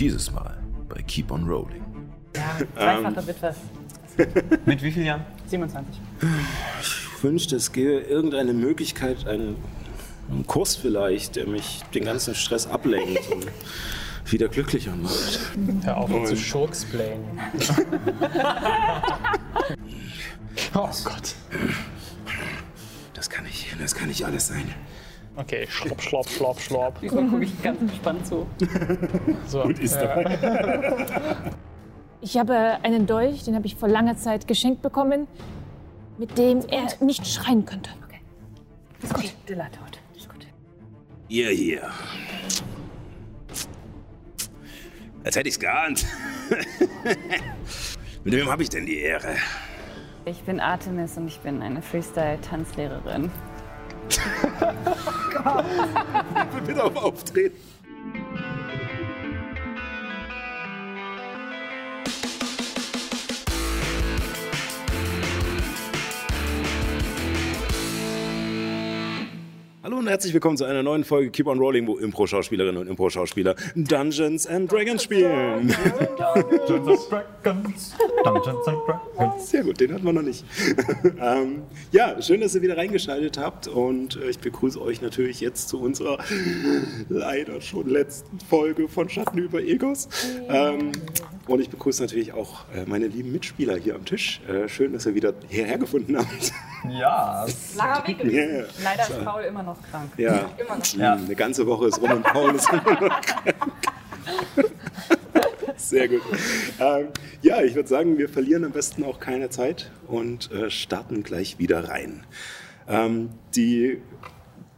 Dieses Mal bei Keep on Rolling. Ja, dreifache Witwe. Mit wie vielen Jahren? 27. Ich wünschte, es gäbe irgendeine Möglichkeit, einen, einen Kurs vielleicht, der mich den ganzen Stress ablenkt und wieder glücklicher macht. Hör auf zu schurksplayen. oh Gott. Das kann nicht, das kann nicht alles sein. Okay, schlopp, schlopp, schlopp, schlopp. Diesmal gucke ich ganz entspannt zu. So, Gut ist äh, Ich habe einen Dolch, den habe ich vor langer Zeit geschenkt bekommen, mit dem er nicht schreien könnte. Okay. Ist gut. Dilla tot. Ist gut. Ihr hier. Als hätte ich's geahnt. Mit wem habe ich denn die Ehre? Ich bin Artemis und ich bin eine Freestyle-Tanzlehrerin. Bitte auf Auftreten. Und herzlich willkommen zu einer neuen Folge Keep on Rolling, wo Impro-Schauspielerinnen und Impro-Schauspieler Dungeons and Dragons spielen. Dungeons and Dragons. Dungeons and Dragons. Sehr gut, den hatten wir noch nicht. ähm, ja, schön, dass ihr wieder reingeschaltet habt und äh, ich begrüße euch natürlich jetzt zu unserer leider schon letzten Folge von Schatten über Egos. Ähm, und ich begrüße natürlich auch äh, meine lieben Mitspieler hier am Tisch. Äh, schön, dass ihr wieder hierher gefunden habt. Ja, Langer Weg gewesen. Yeah. Leider ist Paul immer noch krank. Ja, Immer noch. Ja. Hm, eine ganze Woche ist rum und Paul ist immer noch krank. Sehr gut. Ähm, ja, ich würde sagen, wir verlieren am besten auch keine Zeit und äh, starten gleich wieder rein. Ähm, die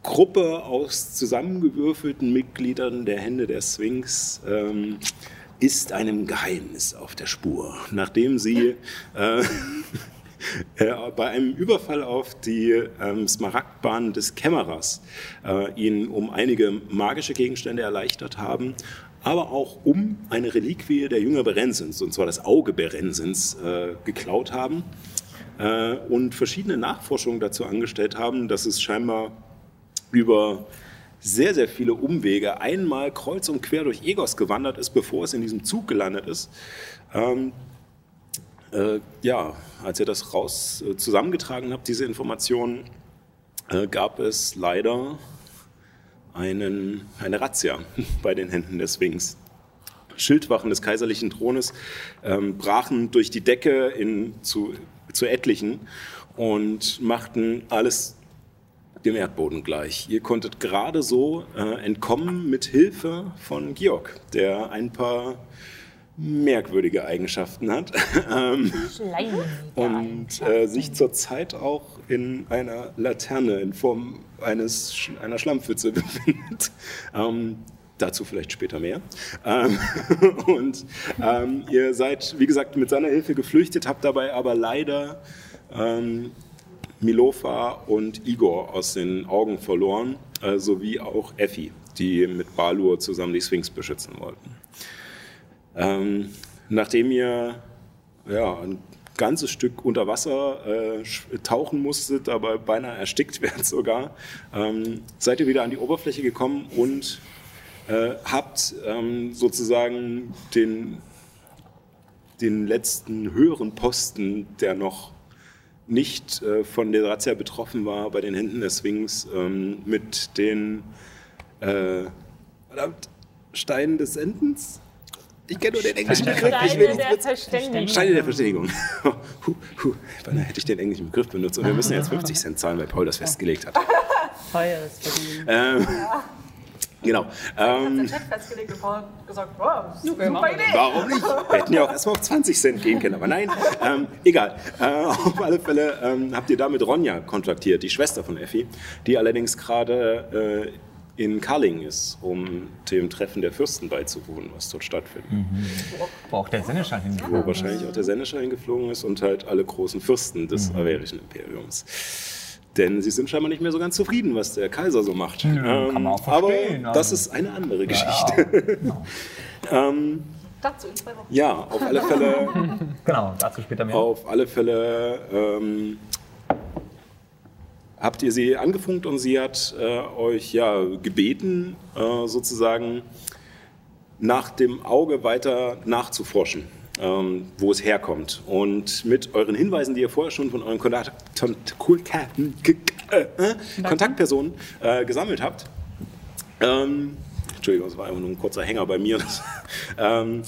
Gruppe aus zusammengewürfelten Mitgliedern der Hände der Sphinx ähm, ist einem Geheimnis auf der Spur. Nachdem sie äh, äh, bei einem Überfall auf die ähm, Smaragdbahn des Kämmerers äh, ihn um einige magische Gegenstände erleichtert haben, aber auch um eine Reliquie der Jünger Berensens, und zwar das Auge Berensens, äh, geklaut haben äh, und verschiedene Nachforschungen dazu angestellt haben, dass es scheinbar über sehr, sehr viele Umwege einmal kreuz und quer durch Egos gewandert ist, bevor es in diesem Zug gelandet ist. Ähm, äh, ja, als ihr das raus äh, zusammengetragen habt, diese Informationen, äh, gab es leider einen, eine Razzia bei den Händen der Sphinx. Schildwachen des kaiserlichen Thrones ähm, brachen durch die Decke in, zu, zu etlichen und machten alles dem Erdboden gleich. Ihr konntet gerade so äh, entkommen mit Hilfe von Georg, der ein paar merkwürdige Eigenschaften hat ähm, und äh, sich zurzeit auch in einer Laterne in Form eines, einer Schlammpfütze befindet. Ähm, dazu vielleicht später mehr. Ähm, und ähm, ihr seid, wie gesagt, mit seiner Hilfe geflüchtet, habt dabei aber leider ähm, Milofa und Igor aus den Augen verloren, äh, sowie auch Effi, die mit Balur zusammen die Sphinx beschützen wollten. Ähm, nachdem ihr ja, ein ganzes Stück unter Wasser äh, tauchen musstet, aber beinahe erstickt werdet sogar, ähm, seid ihr wieder an die Oberfläche gekommen und äh, habt ähm, sozusagen den, den letzten höheren Posten, der noch nicht äh, von der Razzia betroffen war, bei den Händen der Sphinx ähm, mit den äh, verdammt, Steinen des Endens. Ich kenne nur den englischen Begriff. Ich will Steine der Verständigung. Steine der Verständigung. Huh, huh. Beinahe hätte ich den englischen Begriff benutzt. Und wir müssen jetzt 50 Cent zahlen, weil Paul das festgelegt hat. Teures Vergnügen. Ähm, genau. Ähm, Chat festgelegt und gesagt, wow, super Idee. Warum nicht? Wir hätten ja auch erstmal auf 20 Cent gehen können, aber nein, ähm, egal. Äh, auf alle Fälle ähm, habt ihr damit Ronja kontaktiert, die Schwester von Effi, die allerdings gerade äh, in Karling ist, um dem Treffen der Fürsten beizuwohnen, was dort stattfindet. Wo auch der Senneschein Wo hingeflogen wahrscheinlich auch der Senneschein geflogen ist und halt alle großen Fürsten des averischen Imperiums. Denn sie sind scheinbar nicht mehr so ganz zufrieden, was der Kaiser so macht. Ähm, kann man auch aber verstehen, das also. ist eine andere Geschichte. ähm, Dazu in zwei Wochen. ja, auf alle Fälle Genau, dazu später mehr. Auf alle Fälle ähm, habt ihr sie angefunkt und sie hat äh, euch ja gebeten, äh, sozusagen nach dem Auge weiter nachzuforschen, ähm, wo es herkommt. Und mit euren Hinweisen, die ihr vorher schon von euren Kontakt, äh, äh, Kontaktpersonen äh, gesammelt habt, ähm, Entschuldigung, das war einfach nur ein kurzer Hänger bei mir. ähm,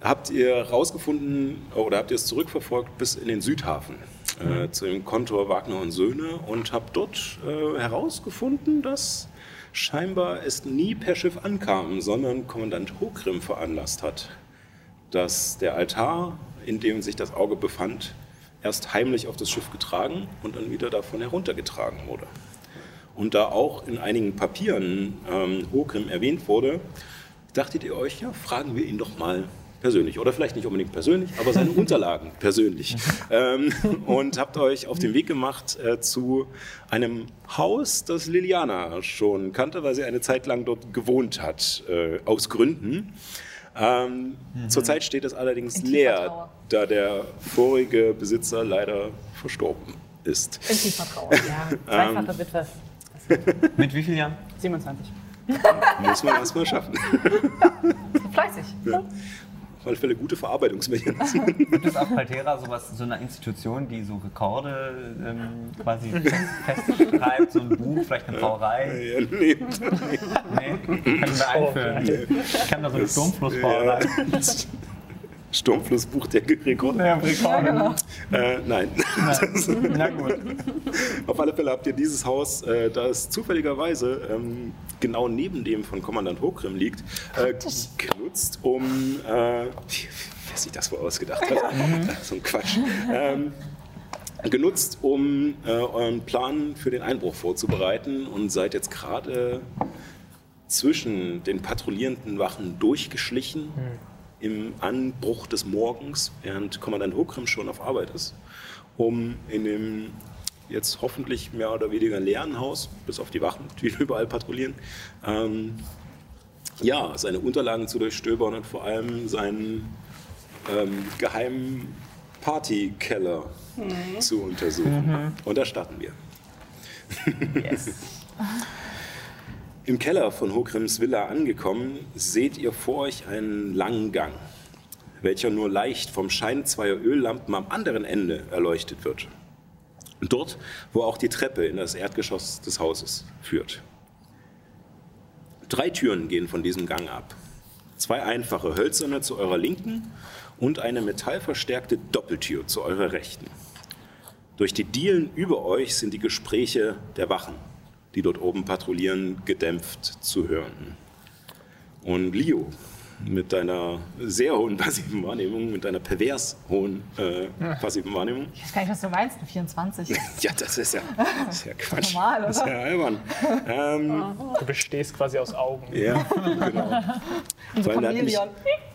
habt ihr rausgefunden oder habt ihr es zurückverfolgt bis in den Südhafen, äh, zu dem Kontor Wagner und Söhne und habt dort äh, herausgefunden, dass scheinbar es nie per Schiff ankam, sondern Kommandant Hokrim veranlasst hat, dass der Altar, in dem sich das Auge befand, erst heimlich auf das Schiff getragen und dann wieder davon heruntergetragen wurde. Und da auch in einigen Papieren ähm, Hokrim erwähnt wurde, dachtet ihr euch, ja, fragen wir ihn doch mal persönlich. Oder vielleicht nicht unbedingt persönlich, aber seine Unterlagen persönlich. Ähm, und habt euch auf den Weg gemacht äh, zu einem Haus, das Liliana schon kannte, weil sie eine Zeit lang dort gewohnt hat, äh, aus Gründen. Ähm, Zurzeit steht es allerdings In leer, da der vorige Besitzer leider verstorben ist. In tiefer Trauer. Ja, zweifache Witwe. Mit wie vielen Jahren? 27. Muss man erstmal schaffen. Fleißig. Auf alle Fälle gute Verarbeitungsmedien. Gibt es auf Paltera sowas, so eine Institution, die so Rekorde ähm, quasi fest, festschreibt, so ein Buch, vielleicht eine Brauerei? ja, nee. Nee, können wir einführen. Ich kann da so eine Sturmflussbrauerei. Sturmflussbuch der Rekorde. Ja, Rekorde. Äh, nein. Na gut. Auf alle Fälle habt ihr dieses Haus, äh, das zufälligerweise ähm, genau neben dem von Kommandant Hokrim liegt, äh, genutzt, um. Äh, wer sich das wohl ausgedacht hat? so ein Quatsch. Ähm, genutzt, um äh, euren Plan für den Einbruch vorzubereiten und seid jetzt gerade zwischen den patrouillierenden Wachen durchgeschlichen im Anbruch des Morgens, während Kommandant Hokrim schon auf Arbeit ist, um in dem jetzt hoffentlich mehr oder weniger leeren Haus, bis auf die Wachen, die überall patrouillieren, ähm, ja, seine Unterlagen zu durchstöbern und vor allem seinen ähm, geheimen Partykeller zu untersuchen. Und da starten wir. Im Keller von Hokrims Villa angekommen, seht ihr vor euch einen langen Gang, welcher nur leicht vom Schein zweier Öllampen am anderen Ende erleuchtet wird. Dort, wo auch die Treppe in das Erdgeschoss des Hauses führt. Drei Türen gehen von diesem Gang ab. Zwei einfache hölzerne zu eurer Linken und eine metallverstärkte Doppeltür zu eurer Rechten. Durch die Dielen über euch sind die Gespräche der Wachen, die dort oben patrouillieren, gedämpft zu hören. Und Leo, mit deiner sehr hohen passiven Wahrnehmung, mit deiner pervers hohen äh, passiven Wahrnehmung, Ich weiß gar nicht, was du meinst, eine 24. ja, das ist ja, das ist ja Quatsch. Normal, Das ist ja albern. Ähm, Du bestehst quasi aus Augen. ja, genau. Da hat mich, Chamäleon.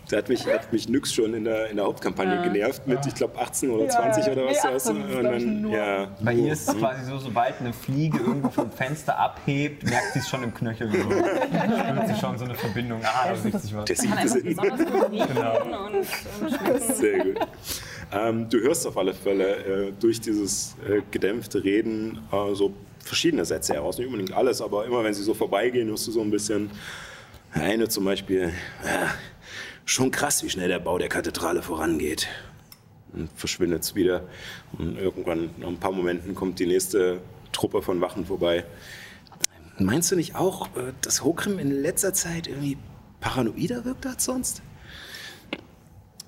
Da hat mich, hat mich Nyx schon in der, in der Hauptkampagne genervt mit, ich glaube, 18 oder Ja, 20 ja. oder was. Nee, da hast du- 18 ist, und dann, ja, Bei ihr ist es quasi so, sobald eine Fliege irgendwo vom Fenster abhebt, merkt sie es schon im Knöchel. So. Spürt sie schon so eine Verbindung. Ah, da bewegt sich was. der riechen und, und schmecken. Sehr gut. Ähm, du hörst auf alle Fälle äh, durch dieses äh, gedämpfte Reden äh, so verschiedene Sätze heraus. Nicht unbedingt alles, aber immer wenn sie so vorbeigehen, hörst du so ein bisschen. Eine zum Beispiel. Schon krass, wie schnell der Bau der Kathedrale vorangeht. Und verschwindet es wieder. Und irgendwann, nach ein paar Momenten, kommt die nächste Truppe von Wachen vorbei. Meinst du nicht auch, äh, dass Hokrim in letzter Zeit irgendwie paranoider wirkt als sonst?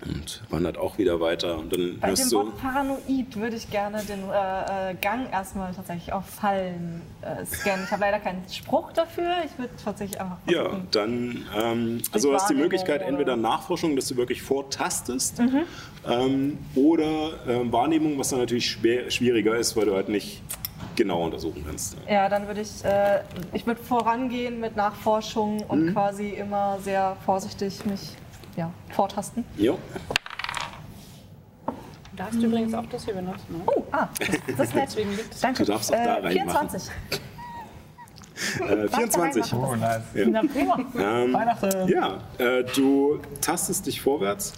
Und wandert auch wieder weiter. Und dann Bei dem hörst du. Wort Paranoid würde ich gerne den äh, äh, Gang erstmal tatsächlich auf Fallen äh, scannen. Ich habe leider keinen Spruch dafür. Ich würde tatsächlich einfach Ja, dann, ähm, also hast die Möglichkeit, oder- entweder Nachforschung, dass du wirklich vortastest, Mhm. ähm, oder ähm, Wahrnehmung, was dann natürlich schwer, schwieriger ist, weil du halt nicht genau untersuchen kannst. Ja, dann würde ich, äh, ich würde vorangehen mit Nachforschung und Mhm. quasi immer sehr vorsichtig mich ja, vortasten. Jo. Du darfst übrigens auch das hier benutzen. Ne? Oh, ah, das, das ist nett. Deswegen liegt es. Danke. Du darfst auch da reinmachen. 24. Äh, 24. Oh, nice. Na prima. Ähm, Weihnachten. Ja, äh, du tastest dich vorwärts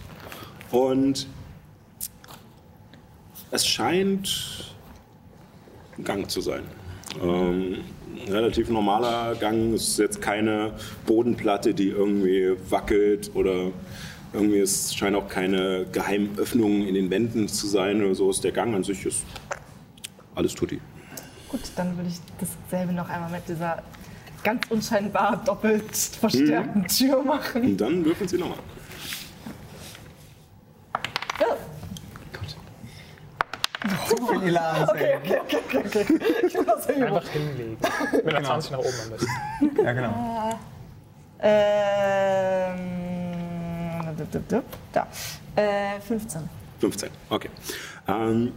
und es scheint ein Gang zu sein. Ähm, relativ normaler Gang. Es ist jetzt keine Bodenplatte, die irgendwie wackelt oder irgendwie es scheint auch keine geheimen Öffnungen in den Wänden zu sein oder so. Ist der Gang an sich ist alles tutti. Gut, dann würde ich dasselbe noch einmal mit dieser ganz unscheinbar doppelt verstärkten Tür machen. Und dann würfeln Sie nochmal. Ja. Okay, Okay, okay, okay, okay. Ich will das hier Einfach hinlegen. Mit einer 20 nach oben am besten. Ja, genau. Ähm, dup, dup, dup, da. Äh, 15. 15, okay. Ähm,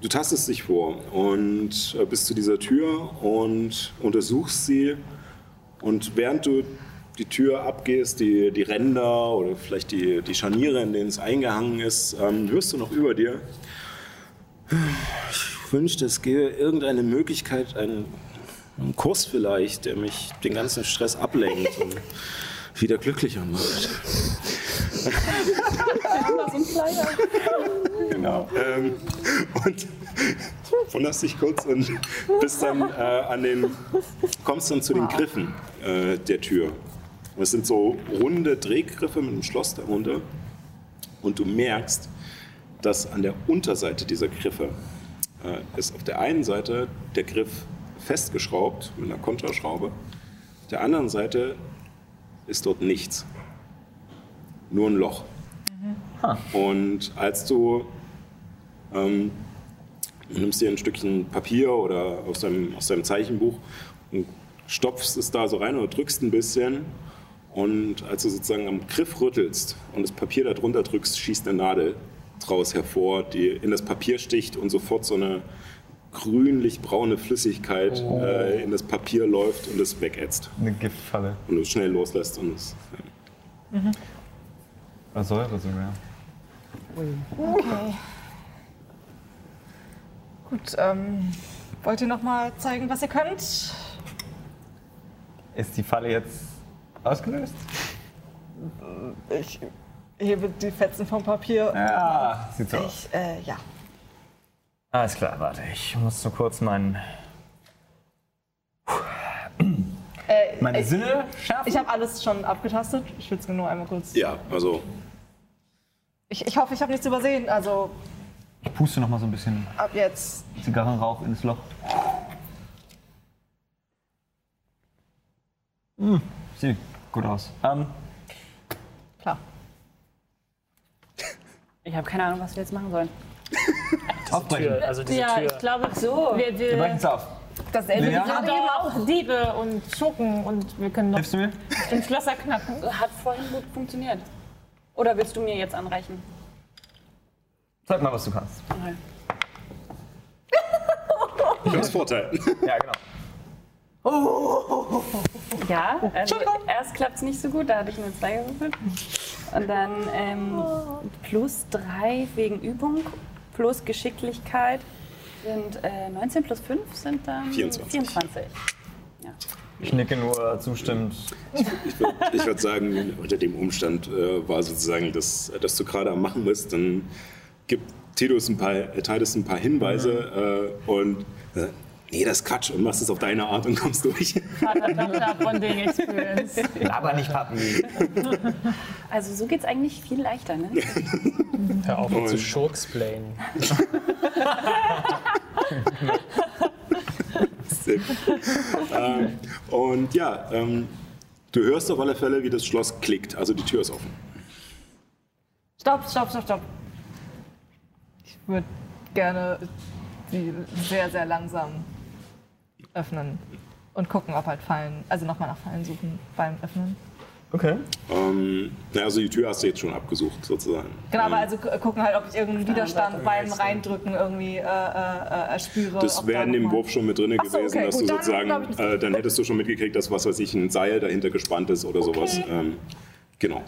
du tastest dich vor und äh, bist zu dieser Tür und untersuchst sie. Und während du die Tür abgehst, die, die Ränder oder vielleicht die, die Scharniere, in denen es eingehangen ist, ähm, hörst du noch über dir. Ich wünschte, es gäbe irgendeine Möglichkeit, einen, einen Kurs vielleicht, der mich den ganzen Stress ablenkt und wieder glücklicher macht. Genau. Ähm, und wunderst dich kurz und bist dann äh, an den, kommst dann zu den Griffen äh, der Tür. Und es sind so runde Drehgriffe mit einem Schloss darunter. Und du merkst, dass an der Unterseite dieser Griffe äh, ist auf der einen Seite der Griff festgeschraubt mit einer Konterschraube. Auf der anderen Seite ist dort nichts. Nur ein Loch. Und als du ähm, nimmst dir ein Stückchen Papier oder aus deinem, aus deinem Zeichenbuch und stopfst es da so rein oder drückst ein bisschen. Und als du sozusagen am Griff rüttelst und das Papier da drunter drückst, schießt eine Nadel draus hervor, die in das Papier sticht und sofort so eine grünlich-braune Flüssigkeit äh, in das Papier läuft und es wegätzt. Eine Giftfalle. Und du es schnell loslässt und es. Ja. Oder Säure sogar. Okay. Gut, ähm, wollt ihr noch mal zeigen, was ihr könnt? Ist die Falle jetzt ausgelöst? Ich hebe die Fetzen vom Papier. Ja, sieht so aus. Ich, äh, ja. Alles klar, warte, ich muss nur kurz meinen, Äh, meine ich Sinne schärfen. ich habe alles schon abgetastet. Ich will es nur einmal kurz. ja, also Ich, ich hoffe, ich habe nichts übersehen. Also Ich puste noch mal so ein bisschen ab jetzt. Zigarrenrauch ins Loch. Hm, sieht gut aus. Ähm, Klar. Ich habe keine Ahnung, was wir jetzt machen sollen. aufbrechen. Tür, also diese Ja, Tür. ich glaube so. Wir, Wir brechen wir es auf. Dasselbe Lea? gerade sind eben auch. Diebe und Schurken und wir können noch Hilfst du mir? den Schlösser knacken. Hat vorhin gut funktioniert. Oder willst du mir jetzt anreichen? Sag mal, was du kannst. Du hast Vorteil. Ja, genau. Ja, also erst klappt es nicht so gut, da hatte ich eine 2 gewürfelt. Und dann ähm, plus 3 wegen Übung, plus Geschicklichkeit sind äh, 19 plus 5 sind dann 24. 24. Ich nicke nur zustimmend. Ich würde ich würd sagen, unter dem Umstand äh, war sozusagen, dass, dass du gerade am Machen bist, dann gibt Tidus ein paar, äh, Titus ein paar Hinweise äh, und äh, nee, das ist Quatsch und machst es auf deine Art und kommst durch. Vater, Tochter, Bonding Experience. Aber nicht Pappen. Also so geht es eigentlich viel leichter, ne? Hör auf, Und- zu gut. ähm, und ja, ähm, du hörst auf alle Fälle, wie das Schloss klickt, also die Tür ist offen. Stopp, stopp, stopp, stopp. Ich würde gerne sie sehr, sehr langsam öffnen und gucken, ob halt Fallen, also nochmal nach Fallen suchen beim Öffnen. Okay. Ähm, na, also die Tür hast du jetzt schon abgesucht, sozusagen. Genau, Ähm, aber also gu- gucken halt, ob ich irgendeinen Widerstand beim Reindrücken irgendwie äh, äh, äh, erspüre. Das wäre in dem Wurf schon mit drin so, gewesen, okay, dass gut, du dann sozusagen, glaub ich- äh, dann hättest du schon mitgekriegt, dass was weiß ich, ein Seil dahinter gespannt ist oder sowas. Ähm, genau.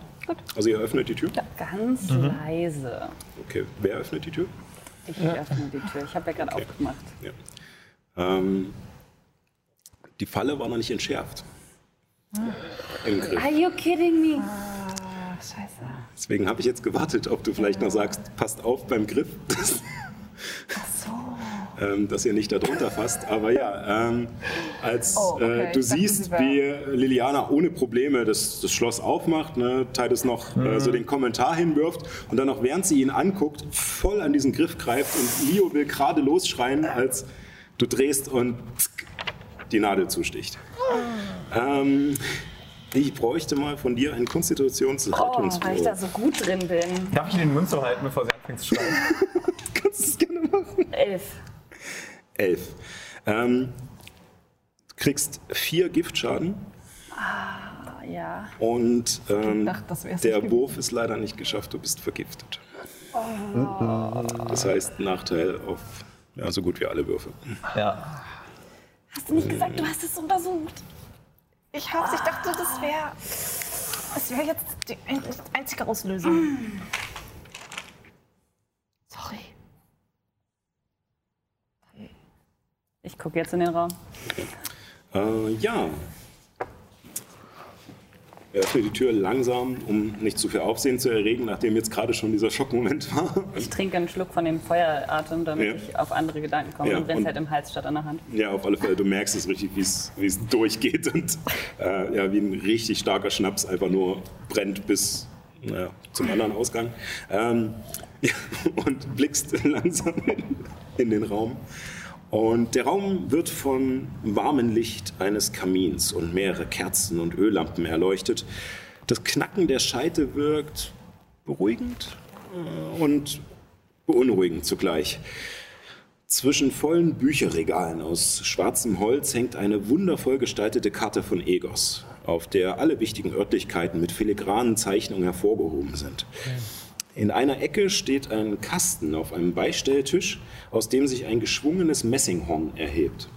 Also ihr öffnet die Tür? Ganz Mhm. leise. Okay, wer öffnet die Tür? Ich öffne die Tür. Ich habe ja gerade aufgemacht. Ja. Ähm, die Falle war noch nicht entschärft. Im Griff. Are you kidding me? Ah, scheiße. Deswegen habe ich jetzt gewartet, ob du vielleicht noch sagst, passt auf beim Griff. Ach so. ähm, dass ihr nicht darunter fasst. Aber ja, ähm, als Oh, okay. äh, du siehst, wie Liliana ohne Probleme das, das Schloss aufmacht, ne, Titus noch äh, so den Kommentar hinwirft und dann auch während sie ihn anguckt, voll an diesen Griff greift und Leo will gerade losschreien, als du drehst und die Nadel zusticht. Ähm, ich bräuchte mal von dir einen Oh, weil ich da so gut drin bin. Darf ich in den Mund so halten, bevor sie anfängt zu schreien? kannst es gerne machen. Elf. Elf. Ähm, du kriegst vier Giftschaden Ah, ja. und ähm, dachte, der Wurf ist leider nicht geschafft, du bist vergiftet. Das heißt Nachteil auf ja, so gut wie alle Würfe. Ja. Hast du nicht gesagt, du hast es untersucht? Ich hab's, ich dachte, das wäre. Das wäre jetzt die ein- einzige Auslösung. Sorry. Ich gucke jetzt in den Raum. Äh, ja. Er öffnet die Tür langsam, um nicht zu viel Aufsehen zu erregen, nachdem jetzt gerade schon dieser Schockmoment war. Ich trinke einen Schluck von dem Feueratem, damit Ja. ich auf andere Gedanken komme Ja, und brennt und- halt im Hals statt an der Hand. Ja, auf alle Fälle. Du merkst es richtig, wie es wie es durchgeht und äh, ja, wie ein richtig starker Schnaps einfach nur brennt bis naja, zum anderen Ausgang. Ähm, ja, und blickst langsam in, in den Raum. Und der Raum wird von warmem Licht eines Kamins und mehrere Kerzen und Öllampen erleuchtet. Das Knacken der Scheite wirkt beruhigend äh, und beunruhigend zugleich. Zwischen vollen Bücherregalen aus schwarzem Holz hängt eine wundervoll gestaltete Karte von Egos, auf der alle wichtigen Örtlichkeiten mit filigranen Zeichnungen hervorgehoben sind. In einer Ecke steht ein Kasten auf einem Beistelltisch, aus dem sich ein geschwungenes Messinghorn erhebt.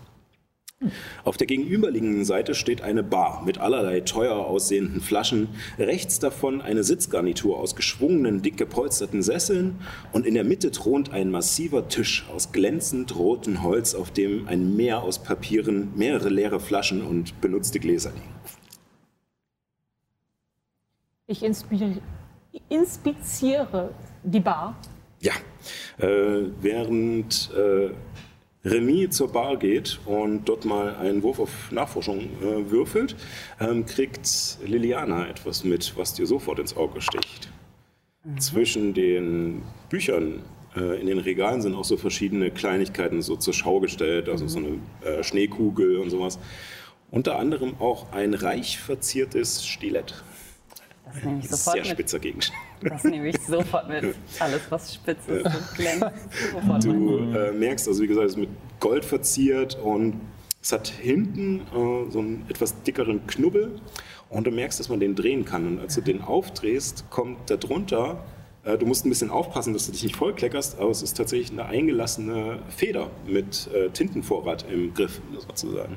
Auf der gegenüberliegenden Seite steht eine Bar mit allerlei teuer aussehenden Flaschen, rechts davon eine Sitzgarnitur aus geschwungenen, dick gepolsterten Sesseln und in der Mitte thront ein massiver Tisch aus glänzend rotem Holz, auf dem ein Meer aus Papieren, mehrere leere Flaschen und benutzte Gläser liegen. Ich inspi- inspiziere die Bar. Ja, äh, während äh, Remy zur Bar geht und dort mal einen Wurf auf Nachforschung äh, würfelt, ähm, kriegt Liliana etwas mit, was dir sofort ins Auge sticht. Zwischen den Büchern äh, in den Regalen sind auch so verschiedene Kleinigkeiten so zur Schau gestellt, also so eine äh, Schneekugel und sowas. Unter anderem auch ein reich verziertes Stilett. Das nehme ich Sehr sofort mit. spitzer Gegenstand. Das nehme ich sofort mit. Alles, was spitz ist und glänzt. Sofort mit. Du äh, merkst, also wie gesagt, es ist mit Gold verziert und es hat hinten äh, so einen etwas dickeren Knubbel und du merkst, dass man den drehen kann. Und als du den aufdrehst, kommt darunter, äh, du musst ein bisschen aufpassen, dass du dich nicht vollkleckerst, aber es ist tatsächlich eine eingelassene Feder mit äh, Tintenvorrat im Griff sozusagen.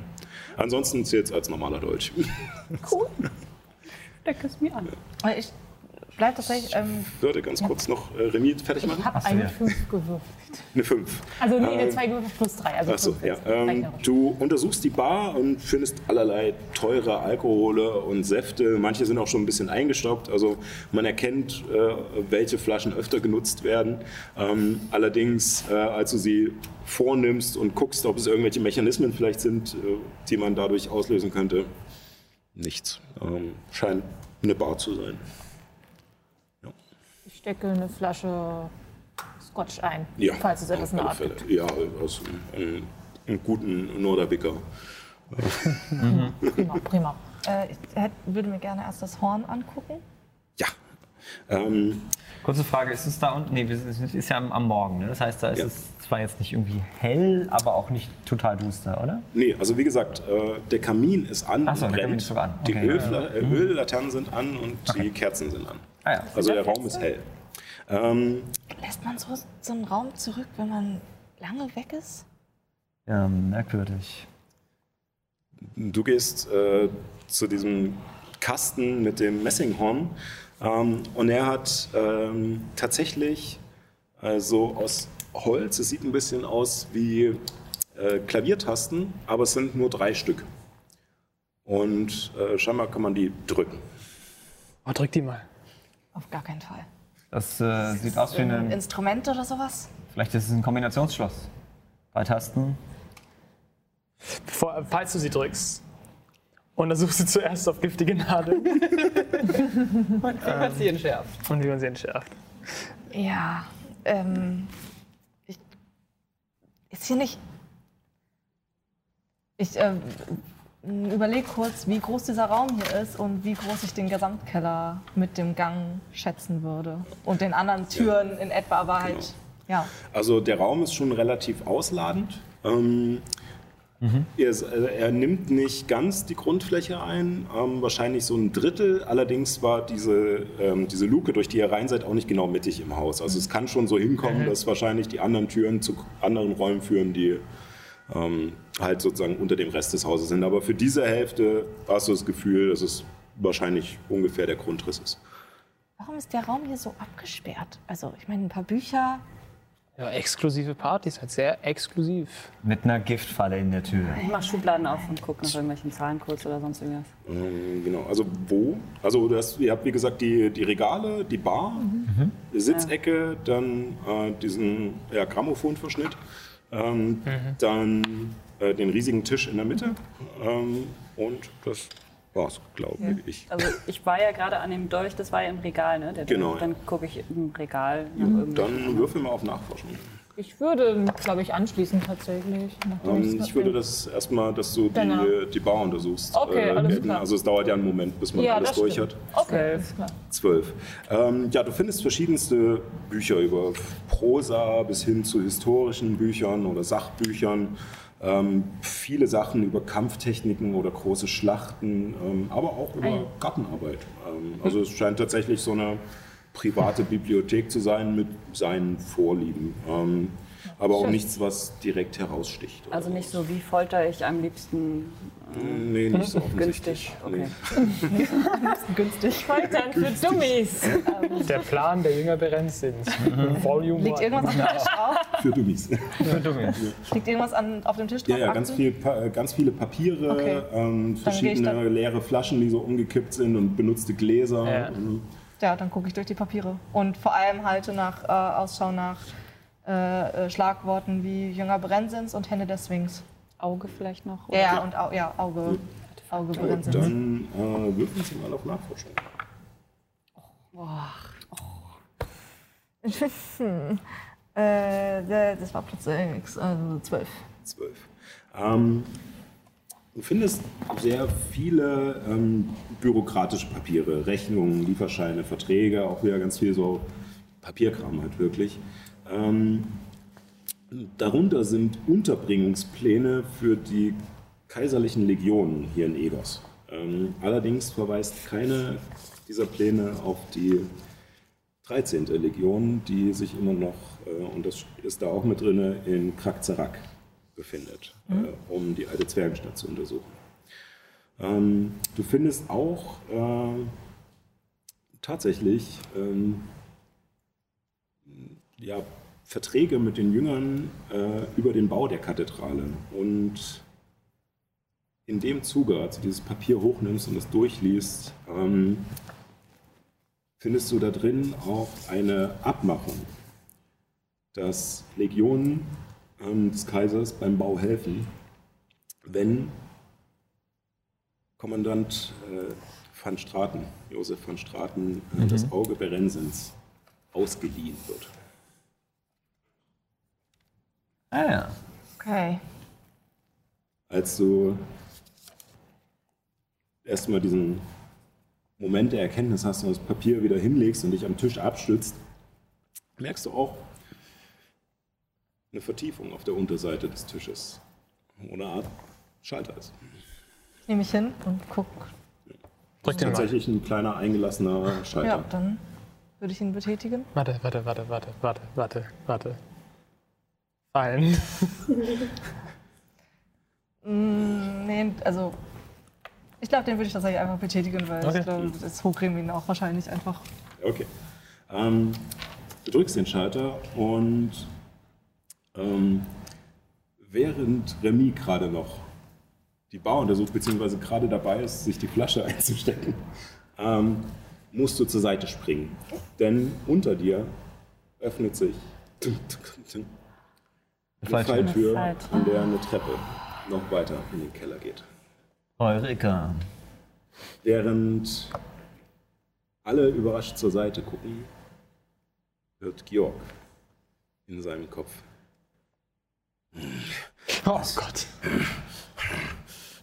Ansonsten zählt es als normaler Dolch. Steck es mir an. Ich bleib tatsächlich. Ähm, Ich würde ganz kurz noch äh, Remy fertig Ich machen. habe eine 5 gewürfelt. Eine 5. Also nee, eine Ähm, 2 gewürfelt plus 3. Also Achso, ja. Ähm, du untersuchst die Bar und findest allerlei teure Alkohole und Säfte. Manche sind auch schon ein bisschen eingestaubt. Also man erkennt, äh, welche Flaschen öfter genutzt werden. Ähm, allerdings, äh, als du sie vornimmst und guckst, ob es irgendwelche Mechanismen vielleicht sind, äh, die man dadurch auslösen könnte, nichts. Ähm, scheint eine Bar zu sein. Ich stecke eine Flasche Scotch ein, Ja, falls es etwas Fälle. gibt. Ja, aus einem, einem guten Norderbicker. Prima, prima. äh, ich hätt, würde mir gerne erst das Horn angucken. Ja. Ähm, Kurze Frage, ist es da unten? Nee, es ist ja am, am Morgen, ne? Das heißt, da ist Ja. es zwar jetzt nicht irgendwie hell, aber auch nicht total duster, oder? Nee, also wie gesagt, äh, der Kamin ist an Ach so, und der brennt. Kamin ist sogar an. Die Okay, Ölfla äh, Öllaternen sind an und die Kerzen sind an. Ah ja. Also der Raum ist hell. Ähm, Lässt man so, so einen Raum zurück, wenn man lange weg ist? ja merkwürdig. du gehst äh, zu diesem Kasten mit dem Messinghorn ähm, und er hat ähm, tatsächlich also aus Holz, es sieht ein bisschen aus wie äh, Klaviertasten, aber es sind nur drei Stück. Und äh, scheinbar kann man die drücken. Oh, drück die mal. Auf gar keinen Fall. Das äh, sieht aus wie Ein ein. Instrument oder sowas? Vielleicht ist es ein Kombinationsschloss. Bei Tasten. Bevor, falls du sie drückst, untersuchst du zuerst auf giftige Nadeln Was sie entschärft. und wie man sie entschärft. Ja, ähm. Ich, ist hier nicht. Ich ähm, überlege kurz, wie groß dieser Raum hier ist und wie groß ich den Gesamtkeller mit dem Gang schätzen würde. Und den anderen Türen in etwa, aber halt. Ja. Also der Raum ist schon relativ ausladend. Ähm, er, ist, also er nimmt nicht ganz die Grundfläche ein, ähm, wahrscheinlich so ein Drittel. Allerdings war diese, ähm, diese Luke, durch die ihr rein seid, auch nicht genau mittig im Haus. Also es kann schon so hinkommen, dass wahrscheinlich die anderen Türen zu anderen Räumen führen, die ähm, halt sozusagen unter dem Rest des Hauses sind. Aber für diese Hälfte hast du das Gefühl, dass es wahrscheinlich ungefähr der Grundriss ist. Warum ist der Raum hier so abgesperrt? Also, ich meine, ein paar Bücher. Ja, exklusive Partys, halt sehr exklusiv. Mit einer Giftfalle in der Tür. Ich mach Schubladen auf und gucke nach irgendwelchen Zahlencodes oder sonst irgendwas. Ähm, genau, also wo? Also das, ihr habt wie gesagt die, die Regale, die Bar, die Sitzecke, dann äh, diesen ja, Grammophonverschnitt, ähm, dann äh, den riesigen Tisch in der Mitte ähm, und das war's, glaube ich. Also ich war ja gerade an dem Dolch, das war ja im Regal, ne? Der Genau, Dolch. Dann gucke ich im Regal irgendwelchen. Dann würfeln wir auf Nachforschung. Ich würde, glaube ich, anschließen tatsächlich. Ähm, ich würde das erstmal, dass du Genau. die, die Bar untersuchst. Okay, alles gelten. klar. Also es dauert ja einen Moment, bis man Ja, alles das durch stimmt. hat. Okay, alles klar. Zwölf. Ähm, ja, du findest verschiedenste Bücher über Prosa bis hin zu historischen Büchern oder Sachbüchern. Ähm, viele Sachen über Kampftechniken oder große Schlachten, ähm, aber auch über Gartenarbeit. Ähm, also es scheint tatsächlich so eine private Bibliothek zu sein mit seinen Vorlieben. Ähm, aber auch nichts, was direkt heraussticht. Also nicht so, wie folter ich am liebsten Nee, nicht so offensichtlich. günstig. Okay. Nee. Günstig. Foltern für Dummies. Der Plan der Jünger Berenzins. Volume Liegt irgendwas auf dem Tisch drauf? Für Dummies. Liegt irgendwas an, auf dem Tisch drauf? Ja, ja, ganz, viel, äh, ganz viele Papiere, Okay. ähm, verschiedene leere Flaschen, die so umgekippt sind und benutzte Gläser. Ja. Mhm. Ja, dann gucke ich durch die Papiere. Und vor allem halte nach, äh, Ausschau nach äh, äh, Schlagworten wie Jünger Brennens und Hände des Swings. Auge vielleicht noch? Ja, ja, und Au ja, Auge, Auge Gut, Brennens. dann äh, würfeln Sie mal auf Nachforschung. äh, das war Platz 6, also 12. Zwölf. Ähm, du findest sehr viele ähm, bürokratische Papiere, Rechnungen, Lieferscheine, Verträge, auch wieder ganz viel so Papierkram halt wirklich. Ähm, darunter sind Unterbringungspläne für die kaiserlichen Legionen hier in Egos. Ähm, allerdings verweist keine dieser Pläne auf die 13. Legion, die sich immer noch, äh, und das ist da auch mit drin, in Krakzarak befindet, äh, um die alte Zwergenstadt zu untersuchen. Ähm, du findest auch äh, tatsächlich ähm, ja, Verträge mit den Jüngern äh, über den Bau der Kathedrale. Und in dem Zuge, als du dieses Papier hochnimmst und es durchliest, ähm, findest du da drin auch eine Abmachung, dass Legionen ähm, des Kaisers beim Bau helfen, wenn Kommandant äh, van Straten, Josef van Straten, äh, das Auge Berensens ausgeliehen wird. Ah ja. Okay. Als du erstmal diesen Moment der Erkenntnis hast und das Papier wieder hinlegst und dich am Tisch abstützt, merkst du auch eine Vertiefung auf der Unterseite des Tisches, wo eine Art Schalter ist. Nehme ich hin und guck. Drück den mal. Tatsächlich ein kleiner eingelassener Ja, Schalter. dann würde ich ihn betätigen. Warte, warte, warte, warte, warte, warte, warte. Fallen. Mm, nee, also ich glaube, den würde ich tatsächlich einfach betätigen, weil Okay. ich glaube, das Hochgrem ihn auch wahrscheinlich einfach. Okay. Ähm, du drückst den Schalter und ähm, während Remy gerade noch die Bar untersucht, beziehungsweise gerade dabei ist, sich die Flasche einzustecken, ähm, musst du zur Seite springen. Denn unter dir öffnet sich Eine Falltür, Falltür. an der eine Treppe noch weiter in den Keller geht. Eureka. Während alle überrascht zur Seite gucken, hört Georg in seinem Kopf. Oh Gott.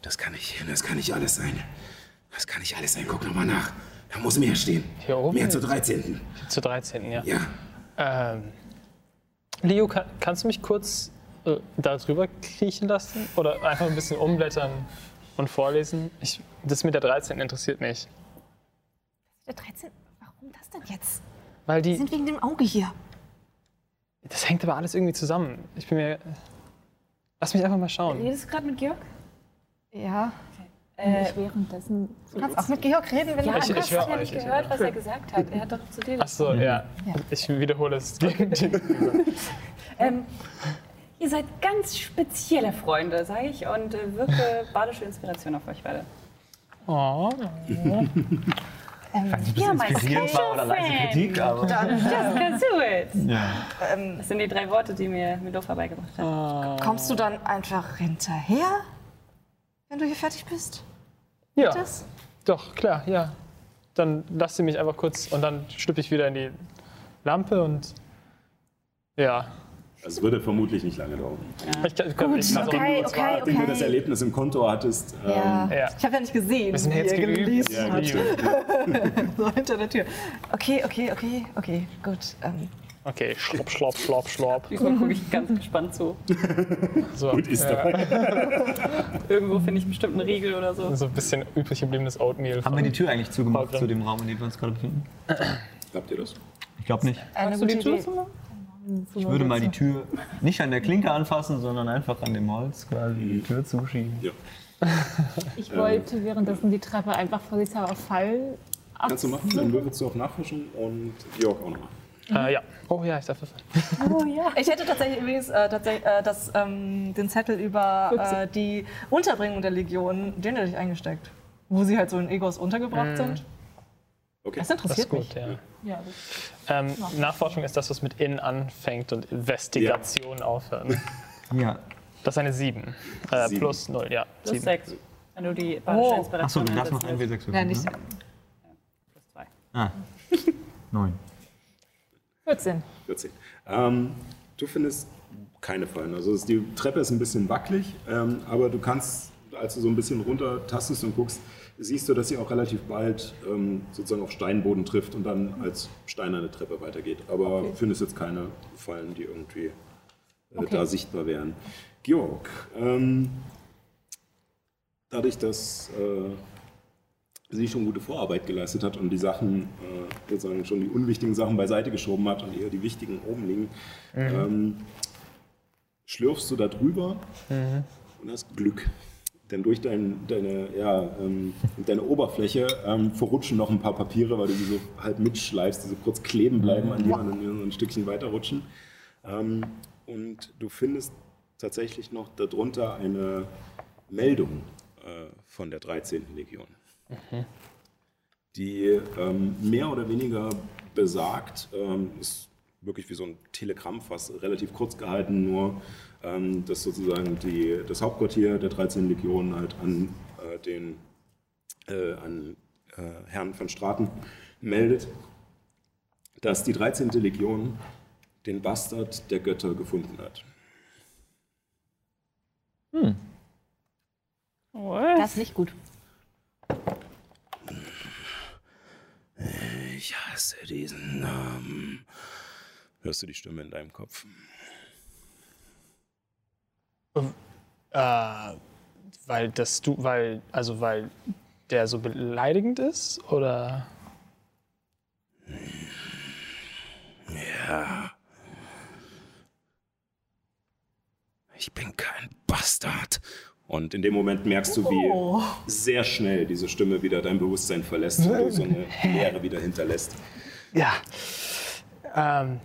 Das kann nicht, das kann nicht alles sein. Das kann nicht alles sein. Guck nochmal nach. Da muss mehr stehen. Hier oben? Mehr zur 13. Zur 13. Ja. Ja. Ähm, Leo, kann, kannst du mich kurz äh, da drüber kriechen lassen? Oder einfach ein bisschen umblättern und vorlesen? Ich, das mit der 13 interessiert mich. Der 13. Warum das denn jetzt? Weil Wir die. sind wegen dem Auge hier. Das hängt aber alles irgendwie zusammen. Ich bin mir. Lass mich einfach mal schauen. Redest du gerade mit Georg? Ja. Äh, ich währenddessen. Du kannst auch mit Georg reden, wenn ja, du Ich- ich hast hör ja euch, nicht ich gehört, was er gesagt hat. Er hat doch zu dir Ach so, ja. Ich wiederhole es. Ähm, ihr seid ganz spezielle Freunde, sage ich, und äh, wirke badische Inspiration auf euch beide. oh. Ja, mein Inspirierend war oder leise. Kritik, aber. Just can do it. Ja. Das sind die drei Worte, die mir Milo vorbeigebracht hat. Kommst du dann einfach hinterher, wenn du hier fertig bist? Ja, Das? doch, klar, ja. Dann lasst sie mich einfach kurz und dann schlüpfe ich wieder in die Lampe und. Ja. Es würde vermutlich nicht lange dauern. Ich, kann- ich, kann- ich so- Okay, zwar, okay, nachdem du das okay. Erlebnis im Konto hattest, Ja. ähm, Ja. Ich habe ja nicht gesehen, Wir sind jetzt geübt. ja, gut. So hinter der Tür. Okay, okay, okay, okay, gut. Ähm, Okay, schlopp, schlopp, schlopp, schlopp. Diesmal gucke ich ganz gespannt zu. So, Gut ist ja, dabei. Irgendwo finde ich bestimmt einen Riegel oder so. so ein bisschen übrig gebliebenes Oatmeal. Haben wir die Tür eigentlich zugemacht zu dem Raum, in dem wir uns gerade befinden? Habt ihr das? Ich glaube nicht. Hast du die Tür zumachen? Ich würde mal die Tür nicht an der Klinke anfassen, sondern einfach an dem Holz quasi die Tür zuschieben. Ja. Ich wollte währenddessen die Treppe einfach vorsichtshalber Fall Kannst du machen, dann würfelst du auf Nachforschen und Georg auch nochmal. Äh, ja. Oh ja, ich darf das. Oh ja. Ich hätte tatsächlich übrigens äh, tatsächlich, äh, das, ähm, den Zettel über äh, die Unterbringung der Legion, den hätte ich eingesteckt. Wo sie halt so in Egos untergebracht sind. Okay. Das Das ist interessiert gut, mich. ja. Ja, Ähm, Nachforschung ist das, was mit in anfängt und Investigation aufhört. Ja. Das ist eine 7. Äh, Sieben. plus 0, ja. Plus 7. sechs. Wenn du die badische Oh. Inspiration Achso, du darfst noch ein W6 würfeln. Ja, nicht ne? plus zwei. Ah. Neun. 14. 14. Ähm, du findest keine Fallen. Also die Treppe ist ein bisschen wackelig, ähm, aber du kannst, als du so ein bisschen runter tastest und guckst, siehst du, dass sie auch relativ bald ähm, sozusagen auf Steinboden trifft und dann als steinerne Treppe weitergeht. Aber findest jetzt keine Fallen, die irgendwie äh, da sichtbar wären. Georg, ähm, dadurch, dass äh, sie schon gute Vorarbeit geleistet hat und die Sachen, äh, sozusagen schon die unwichtigen Sachen beiseite geschoben hat und eher die wichtigen oben liegen, ähm, schlürfst du da drüber und hast Glück. Denn durch dein, deine, ja, ähm, deine Oberfläche ähm, verrutschen noch ein paar Papiere, weil du die so halt mitschleifst, die so kurz kleben bleiben an dir und dann ein Stückchen weiterrutschen. Ähm, und du findest tatsächlich noch darunter eine Meldung äh, von der 13. Legion die ähm, mehr oder weniger besagt, ähm, ist wirklich wie so ein Telegramm, fast relativ kurz gehalten, nur ähm, dass sozusagen die, das Hauptquartier der 13 Legion halt an äh, den äh, an äh, Herrn von Straten meldet, dass die 13. Legion den Bastard der Götter gefunden hat. Das ist nicht gut. Ich hasse diesen Namen. Hörst du die Stimme in deinem Kopf? Äh, weil das du, weil, also weil der so beleidigend ist? Oder? Ja. Ich bin kein Bastard. Und in dem Moment merkst du, wie sehr schnell diese Stimme wieder dein Bewusstsein verlässt und du so eine Leere wieder hinterlässt. Ja. Ähm.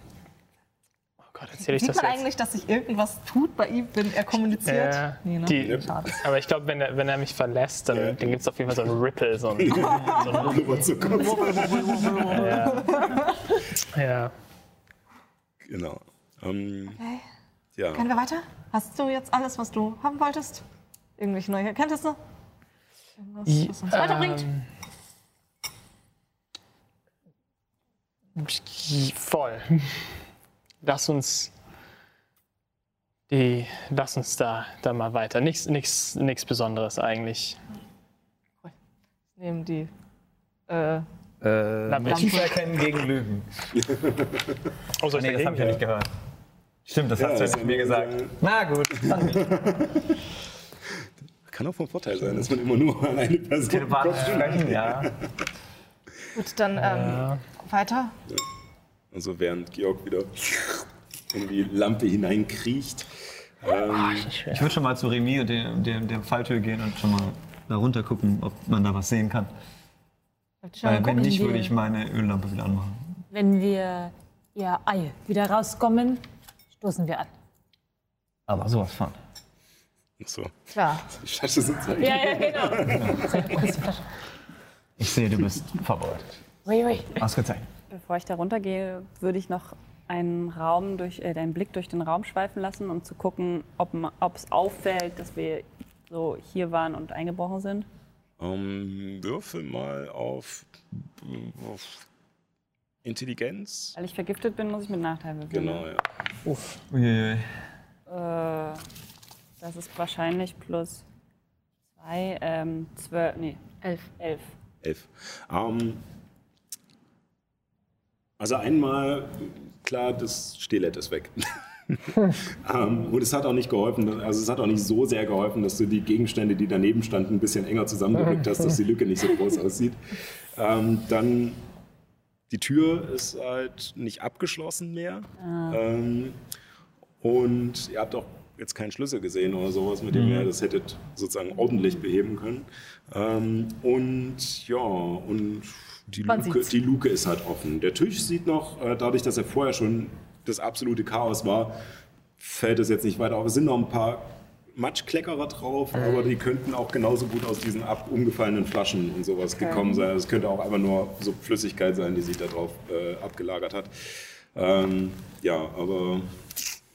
Oh Gott, erzähle ich Sieht das man jetzt? eigentlich, dass sich irgendwas tut bei ihm, wenn er kommuniziert? Ja, Nee, ne? die, aber ich glaube, wenn er, wenn er mich verlässt, dann, Ja. dann gibt es auf jeden Fall so einen Ripple. So einen, zu kurz. ja. ja. Genau. Ähm, Ja. Können wir weiter? Hast du jetzt alles, was du haben wolltest? Irgendwelche neue Erkenntnisse? Irgendwas, was uns weiterbringt? Ähm, voll. Lass uns die, lass uns da, da mal weiter. Nichts, nichts, nichts Besonderes eigentlich. Nehmen die. Äh, Äh, Lampe. Erkennen gegen Lügen. Oh, ich Nee, das habe ich ja nicht gehört. Stimmt, das Ja, hast du ja mir ist gesagt. Na gut, nicht. Kann auch vom Vorteil sein, dass man immer nur an eine Person kommt. sprechen, ja. gut, dann ähm, weiter. Also während Georg wieder in die Lampe hineinkriecht. Ähm, Ich würde schon mal zu Remy und dem, dem, der Falltür gehen und schon mal da runter gucken, ob man da was sehen kann. Weil wenn nicht, würde ich meine Öllampe wieder anmachen. Wenn wir ihr Ei wieder rauskommen, stoßen wir an. Aber sowas von. So, Klar. die Flasche sind so Ja, ja, genau. Ich sehe, du bist vorbereitet. Ui, ui. Ausgezeichnet. Bevor ich da runtergehe, würde ich noch einen Raum durch, äh, einen Blick durch den Raum schweifen lassen, um zu gucken, ob es auffällt, dass wir so hier waren und eingebrochen sind. Ähm, würfel mal auf, auf Intelligenz. Weil ich vergiftet bin, muss ich mit Nachteil würfeln. Genau, ne? ja. Uiuiui. Äh, das ist wahrscheinlich plus zwei, ähm, zwölf, nee, elf. Elf. Elf. Ähm, also einmal, klar, das Stilett ist weg. ähm, und es hat auch nicht geholfen, also es hat auch nicht so sehr geholfen, dass du die Gegenstände, die daneben standen, ein bisschen enger zusammengerückt hast, dass die Lücke nicht so groß aussieht. Ähm, dann die Tür ist halt nicht abgeschlossen mehr. Ähm, und ihr habt auch jetzt keinen Schlüssel gesehen oder sowas, mit dem ihr das hättet sozusagen ordentlich beheben können. Ähm, und ja, und die Luke, die Luke ist halt offen. Der Tisch sieht noch, äh, dadurch, dass er vorher schon das absolute Chaos war, fällt es jetzt nicht weiter auf. Es sind noch ein paar Matschkleckerer drauf, aber die könnten auch genauso gut aus diesen ab umgefallenen Flaschen und sowas gekommen sein. Es könnte auch einfach nur so Flüssigkeit sein, die sich da drauf äh, abgelagert hat. Ähm, ja, aber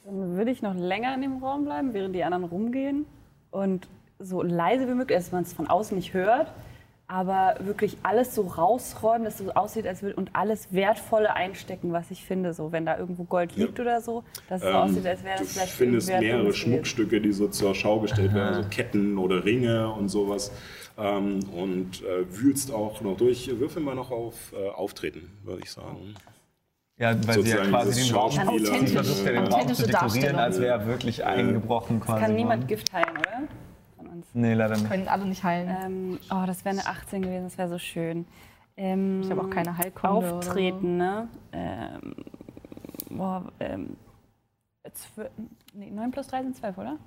Dann würde ich noch länger in dem Raum bleiben, während die anderen rumgehen und so leise wie möglich, dass man es von außen nicht hört, aber wirklich alles so rausräumen, dass es so aussieht, als würde und alles Wertvolle einstecken, was ich finde, so wenn da irgendwo Gold liegt oder so, dass es so aussieht, als wäre Ähm, du das vielleicht findest irgendwer mehrere. Schmuckstücke, die so zur Schau gestellt werden, so Ketten oder Ringe und sowas. Ähm, und äh, wühlst auch noch durch. Würfel mal noch auf äh, Auftreten, würde ich sagen. Ja, weil sie ja quasi den Raum versucht ja den Raum zu dekorieren, als wäre er wirklich eingebrochen quasi. Kann niemand worden. Gift heilen, oder? Von uns. Nee, leider nicht. Können alle nicht heilen. Ähm, oh, das wäre eine 18 gewesen, das wäre so schön. Ähm, Ich habe auch keine Heilkunde oder Auftreten, ne? Ähm, boah, ähm, nee, 9 plus 3 sind 12, oder?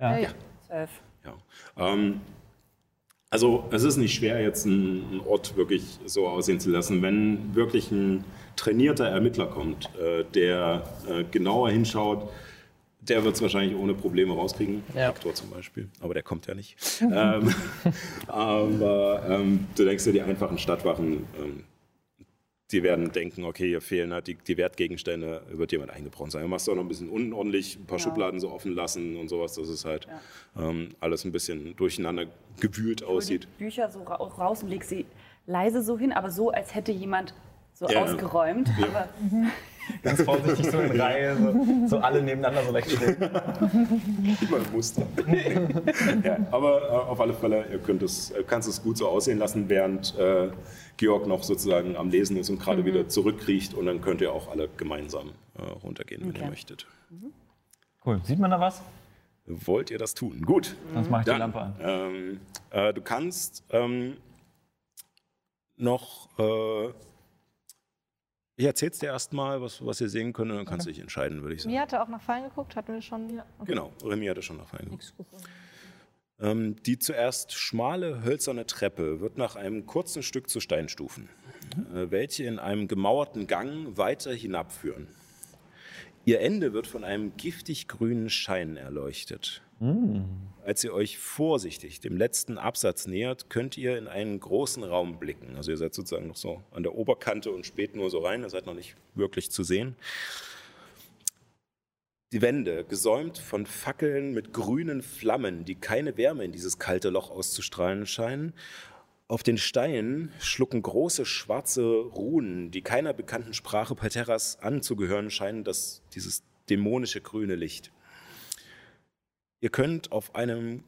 Ja. ja. 12. Ja. Ähm, also es ist nicht schwer, jetzt einen, einen Ort wirklich so aussehen zu lassen. Wenn wirklich ein trainierter Ermittler kommt, äh, der äh, genauer hinschaut, der wird es wahrscheinlich ohne Probleme rauskriegen. Ja. Hector zum Beispiel. Aber der kommt ja nicht. ähm, aber ähm, du denkst dir, die einfachen Stadtwachen, ähm, die werden denken, okay, hier fehlen halt die, die Wertgegenstände, wird jemand eingebrochen sein. Du machst auch noch ein bisschen unordentlich, ein paar Schubladen so offen lassen und sowas, dass es halt ähm, alles ein bisschen durcheinander gewühlt Die aussieht. Bücher so ra raus und leg sie leise so hin, aber so, als hätte jemand so Ja. ausgeräumt. Aber Ganz vorsichtig so in Reihe, so, so alle nebeneinander so leicht stehen. Immer ein Muster. ja, aber äh, auf alle Fälle, ihr könnt es, äh, kannst es gut so aussehen lassen, während äh, Georg noch sozusagen am Lesen ist und gerade Mhm. wieder zurückkriecht. Und dann könnt ihr auch alle gemeinsam äh, runtergehen, wenn ihr möchtet. Cool. Sieht man da was? Wollt ihr das tun? Gut. Sonst mache ich die Dann, Lampe an. Ähm, äh, du kannst ähm, noch. Ich erzähl's dir erstmal, was, was ihr sehen könnt, und dann kannst du dich entscheiden, würde ich sagen. Mir hatte auch nach Fallen geguckt, hatten wir schon. Ja. Okay. Genau, Remy hatte schon noch einen. Ähm, die zuerst schmale hölzerne Treppe wird nach einem kurzen Stück zu Steinstufen, äh, welche in einem gemauerten Gang weiter hinabführen. Ihr Ende wird von einem giftig grünen Schein erleuchtet. Als ihr euch vorsichtig dem letzten Absatz nähert, könnt ihr in einen großen Raum blicken. Also ihr seid sozusagen noch so an der Oberkante und spät nur so rein, ihr seid noch nicht wirklich zu sehen. Die Wände, gesäumt von Fackeln mit grünen Flammen, die keine Wärme in dieses kalte Loch auszustrahlen scheinen. Auf den Steinen schlucken große schwarze Runen, die keiner bekannten Sprache Palterras anzugehören scheinen, das, dieses dämonische grüne Licht. Ihr könnt auf einem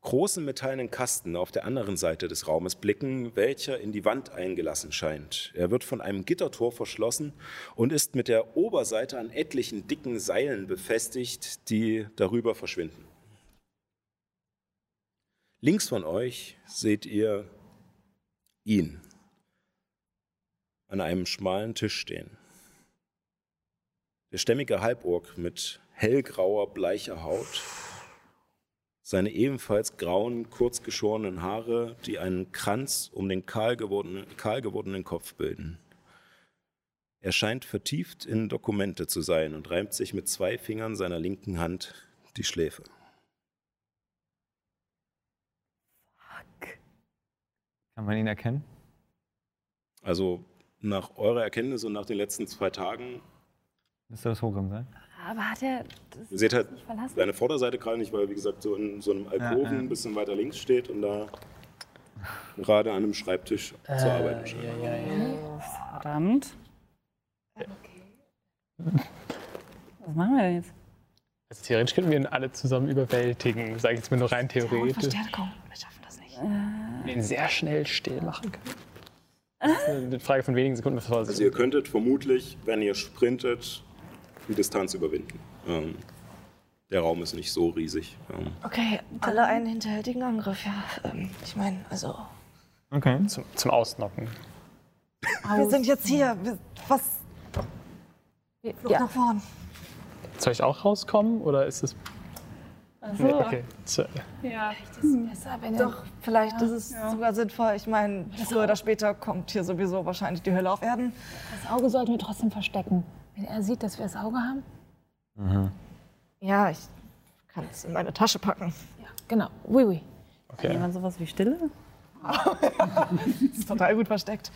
großen metallenen Kasten auf der anderen Seite des Raumes blicken, welcher in die Wand eingelassen scheint. Er wird von einem Gittertor verschlossen und ist mit der Oberseite an etlichen dicken Seilen befestigt, die darüber verschwinden. Links von euch seht ihr ihn an einem schmalen Tisch stehen. Der stämmige Halborg mit hellgrauer, bleicher Haut seine ebenfalls grauen, kurz geschorenen Haare, die einen Kranz um den kahl gewordenen, kahl gewordenen Kopf bilden. Er scheint vertieft in Dokumente zu sein und reimt sich mit zwei Fingern seiner linken Hand die Schläfe. Kann man ihn erkennen? Also nach eurer Erkenntnis und nach den letzten zwei Tagen, Müsste das Hogrim sein? Aber hat er das ihr seht halt nicht verlassen? seine Vorderseite gerade nicht, weil er wie gesagt so in so einem Alkoven Ja, ja. ein bisschen weiter links steht und da gerade an einem Schreibtisch zu arbeiten scheint. Verdammt. Was machen wir denn jetzt? Also theoretisch könnten wir ihn alle zusammen überwältigen, sage ich jetzt mal nur rein theoretisch. Komm, wir schaffen das nicht. Den sehr schnell still machen können. Das ist eine Frage von wenigen Sekunden, bevor Also ihr könntet vermutlich, wenn ihr sprintet, die Distanz überwinden. Ähm, der Raum ist nicht so riesig. Ähm, Okay, alle einen hinterhältigen Angriff, ja. Ähm, ich meine, also. Okay. zum, zum Ausnocken. Wir sind jetzt hier. Wir, was? Flucht Ja. nach vorn. Soll ich auch rauskommen oder ist es. Nee, okay. So, Ja. Besser, wenn er Doch, vielleicht ist es sogar sinnvoll. Ich meine, früher oder später kommt hier sowieso wahrscheinlich die Hölle auf Erden. das Auge sollten wir trotzdem verstecken. Wenn er sieht, dass wir das Auge haben. Ja, ich kann es in meine Tasche packen. Ja, genau. Oui, oui. okay. Jemand sowas wie Stille? Ist total gut versteckt.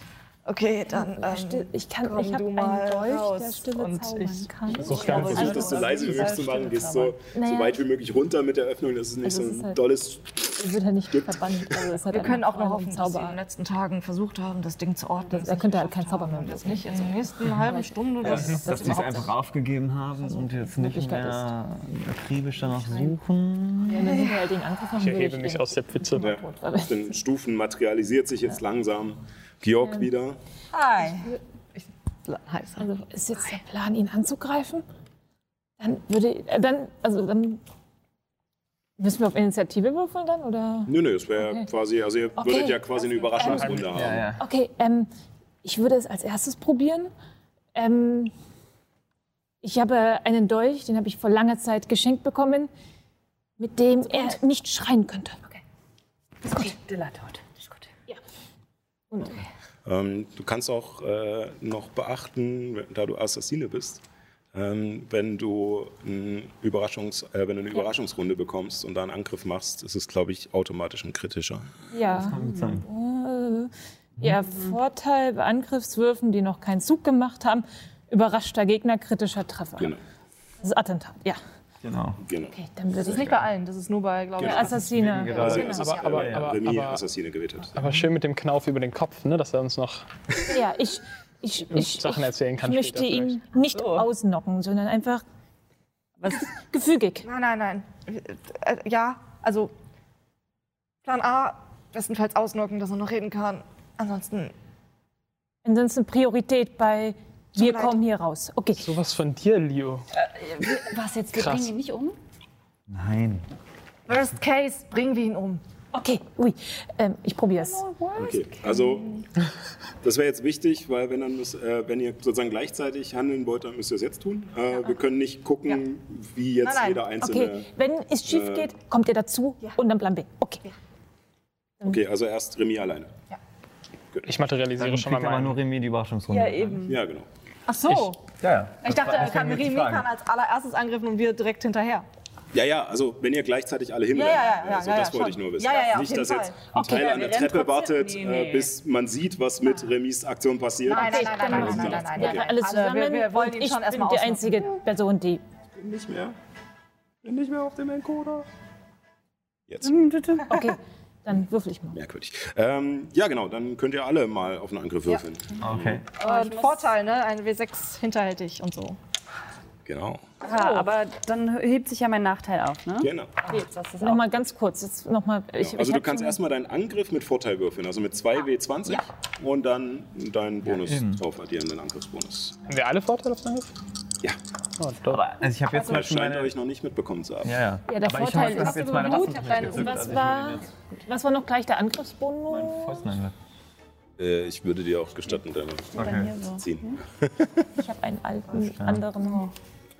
Okay, dann. Ähm, ich kann, komm ich habe du einen Dolch, raus der Stille und zaubern ich kann. Versuch ganz Versuch das so leise wie möglich zu machen, gehst so, so Naja. weit wie möglich runter mit der Öffnung, dass es nicht Also so ein halt- dolles. Wird halt nicht verbannt. Also es hat wir können auch freien hoffen, dass sie in den letzten Tagen versucht haben, das Ding zu ordnen. Er könnte halt kein Zauber mehr Und jetzt nicht in der nächsten halben Stunde. Das, Dass Das sie es einfach aufgegeben haben und jetzt nicht mehr akribisch danach suchen. Wir Angriff machen, Ich erhebe ich mich aus der Pfütze. Ja, auf den Stufen materialisiert sich jetzt langsam Georg wieder. Hi. Ich, heiß. Also ist jetzt der Plan, ihn anzugreifen? Dann würde äh, dann also dann müssen wir auf Initiative würfeln dann oder? Nö, nö, es wäre Okay. quasi, also ihr Okay. würdet ja quasi eine Überraschungsrunde haben. Ja, ja. Okay, ähm, ich würde es als erstes probieren. Ähm, ich habe einen Dolch, den habe ich vor langer Zeit geschenkt bekommen, mit dem er nicht schreien könnte. Ist gut. Stiller tot. Ist gut. Und Ähm, du kannst auch äh, noch beachten, da du Assassine bist, ähm, wenn du, ein Überraschungs, äh, wenn du eine Überraschungsrunde bekommst und da einen Angriff machst, ist es, glaube ich, automatisch ein kritischer. ja, Kann sein. äh, ja, Vorteil bei Angriffswürfen, die noch keinen Zug gemacht haben, überraschter Gegner, kritischer Treffer. Genau. Das ist Attentat, ja. Genau. genau. Okay, dann würde Das ist ich nicht bei allen, das ist nur bei, glaube ich, Genau. Assassine. Also, Genau. es ist, Aber- aber- aber- Remy aber- Assassine gewählt hat. Aber schön mit dem Knauf über den Kopf, ne, dass er uns noch Ja, ich, ich, ich, Sachen ich, erzählen kann. ich möchte ihn nicht ausnocken, sondern einfach gefügig. Nein, nein, nein. Äh, ja, also Plan A, bestenfalls ausnocken, dass er noch reden kann. Ansonsten, Ansonsten Priorität bei wir leid. kommen hier raus. Okay, Sowas von dir, Leo. Was jetzt? Wir Krass. bringen ihn nicht um? Nein. worst case, bringen wir ihn um. okay, ui, ähm, ich probiere es. Okay, also das wäre jetzt wichtig, weil wenn, dann müsst, äh, wenn ihr sozusagen gleichzeitig handeln wollt, dann müsst ihr es jetzt tun. Äh, wir können nicht gucken, wie jetzt Nein, nein. jeder einzelne. Okay, wenn es schief Äh, geht, kommt ihr dazu und dann Plan B. Okay. Okay, also erst Remy alleine. Ich materialisiere Dann schon mal aber nur meinen. Remy die Überraschungsrunde. Ja, eben. Ja, genau. Ach so. Ja, ja. Ich dachte, er Frage. kann als allererstes angriffen und wir direkt hinterher. Ja, ja, also wenn ihr gleichzeitig alle hinrennen. Ja, ja, ja, also ja, das ja, wollte schon. ich nur wissen. Ja, ja, ja, auf Nicht, dass jetzt Fall. ein Okay, Teil ja, an der Treppe wartet, Nee, äh, nee. bis man sieht, was mit Remys Aktion passiert. Nein, nein, nein, nein, nein, Alles nein, nein, nein, nein. Okay. alles Also wir- zusammen wir wollen ich schon bin erstmal die einzige Person, die Bin nicht mehr. Bin nicht mehr auf dem Encoder. Jetzt. Okay, dann würfel ich mal. Merkwürdig. Ähm, ja, genau, dann könnt ihr alle mal auf einen Angriff würfeln. Okay. Und Vorteil, ne? Ein W6 hinterhältig und so. Genau. Ah, aber dann hebt sich ja mein Nachteil auf, ne? genau. Das ist Noch auch mal ganz kurz. Jetzt noch mal, ich, genau. Also ich du kannst erstmal deinen Angriff mit Vorteil würfeln, also mit 2 W20 und dann deinen Bonus eben. drauf addieren, den Angriffsbonus. Haben wir alle Vorteile auf den Angriff? Ja, Oh, doch. Aber also ich habe jetzt das Beispiel scheint meine. euch noch nicht mitbekommen zu haben. Ja, ja. Ja, der Aber ich Vorteil hab- hab ist, jetzt meine Waffen ich was also ich war, was war noch gleich der Angriffsbonus? meinen Fäusten angreifen. Äh, ich würde dir auch gestatten, deine Okay. zu ziehen. Ich habe einen alten, anderen.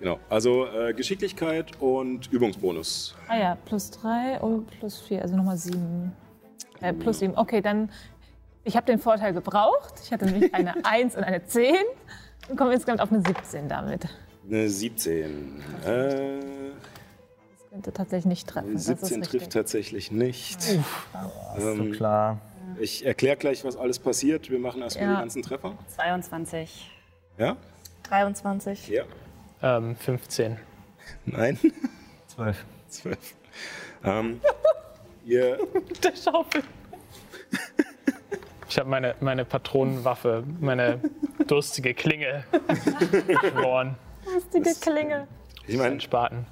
Genau, also äh, Geschicklichkeit und Übungsbonus. Ah ja, plus drei und plus vier, also nochmal sieben. Äh, plus sieben. Okay, dann. Ich habe den Vorteil gebraucht. Ich hatte nämlich eine 1 und eine 10 und komme insgesamt auf eine 17 damit. Eine 17. Äh, Das könnte tatsächlich nicht treffen. Das ist 17 richtig. trifft tatsächlich nicht. So Ähm, klar. ich erkläre gleich, was alles passiert. Wir machen erstmal Ja. die ganzen Treffer. 22. Ja? 23. Ja. Ähm, 15. Nein? Zwölf. 12. Ähm, ihr, Der Schaufel. Ich habe meine, meine Patronenwaffe, meine durstige Klinge verloren. Lustige Klinge. ich meine, Ein Spaten.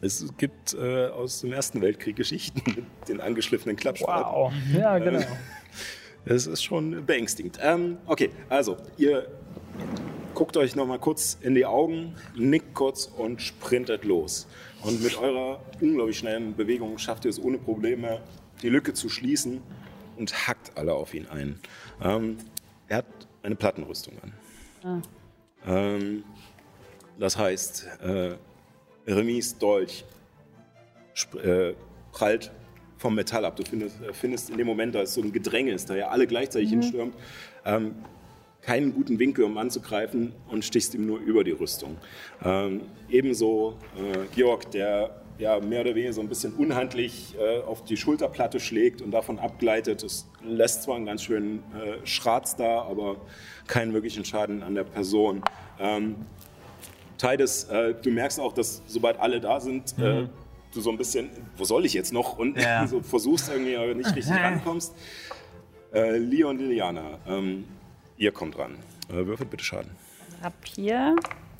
es gibt äh, aus dem Ersten Weltkrieg Geschichten mit den angeschliffenen Klappspaten. Wow. Ja, genau. Es ist schon beängstigend. Ähm, okay, also ihr guckt euch noch mal kurz in die Augen, nickt kurz und sprintet los. Und mit eurer unglaublich schnellen Bewegung schafft ihr es ohne Probleme, die Lücke zu schließen und hackt alle auf ihn ein. Ähm, er hat eine Plattenrüstung an. Ähm, das heißt, äh, Remis Dolch äh, prallt vom Metall ab. Du findest, äh, findest in dem Moment, da ist so ein Gedränge, ist da ja alle gleichzeitig hinstürmt, ähm, keinen guten Winkel, um anzugreifen und stichst ihm nur über die Rüstung. Ähm, ebenso äh, Georg, der ja mehr oder weniger so ein bisschen unhandlich äh, auf die Schulterplatte schlägt und davon abgleitet. Es lässt zwar einen ganz schönen äh, Schratz da, aber keinen wirklichen Schaden an der Person. Ähm, Tides, äh, du merkst auch, dass sobald alle da sind, äh, du so ein bisschen, wo soll ich jetzt noch? Und Ja. so versuchst irgendwie, aber nicht richtig rankommst. Äh, Leo und Liliana, ähm, ihr kommt ran. Äh, würfelt bitte Schaden. Rapier.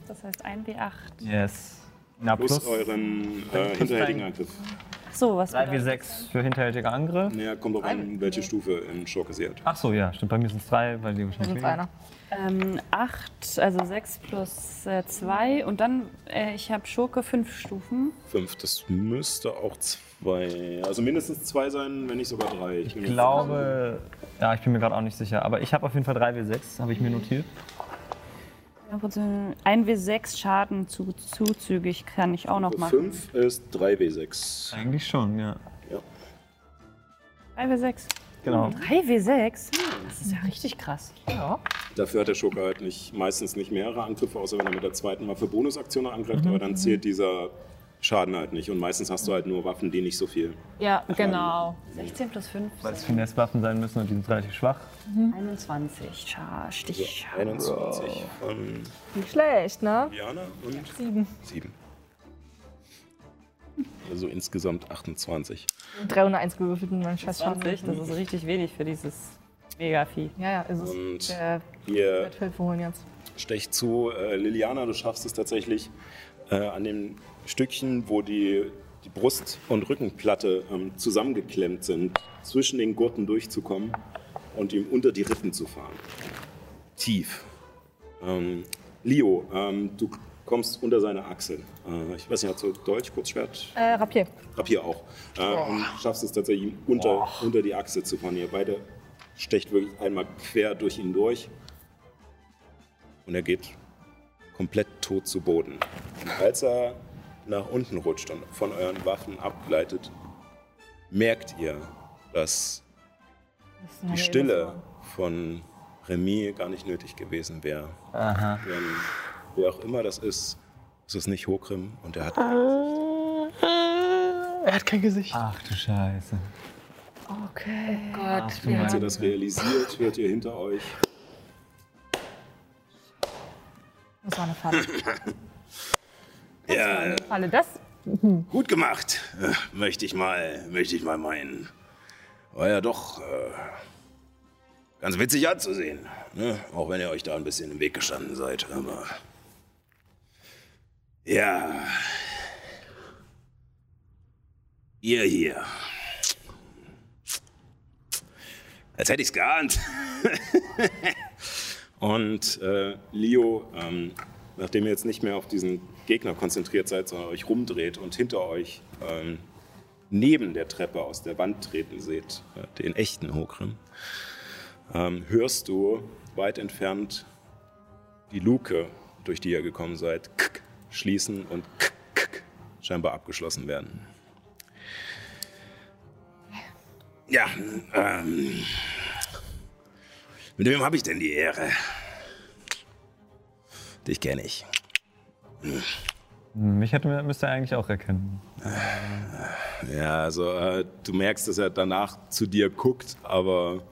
Das heißt 1W8. Yes. Na, Plus, plus, euren äh, hinterhältigen Angriff. So, was 3 bedeutet W6 für hinterhältiger Angriff. Naja, kommt auch an, welche Stufe in Schurke sie hat. Ach so, ja, stimmt. Bei mir sind es drei, weil die wahrscheinlich. Sind einer. Ähm, 8, also 6 plus 2 und dann, äh, ich habe Schurke 5 Stufen. Fünf, das müsste auch zwei, also mindestens zwei sein, wenn nicht sogar drei. Ich bin mir glaube, ja, ich bin mir gerade auch nicht sicher, aber ich habe auf jeden Fall 3 W6, habe ich mir notiert. 1W6 Schaden zu, zuzüglich kann ich auch noch machen. Fünf ist 3W6. Eigentlich schon, ja. 3W6. Genau. 3W6? Das ist ja richtig krass. Dafür hat der Schurke halt nicht, meistens nicht mehrere Angriffe, außer wenn er mit der zweiten Waffe Bonusaktion angreift, aber dann zählt dieser Schaden halt nicht. Und meistens hast du halt nur Waffen, die nicht so viel. Ja, genau. 16 plus 5, Weil es Finesse-Waffen sein müssen und die sind relativ schwach. 21 Scha Also Stich. 21 von Nicht schlecht, ne? Diana und sieben. sieben. Also insgesamt 28. 301 gewürfelt und mein Scheiß 20, das ist richtig wenig für dieses Megavieh. Ja, ja, ist es. Und Der ihr wird Hilfe holen jetzt. stecht zu. Äh, Liliana, du schaffst es tatsächlich äh, an dem Stückchen, wo die, die Brust- und Rückenplatte ähm, zusammengeklemmt sind, zwischen den Gurten durchzukommen und ihm unter die Rippen zu fahren. Tief. Ähm, Leo, ähm, du kommst unter seine Achsel. Äh, ich weiß nicht, hast du Deutsch, Kurzschwert? Äh, Rapier. Rapier auch. Äh, und schaffst es tatsächlich, ihm unter, unter die Achse zu fahren. Ihr beide stecht wirklich einmal quer durch ihn durch. Und er geht komplett tot zu Boden. Und als er nach unten rutscht und von euren Waffen abgleitet, merkt ihr, dass die Stille von Remy gar nicht nötig gewesen wäre. Aha. Denn wer auch immer das ist, ist es nicht Hokrim und er hat Er hat kein Gesicht. Ach du Scheiße. Okay. Gott, Als ihr das realisiert, hört ihr hinter euch Das war eine Falle. Ja, Falle das. gut gemacht, äh, möchte ich mal, möchte ich mal meinen. War ja doch äh, ganz witzig anzusehen, ne? auch wenn ihr euch da ein bisschen im Weg gestanden seid. Aber ja, ihr hier. Als hätte ich's geahnt. Und äh, Leo, ähm, nachdem ihr jetzt nicht mehr auf diesen Gegner konzentriert seid, sondern euch rumdreht und hinter euch ähm, neben der Treppe aus der Wand treten seht, äh, den echten Hokrim, ähm, hörst du weit entfernt die Luke, durch die ihr gekommen seid, schließen und scheinbar abgeschlossen werden. Ja, ähm, mit wem habe ich denn die Ehre? Dich kenne ich. Mich hätte, müsste er eigentlich auch erkennen. Ja, also äh, du merkst, dass er danach zu dir guckt, aber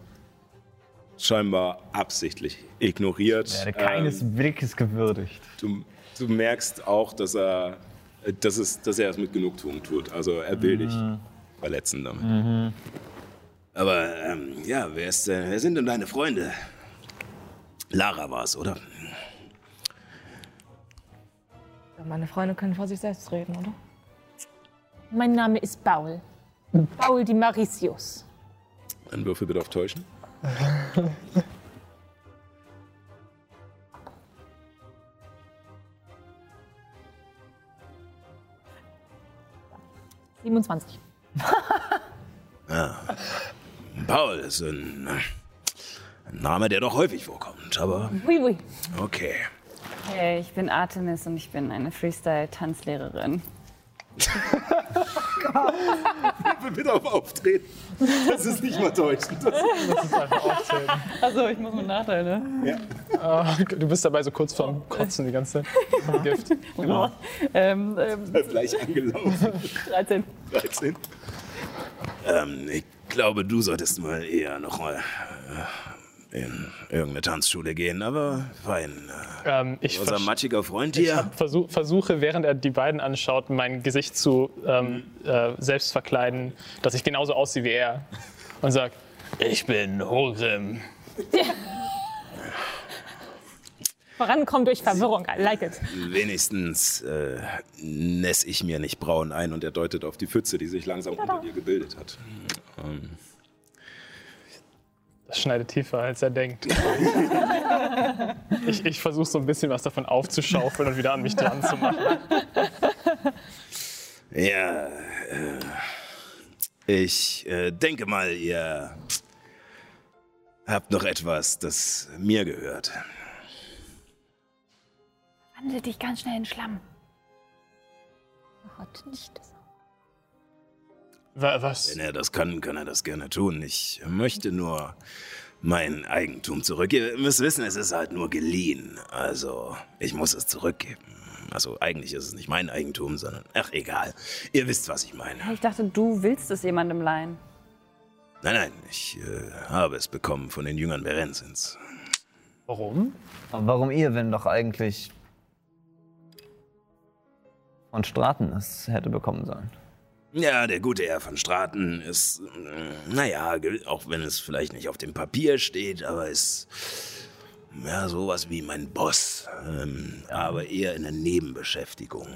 scheinbar absichtlich ignoriert. Er hätte keines Ähm, Blickes gewürdigt. du, du merkst auch, dass er, dass, es, dass er es mit Genugtuung tut. Also er will dich verletzen damit. Aber ähm, ja, wer, ist, äh, wer sind denn deine Freunde? Lara war es, oder? Meine Freunde können vor sich selbst reden, oder? Mein Name ist Paul. Paul Di Maricius. Dann würfel bitte auf Täuschen. Siebenundzwanzig. Paul ist ein, Name, der doch häufig vorkommt, aber Hui, hui. okay. Hey, ich bin Artemis und ich bin eine Freestyle-Tanzlehrerin. Würfel bitte auf Auftreten. Das ist nicht mal Täuschen. Das Das ist einfach aufzählen. Achso, ich muss mit Nachteil, ne? Ah, du bist dabei so kurz vorm Kotzen die ganze Zeit. Vom Gift. Genau. Ähm, ähm, ist gleich angelaufen. 13. 13. Ähm, ich glaube, du solltest mal eher noch mal äh, in irgendeine Tanzschule gehen, aber fein. Äh, Ähm, ich Unser matschiger Freund ich hier. hab versuch, versuche, während er die beiden anschaut, mein Gesicht zu ähm, äh, selbst verkleiden, dass ich genauso aussehe wie er. Und sag, ich bin Hogrim. Vorankommen durch Verwirrung. I like it. Wenigstens äh, näss ich mir nicht braun ein und er deutet auf die Pfütze, die sich langsam unter dir gebildet hat. Ähm, Das schneidet tiefer, als er denkt. ich ich versuche so ein bisschen was davon aufzuschaufeln und wieder an mich dran zu machen. Ja, äh, ich äh, denke mal, ihr habt noch etwas, das mir gehört. Wandel dich ganz schnell in Schlamm. Gott, nicht so. Wa- Was? Wenn er das kann, kann er das gerne tun. Ich möchte nur mein Eigentum zurück. Ihr müsst wissen, es ist halt nur geliehen. Also, ich muss es zurückgeben. Also, eigentlich ist es nicht mein Eigentum, sondern, ach, egal. Ihr wisst, was ich meine. Ich dachte, du willst es jemandem leihen. Nein, nein, ich äh, habe es bekommen von den Jüngern Berenzins. Warum? Aber warum ihr, wenn doch eigentlich von Straten es hätte bekommen sollen? Ja, der gute Herr von Straten ist, äh, naja, auch wenn es vielleicht nicht auf dem Papier steht, aber ist ja sowas wie mein Boss, ähm, aber eher in der Nebenbeschäftigung.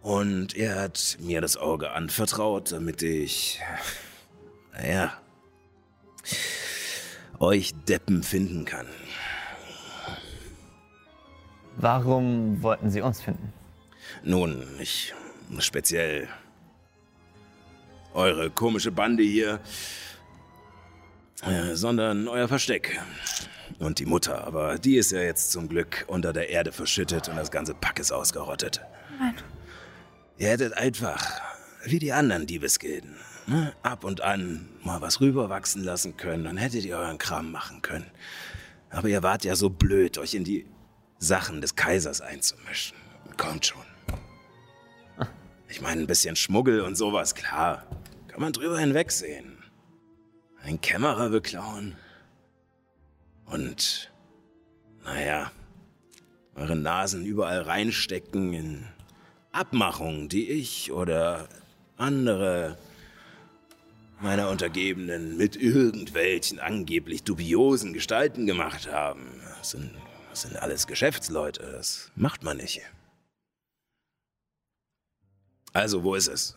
Und er hat mir das Auge anvertraut, damit ich, naja, euch Deppen finden kann. Warum wollten sie uns finden? Nun, nicht speziell eure komische Bande hier, äh, sondern euer Versteck. Und die Mutter, aber die ist ja jetzt zum Glück unter der Erde verschüttet und das ganze Pack ist ausgerottet. Ihr hättet einfach, wie die anderen Diebesgilden, ne, ab und an mal was rüberwachsen lassen können, dann hättet ihr euren Kram machen können. Aber ihr wart ja so blöd, euch in die Sachen des Kaisers einzumischen. Kommt schon. Ich meine, ein bisschen Schmuggel und sowas, klar. Kann man drüber hinwegsehen. Ein Kämmerer beklauen. Und, naja, eure Nasen überall reinstecken in Abmachungen, die ich oder andere meiner Untergebenen mit irgendwelchen angeblich dubiosen Gestalten gemacht haben. Das sind, das sind alles Geschäftsleute, das macht man nicht. Also, wo ist es?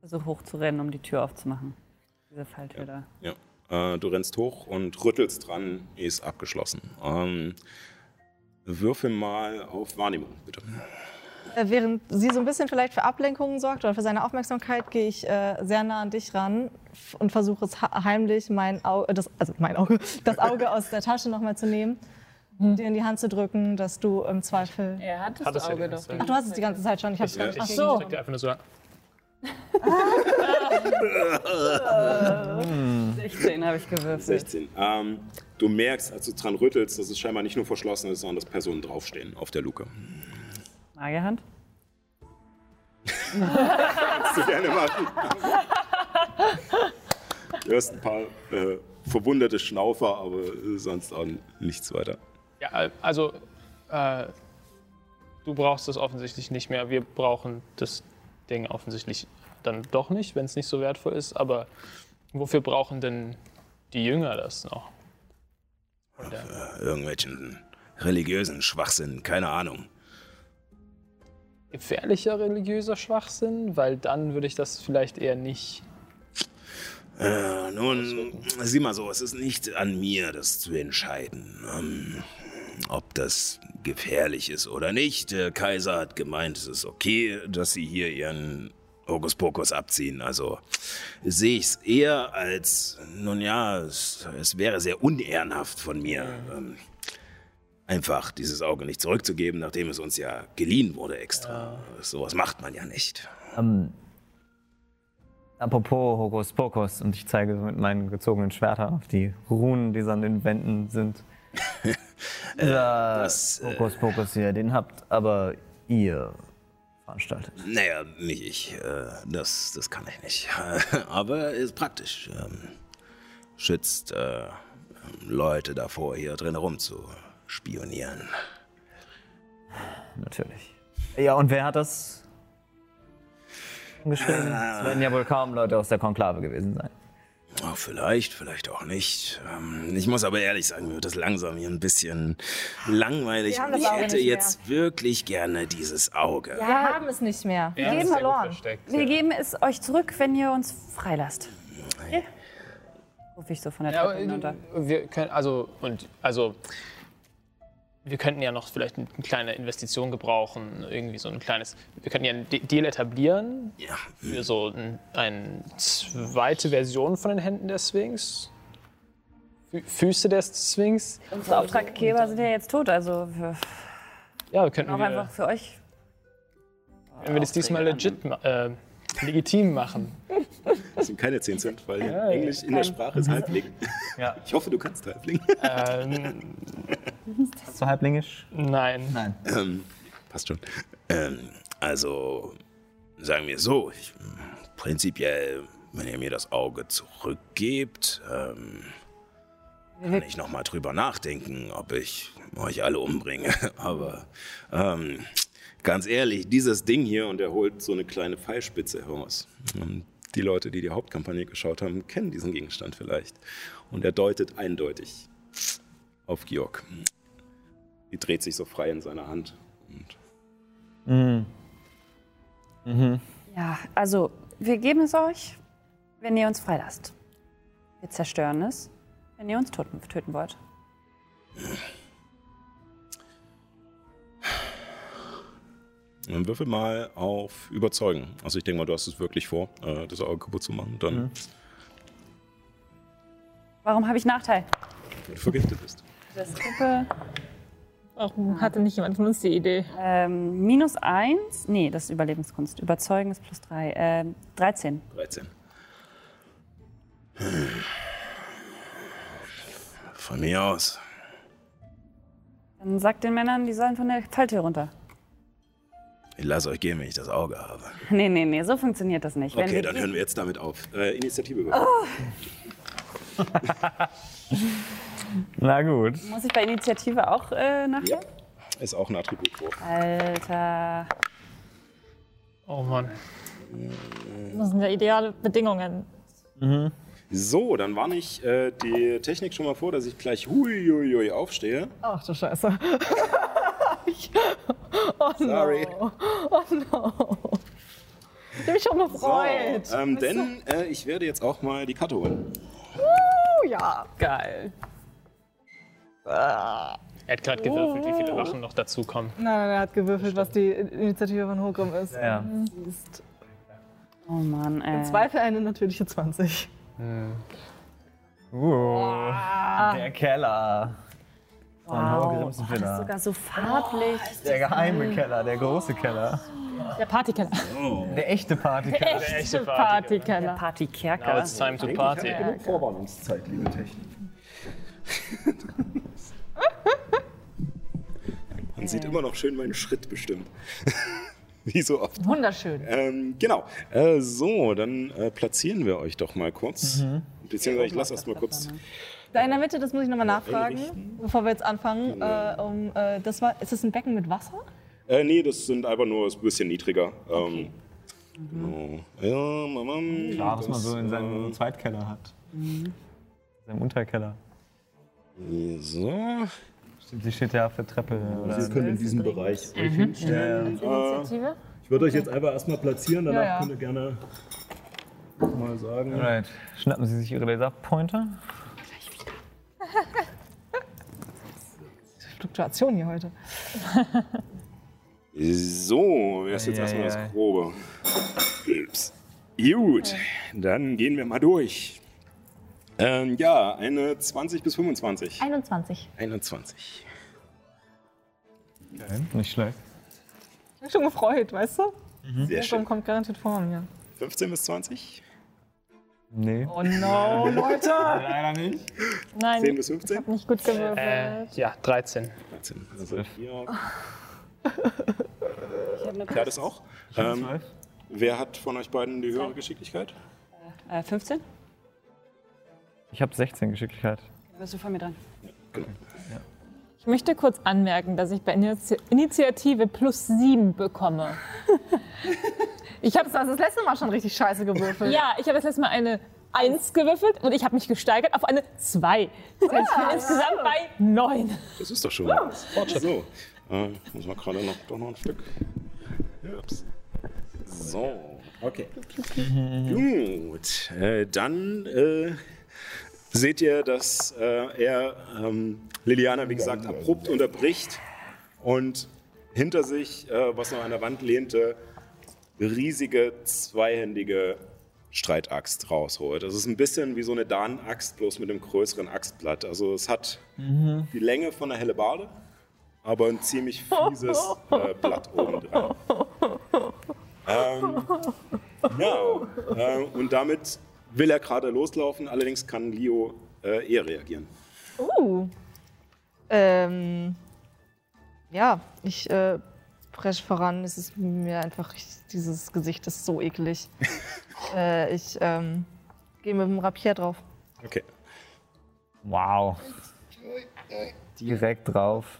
Versuch hochzurennen, um die Tür aufzumachen. Diese Falltür da. Ja. Äh, du rennst hoch und rüttelst dran, ist abgeschlossen. Ähm, würfel mal auf Wahrnehmung, bitte. Äh, Während sie so ein bisschen vielleicht für Ablenkungen sorgt oder für seine Aufmerksamkeit, gehe ich äh, sehr nah an dich ran und versuche es heimlich mein Auge, das, also mein Auge, das Auge aus der Tasche nochmal zu nehmen, dir in die Hand zu drücken, dass du im Zweifel. Er hat das Hat ja die Auge ganze doch. Ach, du hast es die ganze Zeit schon. Ich habe es gar nicht Ich gegen- steck dir einfach nur so. 16 habe ich gewürfelt. 16. Ähm, du merkst, als du dran rüttelst, dass es scheinbar nicht nur verschlossen ist, sondern dass Personen draufstehen auf der Luke. Magierhand? Kannst du gerne machen. Du hörst ein paar äh, verwunderte Schnaufer, aber äh, sonst auch nichts weiter. Ja, also äh, du brauchst es offensichtlich nicht mehr. Wir brauchen das Ding offensichtlich dann doch nicht, wenn es nicht so wertvoll ist. Aber wofür brauchen denn die Jünger das noch? Oder Irgendwelchen religiösen Schwachsinn, keine Ahnung. gefährlicher religiöser Schwachsinn? Weil dann würde ich das vielleicht eher nicht. Äh, nun, sieh mal so, es ist nicht an mir, das zu entscheiden. Ähm, ob das gefährlich ist oder nicht. Der Kaiser hat gemeint, es ist okay, dass sie hier ihren Hokuspokus abziehen. Also sehe ich es eher als, nun ja, es, es wäre sehr unehrenhaft von mir, ähm, einfach dieses Auge nicht zurückzugeben, nachdem es uns ja geliehen wurde extra. Sowas macht man ja nicht. Ähm, apropos Hokus Pokus, und ich zeige mit meinen gezogenen Schwertern auf die Runen, die an den Wänden sind. Dieser das, äh, Hokus Pokus hier, den habt aber ihr veranstaltet. Naja, nicht ich. Äh, Das, das kann ich nicht. Aber ist praktisch. Ähm, Schützt äh, Leute davor, hier drin rumzuspionieren. Natürlich. Ja, und wer hat das geschrieben? Es werden ja wohl kaum Leute aus der Konklave gewesen sein. Oh, vielleicht, vielleicht auch nicht. Ähm, Ich muss aber ehrlich sagen, mir wird das langsam hier ein bisschen langweilig. Wir ich hätte jetzt wirklich gerne dieses Auge. Wir haben es nicht mehr. Wir Ja, geben verloren. versteckt, Wir ja. geben es euch zurück, wenn ihr uns freilasst. Ja. Rufe ich so von der Ja, Treppe hinunter. wir können, also, und, also, wir könnten ja noch vielleicht eine kleine Investition gebrauchen, irgendwie so ein kleines, wir könnten ja einen De- Deal etablieren Ja. für so ein, eine zweite Version von den Händen der Sphinx. Fü Füße des Sphinx. Unsere Auftraggeber sind ja jetzt tot, also wir Ja, wir könnten auch wir, einfach für euch. wenn wir das diesmal legit, ma- äh, legitim machen. Das sind keine 10 Cent, weil Ja, Englisch in der Sprache ist Halbling. Ja. Ich hoffe, du kannst Halbling. ähm, Hast du halblingisch? nein. Nein. Ähm, passt schon. Ähm, also, sagen wir so, ich, prinzipiell, wenn ihr mir das Auge zurückgebt, ähm, kann ich noch mal drüber nachdenken, ob ich euch alle umbringe. Aber ähm, ganz ehrlich, dieses Ding hier, und er holt so eine kleine Pfeilspitze heraus. Ähm, Die Leute, die die Hauptkampagne geschaut haben, kennen diesen Gegenstand vielleicht. Und er deutet eindeutig auf Georg. Die dreht sich so frei in seiner Hand. Und Ja, also wir geben es euch, wenn ihr uns freilasst. Wir zerstören es, wenn ihr uns töten, töten wollt. Dann würfel mal auf Überzeugen. Also ich denke mal, du hast es wirklich vor, äh, das Auge kaputt zu machen. Dann, Warum habe ich Nachteil? wenn du vergiftet bist. Das Gruppe Warum hatte nicht jemand von uns die Idee? ähm, minus 1. Nee, das ist Überlebenskunst. Überzeugen ist plus 3. Ähm, 13. 13. Hm. Von mir aus. Dann sagt den Männern, die sollen von der Falltür runter. Ich lasse euch gehen, wenn ich das Auge habe. Nee, nee, nee, so funktioniert das nicht. Okay, dann hören wir jetzt damit auf. Äh, Initiative über. Na gut. Muss ich bei Initiative auch äh, nachher? Ja. Ist auch ein Attributwurf. Alter. Oh Mann. Das sind ja ideale Bedingungen. So, dann warne ich äh, die Technik schon mal vor, dass ich gleich huiuiui aufstehe. Ach du Scheiße. Oh no. Sorry. Oh no. Ich hab mich schon gefreut. Ähm, denn äh, ich werde jetzt auch mal die Karte holen. Oh ja. Geil. Er hat gerade gewürfelt, wie viele Wachen noch dazukommen. Nein, nein, er hat gewürfelt, was die Initiative von Hogrim ist. Ja. Ist Oh Mann, ey. Im Zweifel eine natürliche 20. Uh, der Keller. Von Hogrims Das ist sogar so farblich. Der geheime Keller, der große Keller. Der Partykeller. Der echte Partykeller. Der echte Der Party. Partykeller. Now Partykerker. it's time to party. Genug Vorwarnungszeit, liebe Technik. Man sieht immer noch schön meinen Schritt bestimmt. Wie so oft. Wunderschön. Ähm, genau. Äh, so, dann äh, platzieren wir euch doch mal kurz. Beziehungsweise ich lasse erst mal kurz. Da in der Mitte, das muss ich nochmal nachfragen, Einrichten. bevor wir jetzt anfangen. Äh, um, äh, das war, ist das ein Becken mit Wasser? Äh, nee, das sind einfach nur ein bisschen niedriger. Ähm, genau. Ja, Mama. Klar, was man so in seinem Zweitkeller hat. In seinem Unterkeller. So. Stimmt, sie steht ja auf der Treppe. Oder? Ihr könnt in diesem Bereich euch hinstellen. Initiative? Ich würde euch jetzt einfach erstmal platzieren, danach Ja, ja. könnt ihr gerne mal sagen. Alright. Schnappen Sie sich Ihre Laserpointer. Fluktuation hier heute. So, wer ist jetzt erstmal das. Grobe? Ups. Gut, dann gehen wir mal durch. Ähm, ja, eine 20 bis 25. 21. 21. Okay, nicht schlecht. Ich bin schon gefreut, weißt du? Sehr Hogrim schön. kommt garantiert vor mir. 15 bis 20. Nee. Oh no, Leute! Leider nicht. 10 Nein, bis 15. nicht gut gewürfelt. Äh, ja, 13. 13. Also hier. Ja, das auch. Ähm, wer hat von euch beiden die höhere Geschicklichkeit? Äh, 15? Ich habe 16 Geschicklichkeit. Bist du von mir dran? Genau. Ich möchte kurz anmerken, dass ich bei Initi Initiative plus 7 bekomme. Ich habe das das letzte Mal schon richtig scheiße gewürfelt. Ja, ich habe das letzte Mal eine 1 gewürfelt und ich habe mich gesteigert auf eine 2. Das heißt, ich bin insgesamt bei 9. Das ist doch schon was. So. Äh, ich muss mal gerade noch, doch noch ein Stück. Ups. So, okay. Gut, äh, dann äh, seht ihr, dass äh, er ähm, Liliana, wie gesagt, abrupt unterbricht und hinter sich, äh, was noch an der Wand lehnte, riesige zweihändige Streitaxt rausholt. Das ist ein bisschen wie so eine Dan-Axt, bloß mit einem größeren Axtblatt. Also es hat die Länge von einer Hellebarde, aber ein ziemlich fieses äh, Blatt oben dran. Ähm, ja, äh, und damit will er gerade loslaufen, allerdings kann Leo äh, eher reagieren. Uh. Ähm, ja, ich äh, presche voran. Es ist mir einfach, ich, dieses Gesicht ist so eklig. äh, ich ähm, gehe mit dem Rapier drauf. Okay. Wow. Direkt drauf.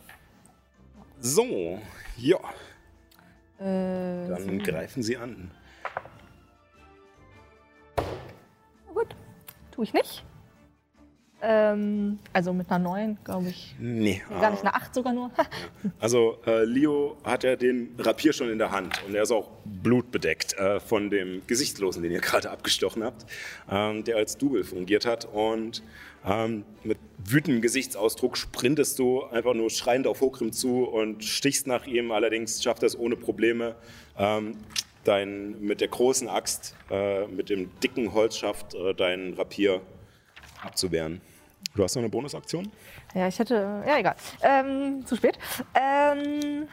So, ja, Äh, dann greifen sie an. Gut, tue ich nicht. Ähm, also mit einer 9, glaube ich. Nee. Gar nicht, eine 8 sogar nur. Also äh, Leo hat ja den Rapier schon in der Hand und er ist auch blutbedeckt äh, von dem Gesichtslosen, den ihr gerade abgestochen habt, ähm, der als Double fungiert hat. Und ähm, mit wütendem Gesichtsausdruck sprintest du einfach nur schreiend auf Hokrim zu und stichst nach ihm. Allerdings schafft er es ohne Probleme, ähm, dein, mit der großen Axt, äh, mit dem dicken Holzschaft, äh, deinen Rapier abzuwehren. Du hast noch eine Bonusaktion? ja, ich hätte. Ja, egal. Ähm, zu spät. Ähm,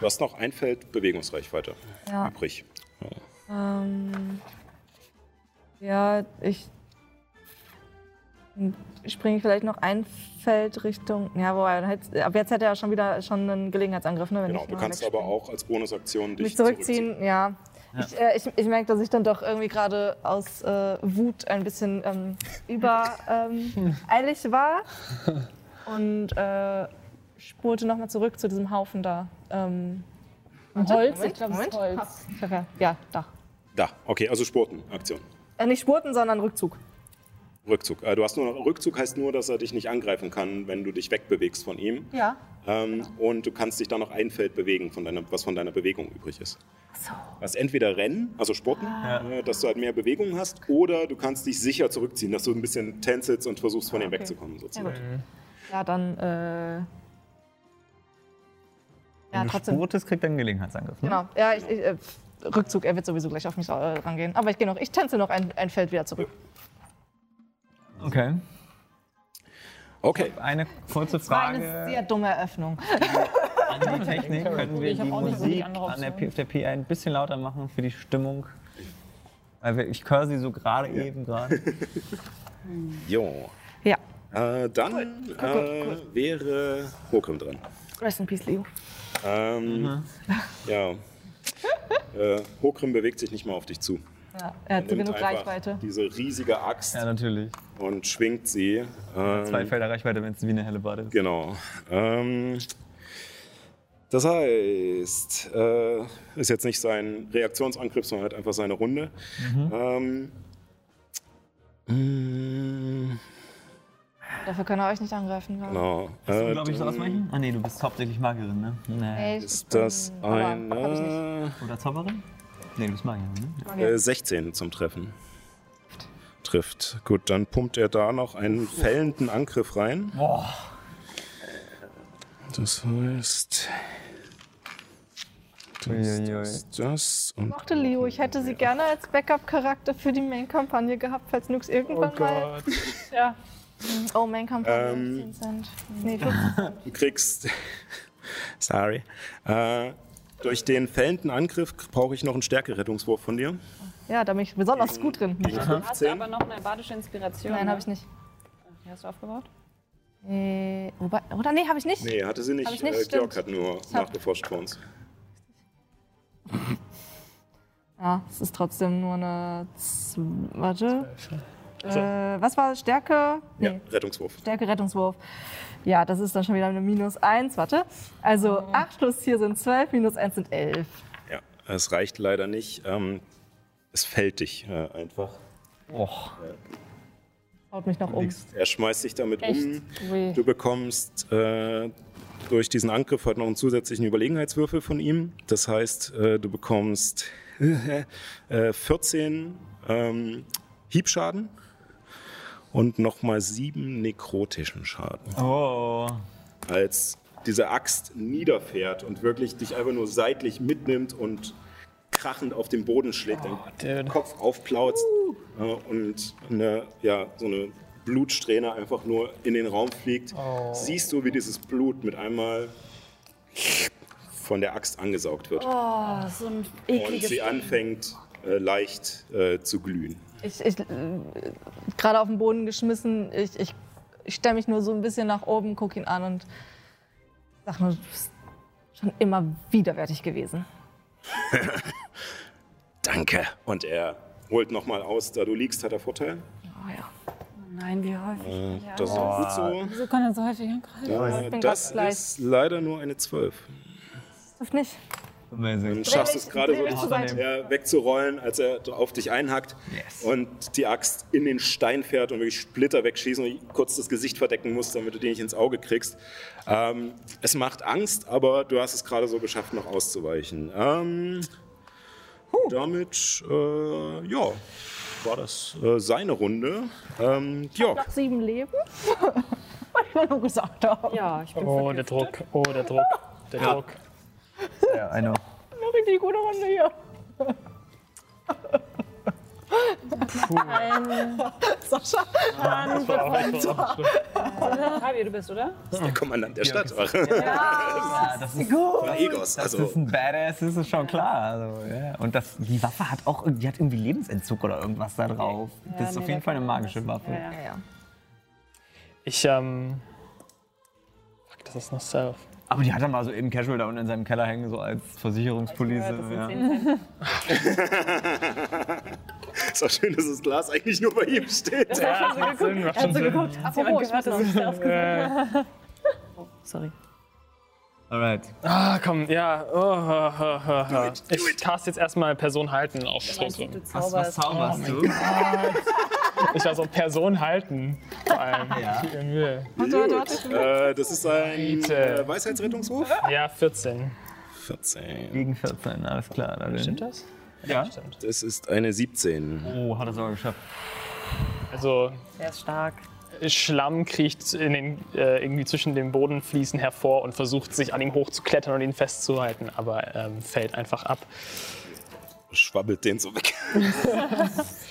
Du hast noch ein Feld Bewegungsreichweite Ja. übrig. ähm, ja, ich. Springe vielleicht noch ein Feld Richtung. Ja, wobei, ab jetzt hätte er schon wieder schon einen Gelegenheitsangriff, ne? Wenn Genau, ich du kannst wegspringe. aber auch als Bonusaktion dich mich zurückziehen, ja. Ich, äh, ich, ich merke, dass ich dann doch irgendwie gerade aus äh, Wut ein bisschen ähm, übereilig ähm, eilig war und äh, spurte nochmal zurück zu diesem Haufen da. Ähm, Holz, Moment, ich glaube, es ist. Holz. Ja, da. Da, okay, also Spurten, Aktion. Äh, nicht spurten, sondern Rückzug. Rückzug. Äh, du hast nur Rückzug heißt nur, dass er dich nicht angreifen kann, wenn du dich wegbewegst von ihm. Ja. Ähm, und du kannst dich dann noch ein Feld bewegen, von deiner, was von deiner Bewegung übrig ist. So. Du hast entweder Rennen, also Sporten, äh, dass du halt mehr Bewegung hast, oder du kannst dich sicher zurückziehen, dass du ein bisschen tänzelst und versuchst, von ihm okay. wegzukommen. Ja, Sozusagen. gut. Ja, dann. Äh, ja, Wenn du trotzdem. spurtest, kriegt einen Gelegenheitsangriff. Ne? Genau. Ja, ich, ich, äh, Rückzug. Er wird sowieso gleich auf mich rangehen. Aber ich gehe noch. Ich tänze noch ein, ein Feld wieder zurück. Okay. Okay, Eine kurze Das war eine Frage sehr dumme Eröffnung. an die Technik. Können wir die auch nicht wirklich Musik an der. P auf der PA ein bisschen lauter machen für die Stimmung? Weil wir- ich höre sie so gerade eben gerade. jo. Ja. Äh, dann äh, wäre Hokum dran. Rest in peace, Leo. Ähm, Ja. Äh, Hokrim bewegt sich nicht mal auf dich zu. Ja, er hat so Nimmt genug Reichweite. Diese riesige Axt Ja, natürlich. und schwingt sie. Ähm, Zwei Felder Reichweite, wenn es wie eine helle Bade ist. Genau. Ähm, das heißt, äh, ist jetzt nicht sein Reaktionsangriff, sondern halt einfach seine Runde. Ähm, mm, Dafür kann er euch nicht angreifen. genau. Hast du, Äh, glaube ich, so dann ausweichen? Ah, nee, du bist hauptsächlich Magierin, ne? Nee. Ist das eine Oder Zauberin? Nee, du bist Magierin, ne? Okay. äh, 16 zum Treffen? Trifft. Gut, dann pumpt er da noch einen fällenden Angriff rein. Boah. Das heißt. Das, das, das und Ich mochte Leo. Ich hätte sie gerne als Backup-Charakter für die Main-Kampagne gehabt, falls Nux Oh irgendwann mal. Gott. Ja. Oh, Main-Kampagne. Ähm. 10 Cent. Nee, 15 Cent. Du kriegst. Sorry. Äh, durch den fällenden Angriff brauche ich noch einen Stärkerettungswurf von dir. Ja, da bin ich besonders gut drin. Gegen Du hast 15. aber noch eine badische Inspiration. Nein, ne? habe ich nicht. Die hast du aufgebaut? Äh, wobei, oder nee, habe ich nicht. Nee, hatte sie nicht. Ich nicht, äh, Georg hat nur hab- nachgeforscht bei uns. Ja, es ist trotzdem nur eine. Z warte. Äh, was war Stärke? Nee, Ja, Rettungswurf. Stärke Rettungswurf. Ja, das ist dann schon wieder eine minus 1. Warte. Also 8 plus 4 sind 12, minus 1 sind 11. Ja, es reicht leider nicht. Ähm, es fällt dich äh, einfach. Och. Haut mich noch um. Er schmeißt dich damit Echt? um. Ui. Du bekommst äh, durch diesen Angriff halt noch einen zusätzlichen Überlegenheitswürfel von ihm. Das heißt, äh, du bekommst äh, 14 ähm, Hiebschaden und nochmal 7 nekrotischen Schaden. Oh. Als diese Axt niederfährt und wirklich dich einfach nur seitlich mitnimmt und krachend auf den Boden schlägt, dein dude. Kopf aufplautzt äh, und eine, ja, so eine Blutsträhne einfach nur in den Raum fliegt. Siehst du, wie dieses Blut mit einmal von der Axt angesaugt wird Oh, so ein und ekliges sie anfängt äh, leicht äh, zu glühen. Ich, ich gerade auf den Boden geschmissen. Ich, ich, ich stelle mich nur so ein bisschen nach oben, gucke ihn an und sag nur, du bist schon immer widerwärtig gewesen. Danke. Und er holt nochmal aus, da du liegst, hat er Vorteil. Oh ja. Nein, wie häufig. Äh, ja. das ist auch gut so. Wieso kann er so häufig angreifen? Bin das ist leider nur eine 12. Das trifft nicht. Amazing. Du schaffst es gerade wirklich ja, wegzurollen, als er auf dich einhackt Yes. und die Axt in den Stein fährt und wirklich Splitter wegschießen und kurz das Gesicht verdecken musst, damit du den nicht ins Auge kriegst. Ähm, es macht Angst, aber du hast es gerade so geschafft, noch auszuweichen. Ähm, damit, äh, ja, war das äh, seine Runde. Ähm, Georg, Noch sieben Leben? Was ich nur gesagt habe. Ja, ich bin Oh, der Druck. Oh, der Druck. Der Druck. Ja, I know. Eine richtig gute Runde hier. Sascha. Das war auch das war auch schlimm. Javier, du bist, oder? der Kommandant der Stadtwache. Ja, das ist Von Egos. Das Also, ist ein Badass, das ist schon klar. Also, ja. Und das, die Waffe hat auch die hat irgendwie Lebensentzug oder irgendwas da drauf. das ist nee, auf jeden Fall eine magische das- Waffe. Ja, ja. Ich, ähm. Fuck, das ist noch Self. Aber die hat er mal so eben casual da unten in seinem Keller hängen, so als Versicherungspolice. Ja. 10 Cent. Ist auch schön, dass das Glas eigentlich nur bei ihm steht. Ja, das Sinn, macht schon Sinn. Hat jemand gehört, dass ich das ausgesucht Oh, sorry. Alright. Ah, komm, ja. Oh, oh, oh, oh. Ich cast jetzt erstmal Person halten auf. Du Was, was zauberst. zauberst du? Ich war so Person halten. Vor allem. Ja. Viel Mühe. Äh, das ist ein äh, Weisheitsrettungswurf. Ja, 14. 14. Gegen 14, alles klar. Dann. Stimmt das? Ja. Stimmt. Das ist eine 17. Oh, hat er sogar geschafft. Also, Der ist stark. Schlamm kriecht in den, äh, irgendwie zwischen den Bodenfliesen hervor und versucht sich an ihm hochzuklettern und ihn festzuhalten, aber ähm, fällt einfach ab. Schwabbelt den so weg.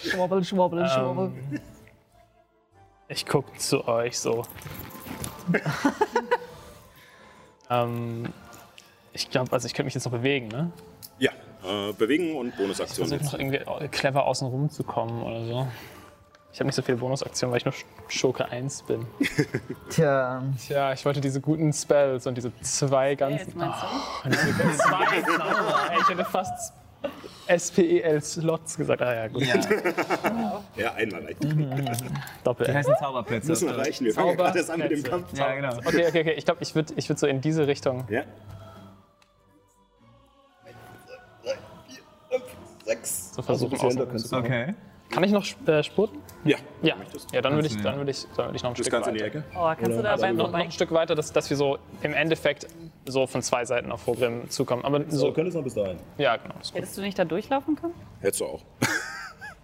Schwabbel, schwabbel, schwabbel. Ähm, ich gucke zu euch so. ähm, ich glaube, also ich könnte mich jetzt noch bewegen, ne? Ja, äh, bewegen und Bonusaktion. Versuche noch jetzt. irgendwie clever außen rum zu kommen oder so. Ich habe nicht so viele Bonusaktionen, weil ich nur Schurke 1 bin. Tja. Tja, ich wollte diese guten Spells und diese zwei Hey, ganzen. jetzt meinst du? Oh, diese zwei Zauber. Ey, ich hätte fast SPEL-Slots gesagt. Ah ja, gut. Ja, Ja, einmal reicht. Doppel. die heißen Zauberplätze. Müssen wir reichen. Wir fangen gerade erst an mit dem. Kampf. Ja, genau. Okay, okay, okay. Ich glaube, ich würde ich würd so in diese Richtung. Ja. Sechs. So versuchen, Also, Okay. Kann ich noch äh, spurten? Ja. Ja. Ja, dann würde ich, dann würde ich, dann würde ich noch ein Das Stück Ganze in die weiter. Ecke. Oh, kannst du da beim Noch, noch ein Stück weiter, dass, dass wir so im Endeffekt so von zwei Seiten auf Hogrim zukommen. Aber so, könntest noch bis dahin. ja, genau. Hättest du nicht da durchlaufen können? Hättest du auch.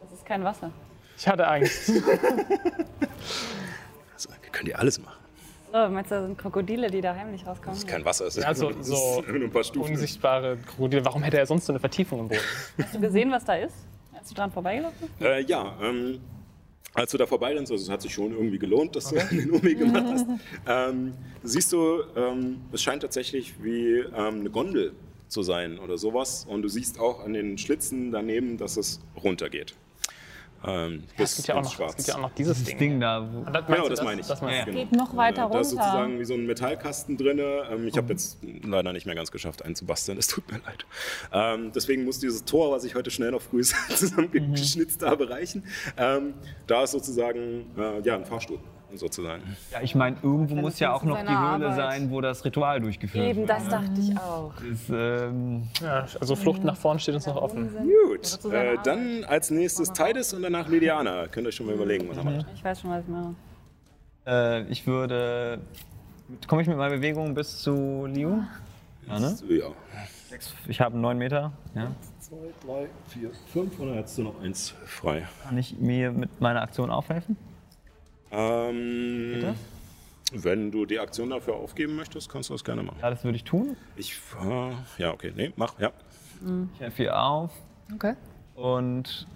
Das ist kein Wasser. Ich hatte Angst. Also, wir können die alles machen. So, meinst du, da sind Krokodile, die da heimlich rauskommen? Das ist kein Wasser. Es ist Also das so ist nur ein paar Stufen. unsichtbare Krokodile. Warum hätte er sonst so eine Vertiefung im Boden? Hast du gesehen, was da ist? Als du dran vorbeigelaufen bist? Äh, ja, ähm, als du da vorbeirennst, also es hat sich schon irgendwie gelohnt, dass du den Umweg gemacht hast, ähm, siehst du, ähm, es scheint tatsächlich wie ähm, eine Gondel zu sein oder sowas. Und du siehst auch an den Schlitzen daneben, dass es runtergeht. Ähm, Es bis gibt, ja auch noch, es gibt ja auch noch dieses Das Ding. Ding da. Das Genau, du, das meine ich. Das meinst du. Genau. Geht noch weiter Äh, Da ist runter. sozusagen wie so ein Metallkasten drin. Ähm, ich habe jetzt leider nicht mehr ganz geschafft, einen zu basteln. Es tut mir leid. Ähm, deswegen muss dieses Tor, was ich heute schnell noch früh zusammengeschnitzt habe, reichen. Ähm, da ist sozusagen äh, ja, ein Fahrstuhl. Sozusagen. Ja, ich meine, irgendwo muss ja auch noch die Höhle Arbeit. sein, wo das Ritual durchgeführt Eben, wird. das dachte ich auch. Das, ähm, Ja, also Flucht nach vorn steht uns noch offen. Gut, äh, dann als nächstes Titus und danach Lydiana. Könnt ihr euch schon mal überlegen, was er macht. Ich weiß schon, was ich mache. äh, ich würde. Komme ich mit meiner Bewegung bis zu Liu? Ja, ne? Ja. Ich habe neun Meter. Ja. Zwei, drei, vier, fünf und dann hättest du noch Eins frei. Kann ich mir mit meiner Aktion aufhelfen? Ähm, wenn du die Aktion dafür aufgeben möchtest, kannst du das gerne machen. Ja, das würde ich tun. Ich, äh, ja, okay, nee, mach, ja. Ich helfe ihr auf. Okay. Und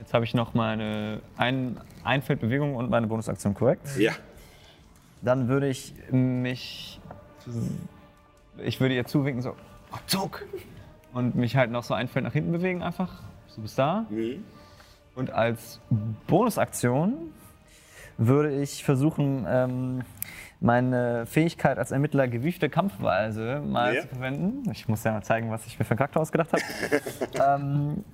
jetzt habe ich noch meine ein Einfeldbewegung und meine Bonusaktion korrekt. Ja, Dann würde ich mich. Ich würde ihr zuwinken, so. Zug! Und mich halt noch so ein Feld nach hinten bewegen, einfach. So bis da. Mhm. Und als Bonusaktion würde ich versuchen, ähm, meine Fähigkeit als Ermittler gewiefte Kampfweise mal Ja. zu verwenden. Ich muss ja mal zeigen, was ich mir für einen Charakter ausgedacht habe. ähm,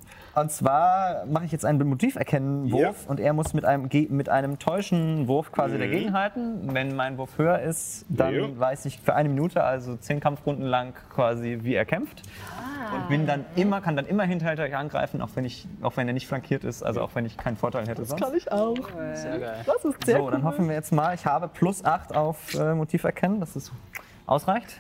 und zwar mache ich jetzt einen Motiverkennen-Wurf Ja. und er muss mit einem, mit einem Täuschen-Wurf quasi Mhm. dagegenhalten. Wenn mein Wurf höher ist, dann Ja. weiß ich für eine Minute, also zehn Kampfrunden lang quasi, wie er kämpft. Und bin dann immer, kann dann immer hinterhältig angreifen, auch wenn, ich, auch wenn er nicht flankiert ist, also auch wenn ich keinen Vorteil hätte. sonst. ich auch. Sehr geil. Das ist sehr So, dann hoffen wir jetzt mal, ich habe plus 8 auf äh, Motiv erkennen, dass es ausreicht.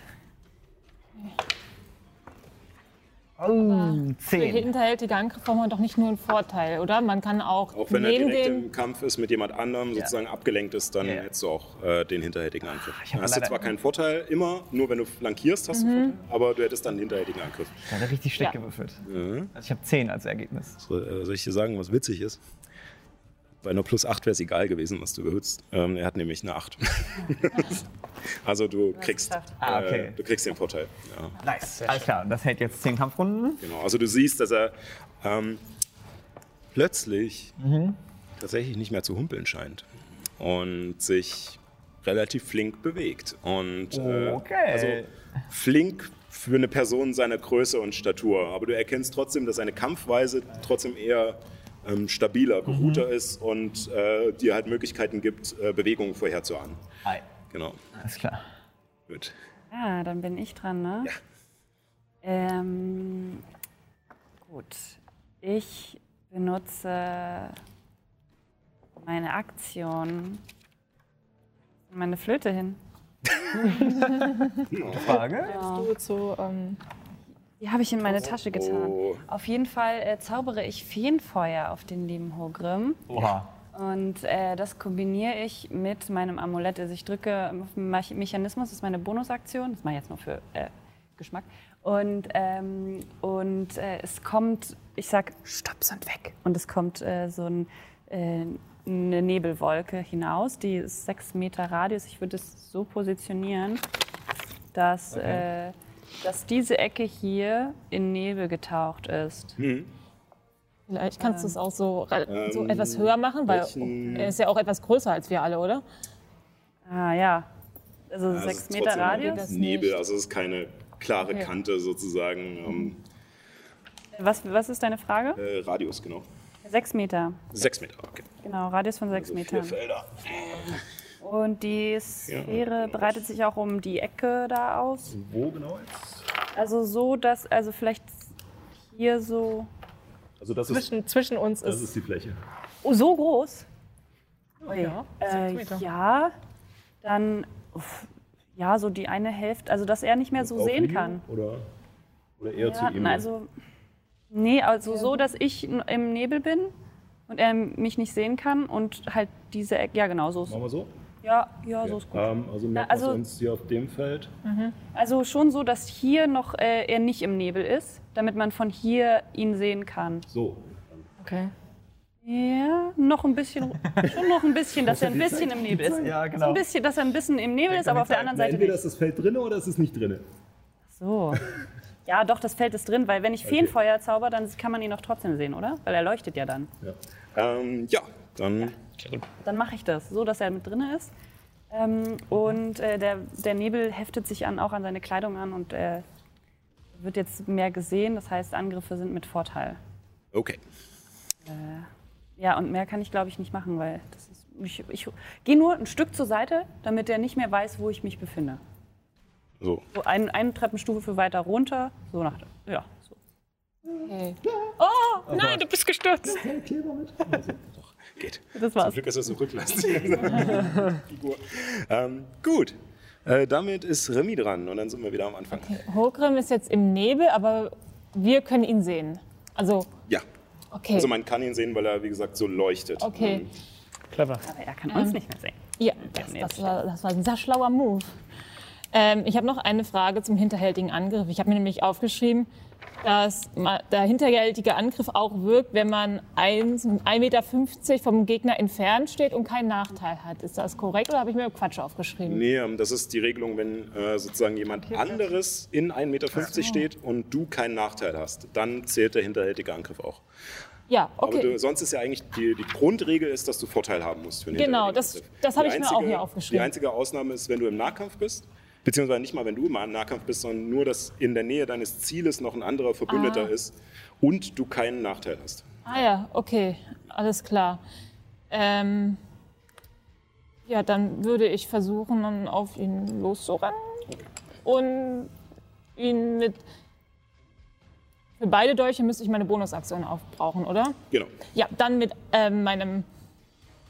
Oh, Für 10. hinterhältige Angriffe haben wir doch nicht nur einen Vorteil, oder? Man kann auch, auch wenn er neben direkt den. im Kampf ist mit jemand anderem, sozusagen abgelenkt ist, dann Ja, ja. hättest du auch äh, den hinterhältigen Angriff. ich Dann hast du zwar keinen Vorteil immer, nur wenn du flankierst, hast du Mhm. Vorteil, aber du hättest dann einen hinterhältigen Angriff. Da hat er richtig schlecht Ja. gewürfelt. Mhm. Also ich habe 10 als Ergebnis. So, äh, soll ich dir sagen, was witzig ist? Bei einer plus 8 wäre es egal gewesen, was du gehützt. Ähm, er hat nämlich eine 8. also du kriegst. Ah, okay. äh, du kriegst den Vorteil. Ja. Nice. Alles klar, das hält jetzt 10 Kampfrunden. Genau, also du siehst, dass er ähm, plötzlich tatsächlich nicht mehr zu humpeln scheint und sich relativ flink bewegt. Und äh, Okay. also flink für eine Person seiner Größe und Statur. Aber du erkennst trotzdem, dass seine Kampfweise trotzdem eher ähm, stabiler, beruhter ist und äh, dir halt Möglichkeiten gibt, äh, Bewegungen vorherzuahnen. Hi. Genau. Alles klar. Gut. Ah, dann bin ich dran, ne? Ja. Ähm, gut. Ich benutze meine Aktion. Meine Flöte hin. Frage? Du zu, ähm, Die habe ich in meine Tasche getan. Oh. Auf jeden Fall äh, zaubere ich Feenfeuer auf den lieben Hogrim. Oha. Und äh, das kombiniere ich mit meinem Amulett. Also ich drücke auf den Mech- Mechanismus, das ist meine Bonusaktion. Das mache ich jetzt nur für äh, Geschmack. Und, ähm, und äh, es kommt, ich sag, stopp, sind weg. Und es kommt äh, so ein, äh, eine Nebelwolke hinaus, die ist sechs Meter Radius. Ich würde es so positionieren, dass, äh, dass diese Ecke hier in Nebel getaucht ist. Vielleicht kannst du es auch so, so Ähm, etwas höher machen, weil welchen- er ist ja auch etwas größer als wir alle, oder? Ah ja, also Ja, es sechs ist Meter Radius. Das Nebel, nicht. also es ist keine klare Okay. Kante sozusagen. Ähm, Was, was ist deine Frage? äh, Radius, genau. Sechs Meter. Sechs Meter, okay. Genau, Radius von sechs Also vier Metern. Felder. Und die Sphäre breitet sich auch um die Ecke da aus. Wo genau jetzt? Also so, dass, also vielleicht hier so. Also das ist, zwischen, zwischen uns das ist, ist die Fläche. Oh, so groß? Ui. ja, äh, Meter. ja, dann. Uff, ja, so die eine Hälfte, also dass er nicht mehr so Auf sehen kann. Oder, oder eher zu Ja, ihm? na, also, nee, also so, dass ich im Nebel bin und er mich nicht sehen kann und halt diese Ecke, ja genau, so ist Machen wir so? Ja, ja, so ist gut. Ähm, also merken also- wir uns hier auf dem Feld. Also schon so, dass hier noch äh, er nicht im Nebel ist, damit man von hier ihn sehen kann. So. okay. Ja, noch ein bisschen, schon noch ein bisschen, dass er ein bisschen im Nebel ist. Ja, So genau. ein bisschen, dass er ein bisschen im Nebel ist, aber auf der anderen Seite entweder nicht. ist das Feld drin oder ist es nicht drin. So. Ja, doch, das Feld ist drin, weil wenn ich Feenfeuer zauber, dann kann man ihn doch trotzdem sehen, oder? Weil er leuchtet ja dann. Ja. Ähm, ja, dann Dann mache ich das, so dass er mit drin ist. Ähm, und äh, der, der Nebel heftet sich an, auch an seine Kleidung an und äh, wird jetzt mehr gesehen. Das heißt, Angriffe sind mit Vorteil. okay. Ja, und mehr kann ich, glaube ich, nicht machen, weil das ist, ich, ich gehe nur ein Stück zur Seite, damit er nicht mehr weiß, wo ich mich befinde. So. So ein, eine Treppenstufe für weiter runter, so nach, ja, so. Okay. Oh, nein, du bist gestürzt. Geht. Das Zum war's. Glück ist das so rücklastig. Figur. ähm, gut. Äh, damit ist Remy dran und dann sind wir wieder am Anfang. Hogrim ist jetzt im Nebel, aber wir können ihn sehen. Also, Ja. okay. Also man kann ihn sehen, weil er, wie gesagt, so leuchtet. okay. Clever. Aber er kann uns nicht mehr sehen. Ja, das, das, war, das war ein sehr schlauer Move. Ähm, ich habe noch eine Frage zum hinterhältigen Angriff. Ich habe mir nämlich aufgeschrieben, dass der hinterhältige Angriff auch wirkt, wenn man 1,50 Meter vom Gegner entfernt steht und keinen Nachteil hat. Ist das korrekt oder habe ich mir Quatsch aufgeschrieben? Nee, ähm, das ist die Regelung, wenn äh, sozusagen jemand anderes in 1,50 Meter steht und du keinen Nachteil hast. Dann zählt der hinterhältige Angriff auch. Ja, Aber okay. du, sonst ist ja eigentlich die, die Grundregel ist, dass du Vorteil haben musst für den Genau, hinterhältigen das- das habe ich mir auch hier aufgeschrieben. Die einzige Ausnahme ist, wenn du im Nahkampf bist. Beziehungsweise nicht mal, wenn du im Nahkampf bist, sondern nur, dass in der Nähe deines Zieles noch ein anderer Verbündeter Ah. ist und du keinen Nachteil hast. Ah ja, okay, alles klar. Ähm, ja, dann würde ich versuchen, dann auf ihn loszurennen und ihn mit. Für beide Dolche müsste ich meine Bonusaktion aufbrauchen, oder? Genau. Ja, dann mit ähm, meinem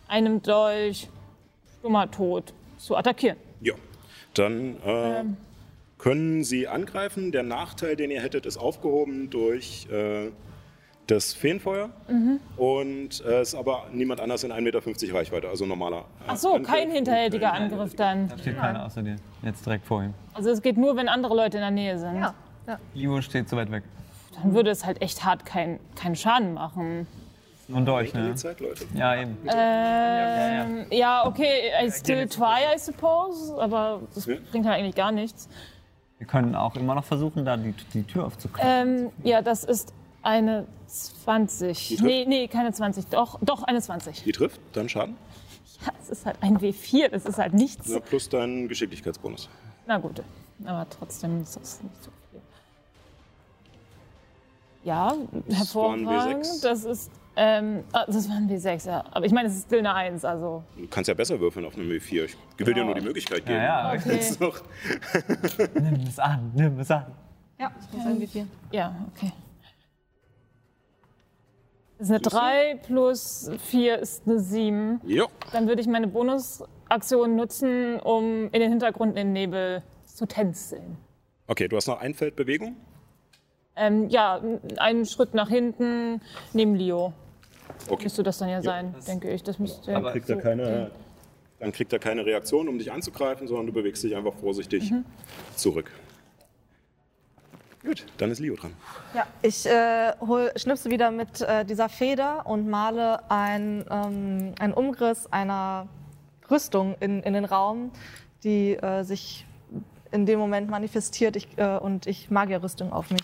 einem Dolch stummer Tod zu attackieren. Ja. Dann äh, Ähm. können sie angreifen. Der Nachteil, den ihr hättet, ist aufgehoben durch äh, das Feenfeuer. Mhm. Und es äh, ist aber niemand anders in 1,50 Meter Reichweite, also normaler. äh, Ach so, Angriff kein hinterhältiger kein Angriff dann. Da steht keiner außer dir. Jetzt direkt vor ihm. Also es geht nur, wenn andere Leute in der Nähe sind. Ja. Limo steht so weit weg. Dann würde es halt echt hart keinen keinen Schaden machen. Und durch, Die ne? Zeit, Leute. Ja, eben. Ähm, ja, okay, I still try, I suppose, aber das Ja. bringt halt eigentlich gar nichts. Wir können auch immer noch versuchen, da die, die Tür aufzukriegen. Ähm, ja, das ist eine 20. trifft? Nee, nee, keine 20, doch, doch eine 20. Die trifft, dann Schaden. Ja, es ist halt ein W4, das ist halt nichts. Na, plus dein Geschicklichkeitsbonus. Na gut, aber trotzdem ist das nicht so viel. Ja, hervorragend. W6. Das ist, ähm, das waren W6, ja. Aber ich meine, es ist still eine 1, also. Du kannst ja besser würfeln auf einem W4. Ich will dir nur die Möglichkeit geben. Ja, ja. Okay. Nimm es an, nimm es an. Ja, das muss irgendwie viel. Ja, okay. Das ist eine 3 plus 4 ist eine 7. Ja. Dann würde ich meine Bonusaktion nutzen, um in den Hintergrund in den Nebel zu tänzeln. Okay, du hast noch ein Feld Bewegung. Ähm, ja, einen Schritt nach hinten neben Leo. Okay. Müsste das dann ja sein, denke ich. Das müsste Aber Kriegt er keine, dann kriegt er keine Reaktion, um dich anzugreifen, sondern du bewegst dich einfach vorsichtig zurück. Gut, dann ist Leo dran. Ja, ich äh, hol, schnipse wieder mit äh, dieser Feder und male ein, ähm, einen Umriss einer Rüstung in, in den Raum, die äh, sich in dem Moment manifestiert ich, äh, und ich Magierrüstung auf mich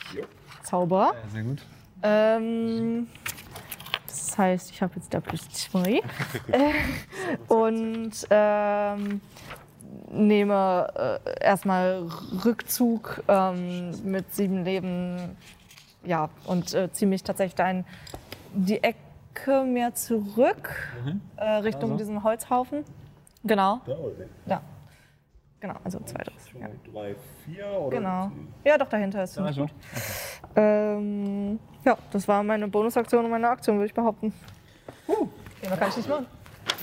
zauber. Ja, sehr gut. Ähm, das heißt, ich habe jetzt da plus zwei. Äh, und ähm, nehme äh, erstmal Rückzug ähm, mit sieben Leben. Ja, und äh, ziehe mich tatsächlich da in die Ecke mehr zurück, äh, Richtung Also. diesen Holzhaufen. Genau. Ja. Genau, also zwei draus. Ja. Drei, vier oder? Genau. Ja, doch, dahinter ist ziemlich Also, gut. Ähm, ja, das war meine Bonusaktion und meine Aktion, würde ich behaupten. Uh, mehr kann ich nicht machen.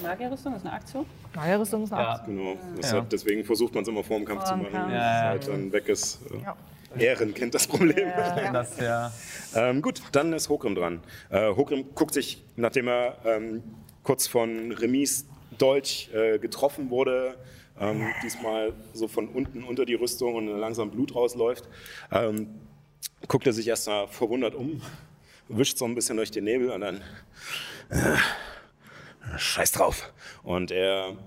Magierrüstung ist eine Aktion. Naja, Rüstung ist eine Ja. Aktion. Genau. Das Ja. hat, deswegen versucht man es immer vor dem Kampf zu Vor dem machen. Kampf. Ja, es ja. halt dann weg ist. Äh, Ja. Ehren kennt das Problem. das ja. Ähm, gut, dann ist Hokrim dran. Äh, Hokrim guckt sich, nachdem er ähm, kurz von Remis Dolch äh, getroffen wurde, ähm, diesmal so von unten unter die Rüstung und langsam Blut rausläuft, ähm, guckt er sich erst mal verwundert um, wischt so ein bisschen durch den Nebel und dann äh, Scheiß drauf. Und er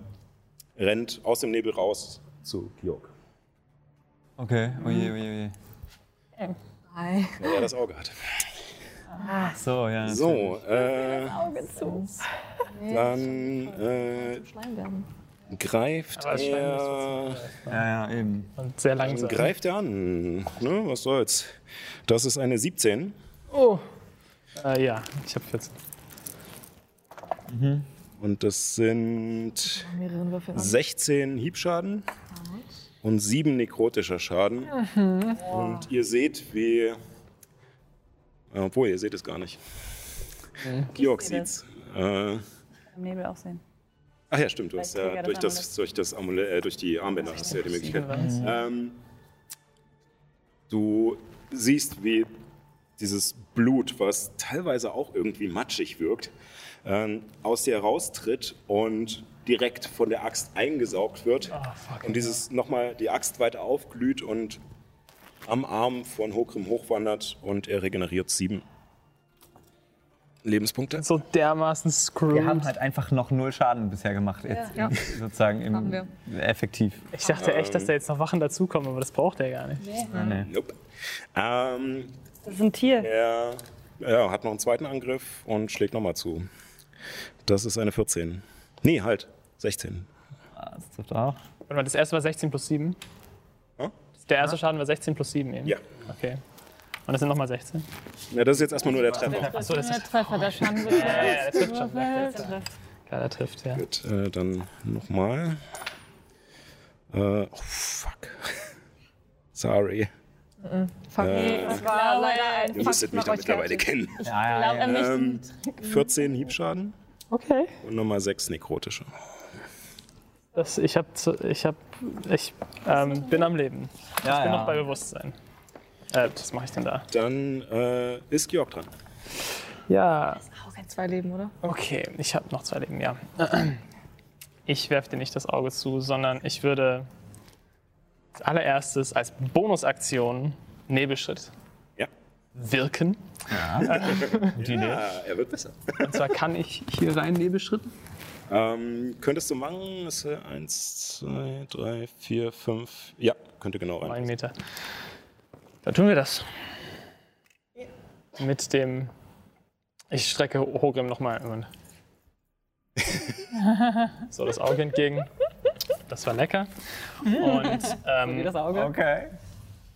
rennt aus dem Nebel raus zu Georg, Okay, oje, oje, oje. Hi. weil er das Auge hat. Ach so, ja. So, äh, Auge zu. dann äh, Schleim werden. Greift er, Ja, ja, eben. Und sehr dann langsam. greift er an. Ne, was soll's? Das ist eine 17 Oh. Äh, ja, ich habe 14. und das sind Mehreren Würfeln. 16 Hiebschaden und 7 nekrotischer Schaden. Und ihr seht, wie. Obwohl, ihr seht es gar nicht. Georg Ich seh das. sieht's. Äh, Im Nebel auch sehen. Ach ja, stimmt, du hast ja durch das durch das Amulett, äh, durch die Armbänder hast du ja die Möglichkeit. Ähm, du siehst, wie dieses Blut, was teilweise auch irgendwie matschig wirkt, ähm, aus dir heraustritt und direkt von der Axt eingesaugt wird. und dieses nochmal die Axt weiter aufglüht und am Arm von Hokrim hochwandert und er regeneriert sieben Lebenspunkte. So dermaßen screwed. Wir haben halt einfach noch null Schaden bisher gemacht. Jetzt Ja. sozusagen im, Haben wir. effektiv. ich dachte echt, dass da jetzt noch Wachen dazukommen, aber das braucht er gar nicht. Nee. Nope. Ähm, Das ist ein Tier. er ja, hat noch einen zweiten Angriff und schlägt nochmal zu. Das ist eine 14. Nee, halt. 16. Ah, Das trifft auch. Warte mal, das erste war 16 plus 7. Hm? Der erste Schaden war 16 plus 7 eben. Ja. Okay. Und das sind nochmal 16. ja. Das ist jetzt erstmal nur der Treffer. Achso, das Der ist. Treffer, der Schaden wird Ja, ja, der trifft schon. gewürfelt. Klar, der trifft, ja. Gut, äh, dann nochmal. Äh, oh, fuck. Sorry. Fuck. Äh, Das war leider ein ihr müsstet mich da mittlerweile kennen. Ja, Glaub, er möchte Ähm, 14 Hiebschaden Okay. und nochmal 6 nekrotische. Das, ich hab, zu- ich hab, ich ähm, bin am Leben. ja, Ich bin ja. noch bei Bewusstsein. Äh, was mache ich denn da? Dann äh, ist Georg dran. Ja, Zwei Leben, oder? okay, ich habe noch zwei Leben, ja. Ich werfe dir nicht das Auge zu, sondern ich würde als allererstes als Bonusaktion Nebelschritt Ja. wirken. Idee. Ja, er wird besser. Und zwar kann ich hier rein Nebelschritt. Ähm, könntest du machen? Das ist 1, 2, 3, 4, 5. Ja, könnte genau rein. Ein Meter. Dann tun wir das. Mit dem. Ich strecke Hogrim nochmal. So das Auge entgegen. Das war lecker. Und ähm, Das Auge. Okay.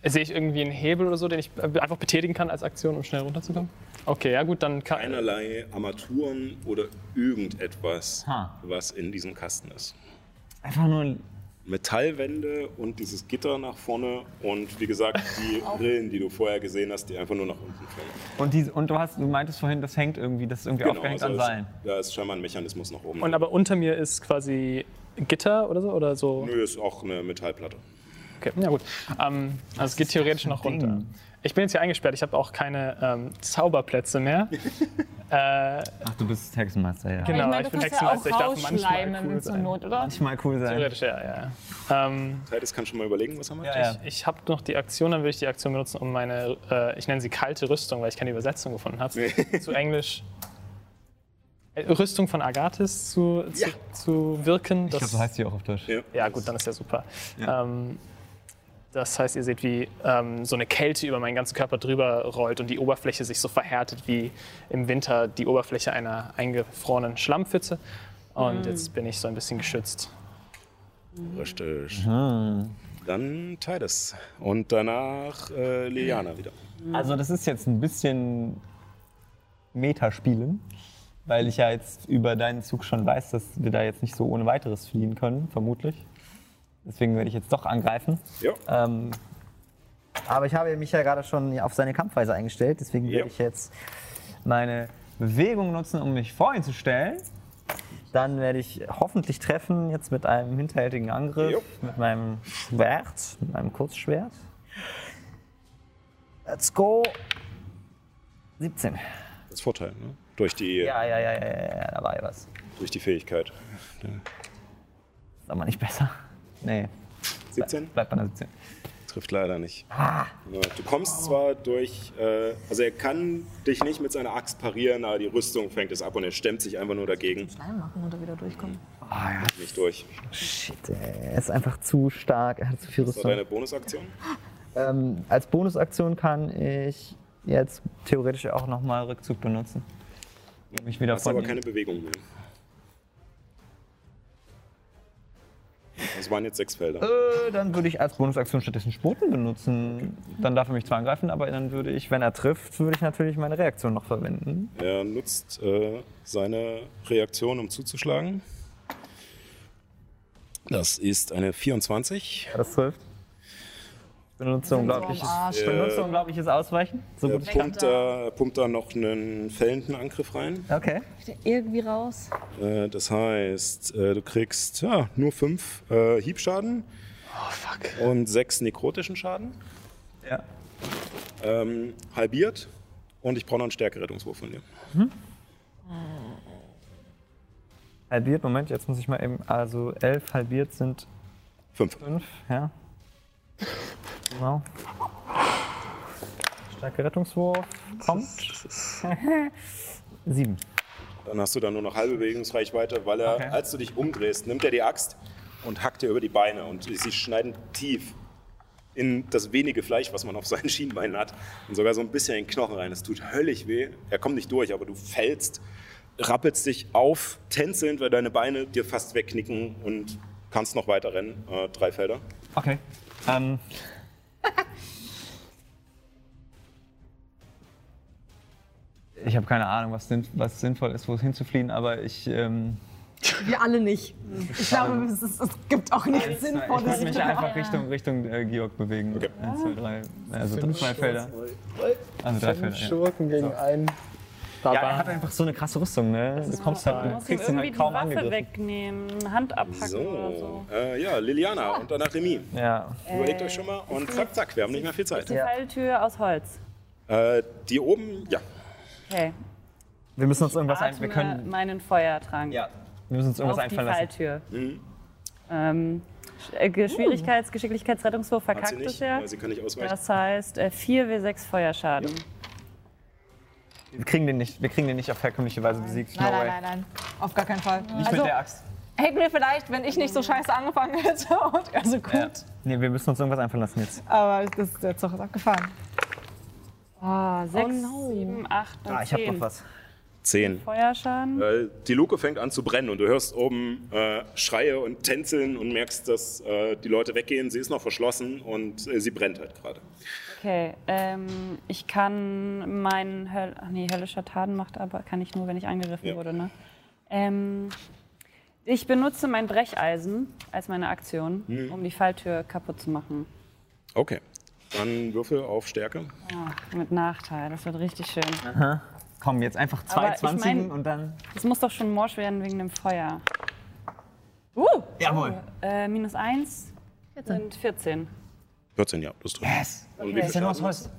sehe ich irgendwie einen Hebel oder so, den ich äh, einfach betätigen kann als Aktion, um schnell runterzukommen? Okay, ja gut, dann kann. Keinerlei Armaturen oder irgendetwas, Ha. was in diesem Kasten ist. Einfach nur. Metallwände und dieses Gitter nach vorne und wie gesagt die Rillen, die du vorher gesehen hast, die einfach nur nach unten fallen. Und, die, und du, hast, du meintest vorhin, das hängt irgendwie, das ist irgendwie aufgehängt an also Seilen. es- da ist scheinbar ein Mechanismus nach oben. Und aber unter mir ist quasi Gitter oder so? Oder so? Nö, ist auch eine Metallplatte. Okay, ja gut. Ähm, also es geht theoretisch noch runter. Ich bin jetzt hier eingesperrt, ich habe auch keine ähm, Zauberplätze mehr. äh, Ach, du bist Hexenmeister, ja. Genau, ich meine, ich bin kannst ja auch Hexenmeister, ich darf manchmal cool zur sein. Not, oder? Manchmal cool sein. theoretisch, ja, ja. ja. Ähm, Titus kann schon mal überlegen, was er macht. Ja, ja. ich habe noch die Aktion, dann würde ich die Aktion benutzen, um meine, äh, ich nenne sie kalte Rüstung, weil ich keine Übersetzung gefunden habe, zu Englisch. äh, Rüstung von Agathis zu, zu, zu wirken. Ich glaube, so heißt sie auch auf Deutsch. Ja. Ja, gut, dann ist ja super. Ja. Ähm, das heißt, ihr seht, wie ähm, so eine Kälte über meinen ganzen Körper drüber rollt und die Oberfläche sich so verhärtet wie im Winter die Oberfläche einer eingefrorenen Schlammpfütze. Und jetzt bin ich so ein bisschen geschützt. Richtig. Dann Titus. Und danach äh, Liliana wieder. Also das ist jetzt ein bisschen Metaspielen, weil ich ja jetzt über deinen Zug schon weiß, dass wir da jetzt nicht so ohne weiteres fliehen können, vermutlich. Deswegen werde ich jetzt doch angreifen. Ja. Ähm, aber ich habe mich ja gerade schon auf seine Kampfweise eingestellt, deswegen Ja. werde ich jetzt. Meine Bewegung nutzen, um mich vor ihn zu stellen. Dann werde ich hoffentlich treffen, jetzt mit einem hinterhältigen Angriff, Jo. mit meinem Schwert, mit meinem Kurzschwert. Let's go. 17. Das ist Vorteil, ne? Durch die, Ja, ja, ja, ja, ja, ja, da war ja was. durch die Fähigkeit. Ist aber nicht besser. Nee, 17? Bleibt bei einer 17. Trifft leider nicht. Ja, du kommst zwar durch, äh, also er kann dich nicht mit seiner Axt parieren, aber die Rüstung fängt es ab und er stemmt sich einfach nur dagegen. Schleim machen und da wieder durchkommen. Nicht durch. shit, ey. er ist einfach zu stark, er hat zu viel Das war Rüstung. deine Bonusaktion? Ähm, als Bonusaktion kann ich jetzt theoretisch auch nochmal Rückzug benutzen. Mich wieder Hast von aber ihm- keine Bewegung mehr. Das waren jetzt sechs Felder. Äh, dann würde ich als Bonusaktion stattdessen Spoten benutzen. Dann darf er mich zwar angreifen, aber dann würde ich, wenn er trifft, Würde ich natürlich meine Reaktion noch verwenden. Er nutzt äh, seine Reaktion, um zuzuschlagen. Das ist eine 24. Das trifft. Benutze unglaubliches, ich benutze unglaubliches Ausweichen. So gut ich kann. pumpt da, pumpt da noch einen fällenden Angriff rein. Okay. Irgendwie raus. Äh, das heißt, äh, du kriegst ja, nur fünf äh, Hiebschaden und sechs nekrotischen Schaden. Ja. Ähm, halbiert. Und ich brauche noch einen Stärkerettungswurf von dir. Halbiert, Moment, jetzt muss ich mal eben. Also 11 halbiert sind Fünf. 5, ja. Genau. Starke Rettungswurf kommt. 7. Dann hast du dann nur noch halbe Bewegungsreichweite, weil er, Okay. als du dich umdrehst, nimmt er die Axt und hackt dir über die Beine. Und sie schneiden tief in das wenige Fleisch, was man auf seinen Schienbeinen hat. Und sogar so ein bisschen in den Knochen rein. Es tut höllisch weh. Er kommt nicht durch, aber du fällst, rappelst dich auf, tänzelnd, weil deine Beine dir fast wegknicken und kannst noch weiter rennen. Äh, drei Felder. Okay. Ähm. Ich habe keine Ahnung, was, sinn, was sinnvoll ist, wo es hinzufliehen, aber ich. Ähm, Wir alle nicht. Ich glaube, es, ist, es gibt auch nichts ich Sinnvolles. würde mich einfach Richtung, Richtung äh, Georg bewegen. Okay. Eins, zwei, drei. Also zwei Felder. Also drei Felder. Ja. Schurken gegen einen. Ja, er hat einfach so eine krasse Rüstung, ne? Du kommst halt, Du kriegst ihn irgendwie halt die kaum Waffe angegriffen. wegnehmen, Hand abhacken So, oder so. äh, ja, Liliana und danach Remy. Ja. Überlegt euch schon mal und zack, zack, wir haben nicht mehr viel Zeit. Die Falltür aus Holz. Äh, die oben, ja, Okay. Wir müssen uns irgendwas ein, wir können, meinen Feuertrank ja, wir müssen uns irgendwas auf die einfallen lassen. Falltür. Mhm. Ähm, äh, Schwierigkeits-, Geschicklichkeitsrettungswurf hat sie verkackt nicht, es ja. sie kann nicht ausweichen. Das heißt äh, 4W6 Feuerschaden. Wir kriegen den nicht, wir kriegen den nicht auf herkömmliche Weise besiegt. Nein, no nein, way. nein, nein. Auf gar keinen Fall. Nicht also, mit der Axt. hätten wir vielleicht, wenn ich nicht so scheiße angefangen hätte. Und, also gut. Ja. Nee, wir müssen uns irgendwas einfallen lassen jetzt. Aber das, der Zug ist abgefahren. Oh, 6, no. 7, 8 und Ah, ich habe 10. noch was. Zehn. Feuerschaden. Äh, die Luke fängt an zu brennen und du hörst oben äh, Schreie und Tänzeln und merkst, dass äh, die Leute weggehen. Sie ist noch verschlossen und äh, sie brennt halt gerade. Okay, ähm, ich kann meinen Höll Ach nee, höllischer Taten macht aber kann ich nur, wenn ich angegriffen Ja. wurde, ne? Ähm, ich benutze mein Brecheisen als meine Aktion, Mhm. um die Falltür kaputt zu machen. Okay. Dann Würfel auf Stärke. Ah, mit Nachteil, das wird richtig schön. Komm, jetzt einfach zwei Aber ich 20 mein- und dann. Das muss doch schon morsch werden wegen dem Feuer. Uh, Jawohl. äh, minus 1 sind 14. 14, ja, das trifft. Yes. Und wie viel ja Holz.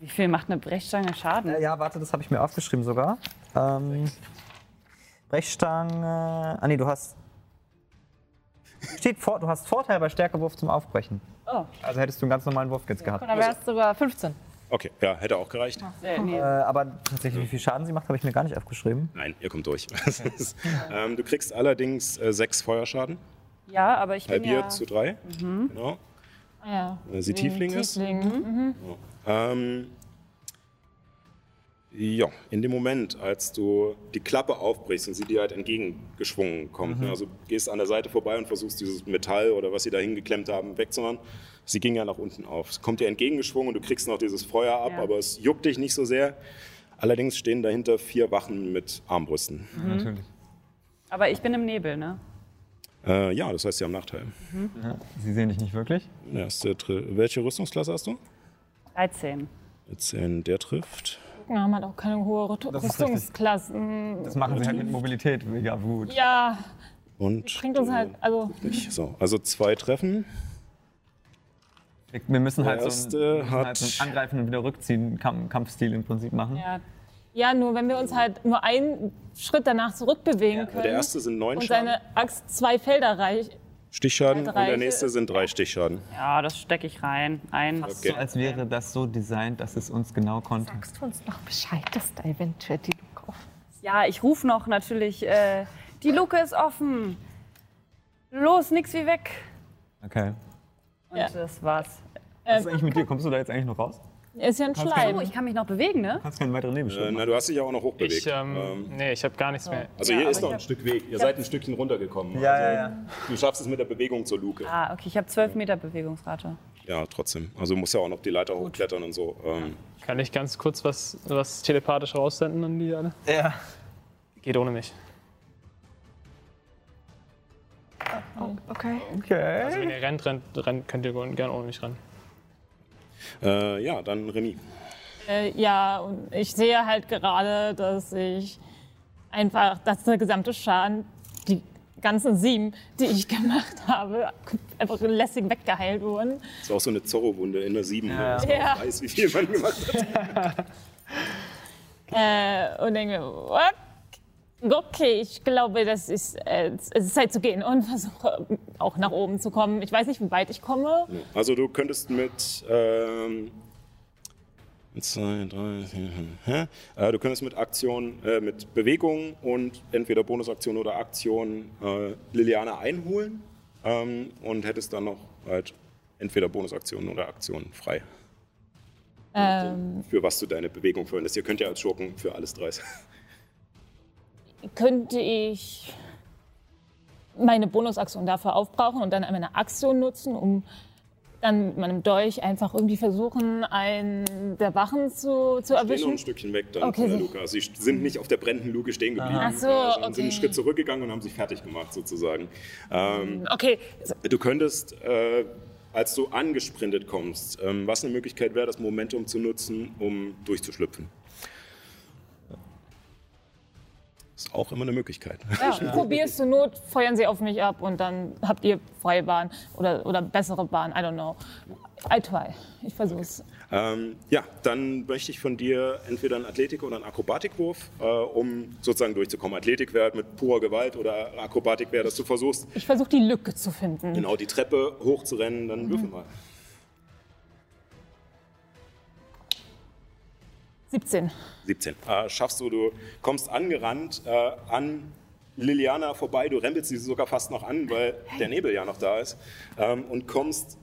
Wie viel macht eine Brechstange Schaden? Äh, ja, warte, das habe ich mir aufgeschrieben sogar. Ähm, Brechstange. Ah, nee, du hast. Steht vor, du hast Vorteil bei Stärkewurf zum Aufbrechen. Oh, Also hättest du einen ganz normalen Wurf jetzt gehabt. Dann wäre es sogar 15. Okay, ja, hätte auch gereicht. äh, nee. Äh, aber tatsächlich, wie viel Schaden sie macht, habe ich mir gar nicht aufgeschrieben. Nein, ihr kommt durch. Ist- ähm, du kriegst allerdings äh, sechs Feuerschaden. Ja, aber ich bin Halbiert ja... zu drei. Genau. Ja. Weil sie Tiefling ist. Tiefling. Ähm, ja, in dem Moment, als du die Klappe aufbrichst und sie dir halt entgegengeschwungen kommt, ne? also du gehst an der Seite vorbei und versuchst dieses Metall oder was sie da hingeklemmt haben wegzumachen, sie ging ja nach unten auf. Es kommt dir entgegengeschwungen und du kriegst noch dieses Feuer ab, Ja. aber es juckt dich nicht so sehr. Allerdings stehen dahinter vier Wachen mit Armbrüsten. Natürlich. Aber ich bin im Nebel, ne? Äh, ja, das heißt, sie haben Nachteil. Sie sehen dich nicht wirklich. Erste Welche Rüstungsklasse hast du? 13. Jetzt äh, der trifft. Wir haben halt auch keine hohe Rüst- Das. Rüstungsklassen. Das machen sie halt mit Mobilität mega gut. Ja, Und bringt uns halt, also. So, also zwei Treffen. Wir- müssen halt, so, einen, müssen hat- halt so einen Angreifen und wieder rückziehen Kamp Kampfstil im Prinzip machen. Ja, ja, nur wenn wir uns halt nur einen Schritt danach zurückbewegen können Der erste sind neun und Schaden. seine Axt zwei Felder reicht. Stichschaden und der nächste sind drei Stichschaden. ja das stecke ich rein. Ein. Okay. So als wäre das so designt, dass es uns genau konnte. Sagst du uns noch Bescheid, dass da eventuell die Luke offen Ja, ich rufe noch natürlich, äh, die Luke ist offen. Los, nix wie weg. Okay. Und Ja. das war's. Was ist eigentlich mit dir? Kommst du da jetzt eigentlich noch raus? Ist ja ein Schleim. Oh, ich kann mich noch bewegen, ne? Kannst keinen weiteren Äh, Nebelschirm na, du hast dich ja auch noch hochbewegt. Ich, ähm, Ähm, nee, ich habe gar nichts mehr. also Ja, hier ist noch ein Stück Weg. Ihr seid ein Stückchen runtergekommen. Ja, also, ja, ja. Du schaffst es mit der Bewegung zur Luke. Ah, okay, ich habe 12 Meter Bewegungsrate. Ja, trotzdem. Also du musst ja auch noch die Leiter hochklettern und so. Ähm, Kann ich ganz kurz was, was telepathisch raussenden an die alle? Ja. Geht ohne mich. Okay. Okay. Also wenn ihr rennt, rennt, rennt könnt ihr gerne ohne mich rennen. Äh, ja, dann Remy. Äh, ja, und ich sehe halt gerade, dass ich einfach, dass der gesamte Schaden, die ganzen sieben, die ich gemacht habe, einfach lässig weggeheilt wurden. Das ist auch so eine Zorro-Wunde in der 7. Ja. dass man Ja. weiß, wie viel man gemacht hat. Äh, und denke, what? Okay, ich glaube, das ist, äh, es ist Zeit zu gehen und versuche auch nach oben zu kommen. Ich weiß nicht, wie weit ich komme. Also du könntest mit ähm, zwei, drei, vier? Äh, du könntest mit Aktion, äh, mit Bewegung und entweder Bonusaktion oder Aktion äh, Liliana einholen ähm, und hättest dann noch halt entweder Bonusaktion oder Aktion frei. Ähm, Für was du deine Bewegung verwendest. Ihr könnt ja als Schurken für alles drei. Könnte ich meine Bonusaktion dafür aufbrauchen und dann meine Aktion nutzen, um dann mit meinem Dolch einfach irgendwie versuchen, einen der Wachen zu, zu Stehen noch erwischen. ein Stückchen weg dann Okay, von der sie- Luke. Also sie sind nicht auf der brennenden Luke stehen geblieben, Ach so, äh, sondern sind einen okay. Schritt zurückgegangen und haben sich fertig gemacht sozusagen. Ähm, Okay, Du könntest, äh, als du angesprintet kommst, ähm, was eine Möglichkeit wäre, das Momentum zu nutzen, um durchzuschlüpfen. Ist auch immer eine Möglichkeit. ja, probier's zur Not, feuern sie auf mich ab und dann habt ihr freie Bahn oder, oder bessere Bahn, I don't know. I try. Ich versuch's. Ähm, ja, dann möchte ich von dir entweder einen Athletik- oder einen Akrobatikwurf, äh, um sozusagen durchzukommen. Athletik wäre mit purer Gewalt oder Akrobatik wäre, dass du versuchst, Ich versuche die Lücke zu finden. genau die Treppe hochzurennen. Dann würfel mal. 17. 17. Äh, schaffst du, du kommst angerannt äh, an Liliana vorbei, du rempelst sie sogar fast noch an, weil der Nebel ja noch da ist, ähm, und kommst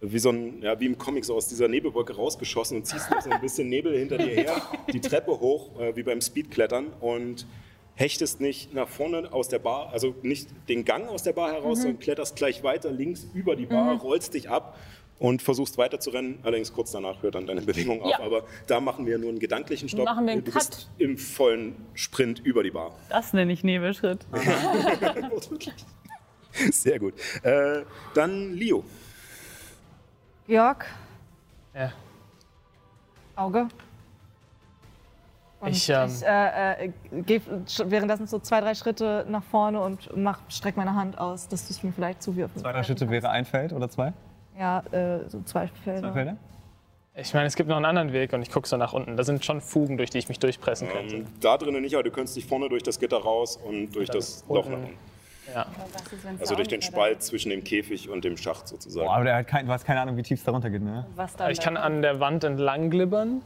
wie so ein, ja, wie im Comic so aus dieser Nebelwolke rausgeschossen und ziehst noch so ein bisschen Nebel hinter dir her, die Treppe hoch, äh, wie beim Speedklettern und hechtest nicht nach vorne aus der Bar, also nicht den Gang aus der Bar heraus, sondern kletterst gleich weiter links über die Bar, rollst dich ab und versuchst weiter zu rennen. Allerdings kurz danach hört dann deine Bewegung auf, Ja. aber da machen wir nur einen gedanklichen Stopp. Machen wir einen du bist Cut. im vollen Sprint über die Bar. Das nenne ich Nebelschritt. Sehr gut. Äh, dann Leo. Georg, Ja. Auge. Und Ich, ich, ähm, äh, äh, gehe währenddessen so zwei, drei Schritte nach vorne und mach, streck meine Hand aus, dass du es mir vielleicht zuwirfst. Zwei, drei Schritte wäre ein Feld oder zwei? Ja, äh, so zwei Felder. Zwei Felder? Ich meine, es gibt noch einen anderen Weg und ich gucke so nach unten. Da sind schon Fugen, durch die ich mich durchpressen könnte. Ähm, da drinnen nicht, aber du könntest dich vorne durch das Gitter raus und durch das Loch nach unten. Ja. Also durch den Spalt zwischen dem Käfig und dem Schacht sozusagen. Boah, aber der hat kein, du hast keine Ahnung, wie tief es da runter geht, ne? Was Ich kann an der Wand entlang glibbern.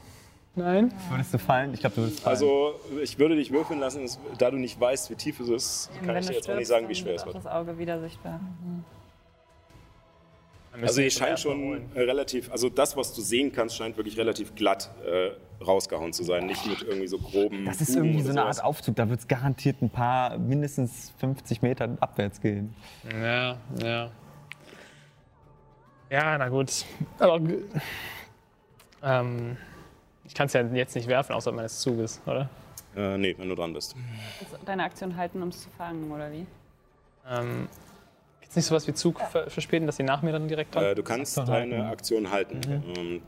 Nein? Würdest du fallen? Ich glaube, du würdest fallen. Also ich würde dich würfeln lassen, da du nicht weißt, wie tief es ist, kann ich dir jetzt auch nicht sagen, wie schwer es wird. Das Auge wieder sichtbar. Müssen Also zum scheint schon relativ, also das, was du sehen kannst, scheint wirklich relativ glatt äh, rausgehauen zu sein, nicht mit irgendwie so groben das ist irgendwie so eine sowas. Art Aufzug. Da wird es garantiert ein paar, mindestens 50 Meter abwärts gehen. Ja, ja. Ja, na gut. Aber ähm, ich kann es ja jetzt nicht werfen, außer meines Zuges, oder? Äh, nee, wenn du dran bist. Willst du Deine Aktion halten, um es zu fangen, oder wie? Ähm, Gibt es nicht sowas wie Zug ver verspäten, dass sie nach mir dann direkt kommen? Äh, du kannst Aktion halten. deine Aktion halten, ähm,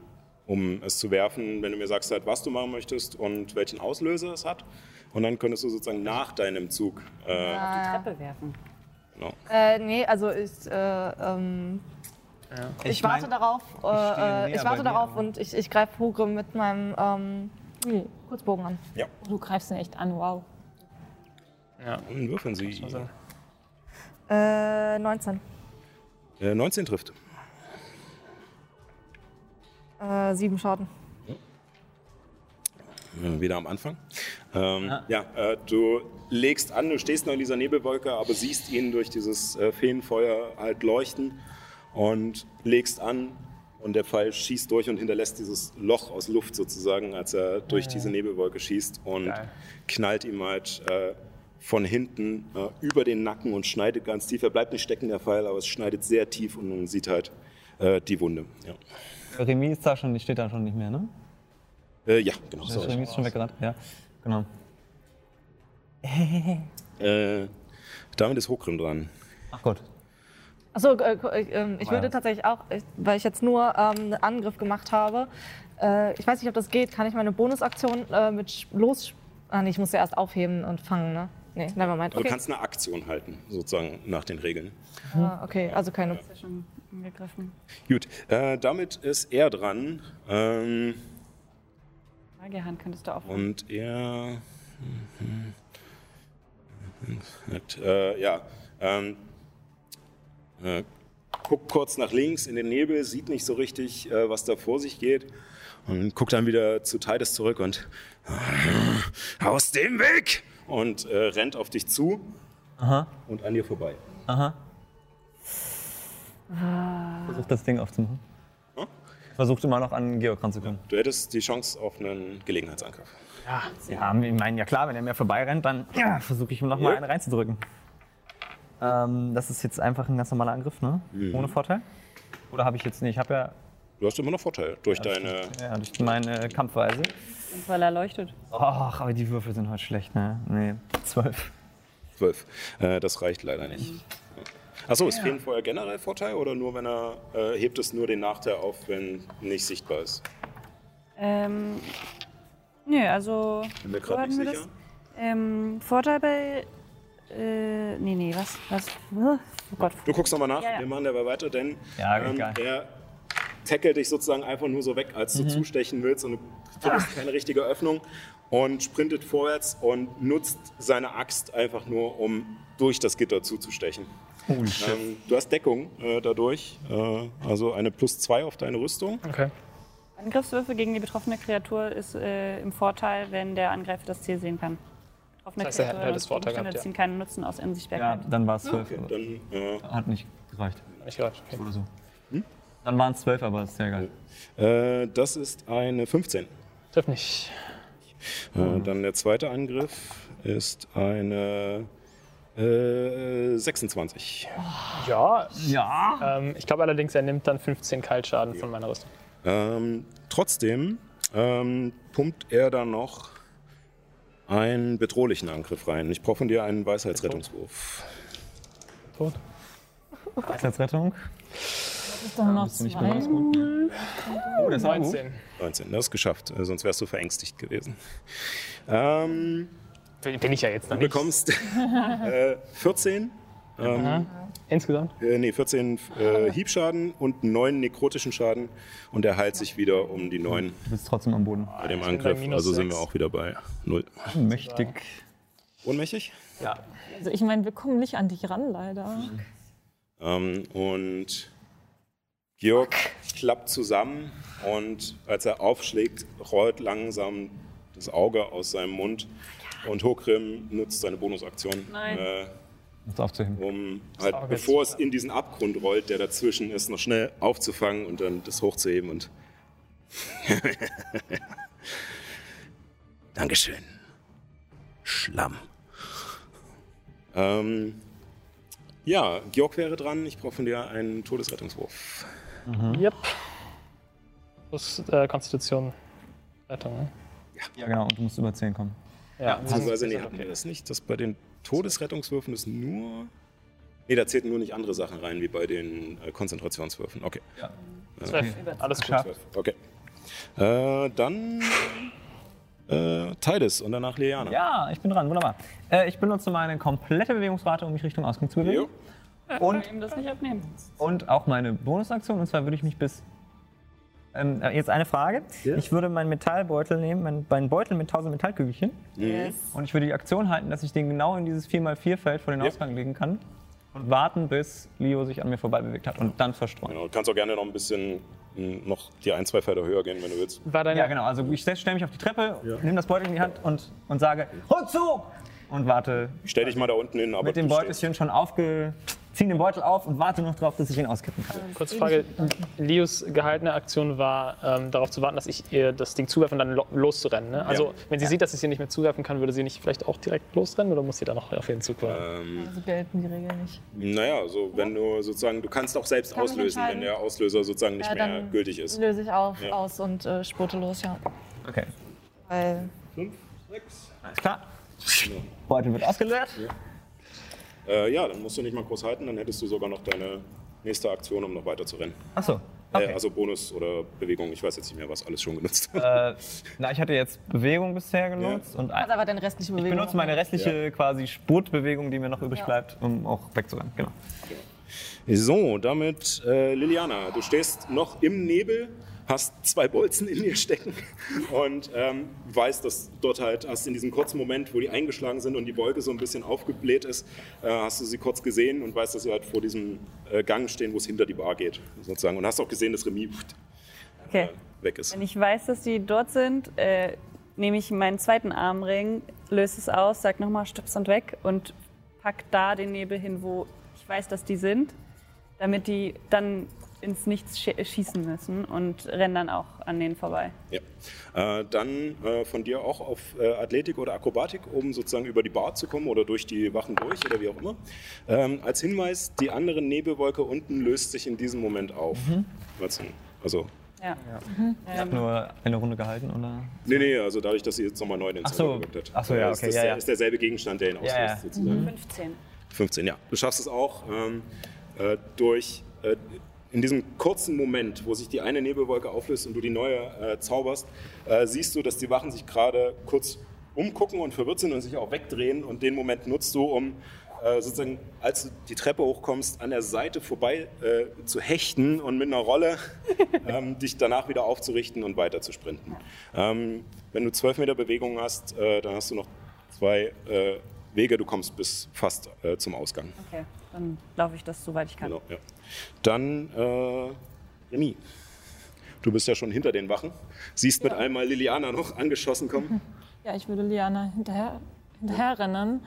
um es zu werfen, wenn du mir sagst, halt, was du machen möchtest und welchen Auslöser es hat. Und dann könntest du sozusagen nach deinem Zug. Äh, Die Treppe werfen. genau. Äh, nee, also ich, äh, ähm, ich, warte mein, darauf, stehe näher äh, ich warte darauf und ich, ich greife Hugrim mit meinem ähm, Kurzbogen an. Du greifst ihn echt an, wow. ja. Dann würfeln sie. Also, Äh, 19. Äh, 19 trifft. Äh, sieben Schaden. Äh, Wieder am Anfang. Ähm, ja, äh, du legst an, du stehst noch in dieser Nebelwolke, aber siehst ihn durch dieses äh, Feenfeuer halt leuchten und legst an und der Pfeil schießt durch und hinterlässt dieses Loch aus Luft sozusagen, als er durch diese Nebelwolke schießt und Geil. knallt ihm halt äh, von hinten äh, über den Nacken und schneidet ganz tief. Er bleibt nicht stecken, der Pfeil, aber es schneidet sehr tief und man sieht halt äh, die Wunde. Ja, Remy ist da schon, die steht da schon nicht mehr, ne? äh, ja genau. Das Sorry. Remy ist schon weggerannt, ja. Genau. Äh, damit ist Hokrim dran. Ach Gott. Achso, äh, äh, äh, ich Oh würde tatsächlich auch, ich, weil ich jetzt nur ähm, einen Angriff gemacht habe, äh, ich weiß nicht, ob das geht, kann ich meine Bonusaktion äh, mit los... Ah nee, ich muss ja erst aufheben und fangen, ne? Nee, nevermind. Du Okay, kannst eine Aktion halten, sozusagen nach den Regeln. ah, okay also keine... Ja angegriffen. Gut, äh, damit ist er dran. Ähm, Magierhand könntest du auch. und er. Hat, äh, ja. Ähm, äh, guckt kurz nach links in den Nebel, sieht nicht so richtig, äh, was da vor sich geht. Und guckt dann wieder zu Titus zurück und. Aus dem Weg! Und äh, rennt auf dich zu Aha, und an dir vorbei. aha. Versuch das Ding aufzumachen. Versucht immer noch an Georg ranzukommen. Du hättest die Chance auf einen Gelegenheitsangriff. Ja, ich meine, ja klar, wenn er mir vorbeirennt, dann ja, versuche ich ihm noch mal Ja. einen reinzudrücken. Ähm, das ist jetzt einfach ein ganz normaler Angriff, ne? Ohne Vorteil? Oder habe ich jetzt nicht? Ich habe ja, Du hast immer noch Vorteil durch deine. ja durch meine Kampfweise. Und weil er leuchtet. Ach, aber die Würfel sind heute schlecht, ne? Nee, zwölf. 12. Äh, das reicht leider nicht. Achso, ist Feenfeuer generell Vorteil oder nur wenn er äh, hebt es nur den Nachteil auf, wenn nicht sichtbar ist? Ähm, nö, also. Bin mir gerade nicht sicher. das? Ähm, Vorteil bei. Äh, nee, nee, was? was? Oh Gott. Du guckst nochmal nach, Ja, ja. wir machen dabei weiter, denn Ja, ähm, er tackelt dich sozusagen einfach nur so weg, als du Mhm. zustechen willst und du findest keine richtige Öffnung und sprintet vorwärts und nutzt seine Axt einfach nur, um durch das Gitter zuzustechen. Holy shit. Ähm, du hast Deckung äh, dadurch, äh, also eine plus zwei auf deine Rüstung. Okay. Angriffswürfe gegen die betroffene Kreatur ist äh, im Vorteil, wenn der Angreifer das Ziel sehen kann. Betroffene Das heißt, er Kreaturen hätte das Vorteil gehabt, ja. ziehen keinen Nutzen aus Ja, Unsichtbarkeit. dann war es zwölf. Dann äh, Hat nicht gereicht. Ich gereicht. Okay. Oder so. Dann waren es zwölf, aber ist sehr geil. Äh, das ist eine 15. Trifft nicht. Äh, dann der zweite Angriff ist eine äh, 26. Ja. Ja. Ähm, ich glaube allerdings, er nimmt dann 15 Kaltschaden von meiner Rüstung. Ähm, trotzdem ähm, pumpt er da noch einen bedrohlichen Angriff rein. Ich brauche von dir einen Weisheitsrettungswurf. Tot. Weisheitsrettung. Ist doch noch du zwei. Oh, das war gut. 19. 19, das ist geschafft, äh, sonst wärst du verängstigt gewesen. Ähm, Bin bin ich ja jetzt du noch nicht. bekommst äh, 14, ähm, Insgesamt? äh, nee, 14 äh, Hiebschaden und 9 nekrotischen Schaden und er heilt sich wieder um die 9 Du bist trotzdem am Boden. bei dem bin bei Angriff. minus Also sind wir sechs. auch wieder bei 0. Mächtig. Ohnmächtig? Also ich meine, wir kommen nicht an dich ran, leider. Ähm, und Georg klappt zusammen und als er aufschlägt, rollt langsam das Auge aus seinem Mund und Hokrim nutzt seine Bonusaktion, Nein. äh, um halt, bevor es in diesen Abgrund rollt, der dazwischen ist, noch schnell aufzufangen und dann das hochzuheben und Dankeschön. Schlamm. Ähm, ja, Georg wäre dran. Ich brauche von dir einen Todesrettungswurf. Yep. Plus äh, Konstitution. Rettung, ne? Ja, genau. Und du musst über 10 kommen. Ja, Beziehungsweise, nee, okay. hatten wir das nicht, dass bei den Todesrettungswürfen ist nur. Nee, da zählten nur nicht andere Sachen rein, wie bei den äh, Konzentrationswürfen. Okay. Zwölf. Alles gut. Geschafft. Okay. Äh, dann äh, Tides und danach Leana. Ja, ich bin dran. Wunderbar. Äh, ich benutze meine komplette Bewegungsrate, um mich Richtung Ausgang zu bewegen. Jo. Und, ihm das nicht abnehmen. und auch meine Bonusaktion. Und zwar würde ich mich bis. Ähm, äh, jetzt eine Frage. Ich würde meinen Metallbeutel nehmen, meinen, meinen Beutel mit 1000 Metallkügelchen. Und ich würde die Aktion halten, dass ich den genau in dieses 4x4-Feld vor den Ja. Ausgang legen kann. Und warten, bis Leo sich an mir vorbei bewegt hat. Und dann verstreuen. Genau, du kannst auch gerne noch ein bisschen mh, noch die ein, zwei Felder höher gehen, wenn du willst. Ja, genau. Also ich stelle mich auf die Treppe, nehme das Beutel in die Hand und, und sage Rückzug! Und warte Ich stell dich mal da unten hin, aber mit dem Beutelchen schon aufge... Ziehe den Beutel auf und warte noch drauf, dass ich ihn auskippen kann. Kurze Frage. Leos gehaltene Aktion war, ähm, darauf zu warten, dass ich ihr das Ding zuwerfe und dann lo loszurennen. Ne? Also, wenn sie sieht, dass ich sie nicht mehr zuwerfen kann, würde sie nicht vielleicht auch direkt losrennen oder muss sie da noch auf jeden Zug warten? Ähm, Also gelten die Regeln nicht. naja, also wenn du sozusagen, du kannst auch selbst Kann auslösen, wenn der Auslöser sozusagen nicht Ja, mehr dann gültig ist. Löse ich auf, Ja. aus und äh, spurte los, ja. Okay. Weil Fünf, sechs. Alles klar. Beutel wird ausgeleert. Äh, ja, dann musst du nicht mal groß halten, dann hättest du sogar noch deine nächste Aktion, um noch weiter zu rennen. Achso. Äh, Okay. also Bonus oder Bewegung, ich weiß jetzt nicht mehr, was alles schon genutzt hat. Äh, na, ich hatte jetzt Bewegung bisher genutzt und hat aber deine restliche ich Bewegung. benutze meine restliche quasi Spurtbewegung, die mir noch übrig Ja. bleibt, um auch wegzurennen. Genau. So, damit äh, Liliana, du stehst noch im Nebel, hast zwei Bolzen in dir stecken und ähm, weißt, dass dort halt hast in diesem kurzen Moment, wo die eingeschlagen sind und die Wolke so ein bisschen aufgebläht ist, äh, hast du sie kurz gesehen und weißt, dass sie halt vor diesem äh, Gang stehen, wo es hinter die Bar geht, sozusagen. Und hast auch gesehen, dass Remy Okay. äh, weg ist. Wenn ich weiß, dass die dort sind, äh, nehme ich meinen zweiten Armring, löse es aus, sag nochmal Stups und weg und pack da den Nebel hin, wo ich weiß, dass die sind, damit die dann ins Nichts schie- schießen müssen und rennen dann auch an denen vorbei. Ja. Äh, dann äh, von dir auch auf äh, Athletik oder Akrobatik, um sozusagen über die Bar zu kommen oder durch die Wachen durch oder wie auch immer. Ähm, als Hinweis, die andere Nebelwolke unten löst sich in diesem Moment auf. Also, Also, Ja. Ich habe nur eine Runde gehalten, oder? nee, nee, also dadurch, dass sie jetzt nochmal neu den Ach so. Zauber gewirkt hat. Ach so, ja, ist okay, das ja, ja. ist derselbe Gegenstand, der ihn auslöst, Ja, ja. sozusagen. 15. 15, ja. Du schaffst es auch ähm, äh, durch, äh, in diesem kurzen Moment, wo sich die eine Nebelwolke auflöst und du die neue äh, zauberst, äh, siehst du, dass die Wachen sich gerade kurz umgucken und verwirrt sind und sich auch wegdrehen und den Moment nutzt du, um äh, sozusagen, als du die Treppe hochkommst, an der Seite vorbei äh, zu hechten und mit einer Rolle ähm, dich danach wieder aufzurichten und weiter zu sprinten. Ähm, wenn du 12 Meter Bewegung hast, äh, dann hast du noch zwei äh, Wege, du kommst bis fast zum Ausgang. Okay, dann laufe ich das, soweit ich kann. Genau, ja. Dann äh, Remy. Du bist ja schon hinter den Wachen. Siehst mit einmal Liliana noch angeschossen kommen. Ja, ich würde Liana hinterher, hinterher rennen.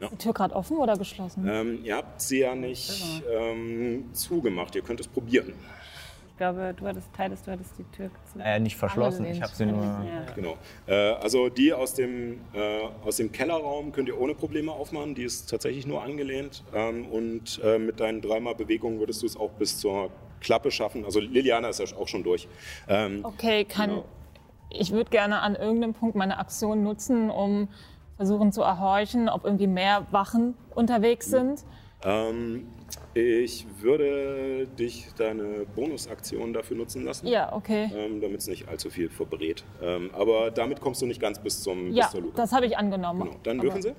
Ja. Ist die Tür gerade offen oder geschlossen? Ähm, ihr habt sie ja nicht ähm, zugemacht. Ihr könnt es probieren. Ich glaube, du hattest Titus, du hattest die Tür zu. Äh, nicht verschlossen, ich habe sie nur. Ja. Genau. Äh, also die aus dem, äh, aus dem Kellerraum könnt ihr ohne Probleme aufmachen. Die ist tatsächlich nur angelehnt. Ähm, und äh, mit deinen dreimal Bewegungen würdest du es auch bis zur Klappe schaffen. Also Liliana ist ja auch schon durch. Ähm, Okay, kann. Genau. Ich würde gerne an irgendeinem Punkt meine Aktion nutzen, um versuchen zu erhorchen, ob irgendwie mehr Wachen unterwegs sind. Ähm, ich würde dich deine Bonusaktion dafür nutzen lassen. Ja, okay. Ähm, damit es nicht allzu viel verbrät. Ähm, aber damit kommst du nicht ganz bis, zum, Ja, bis zur Luke. das habe ich angenommen. Genau. Dann würfen sie.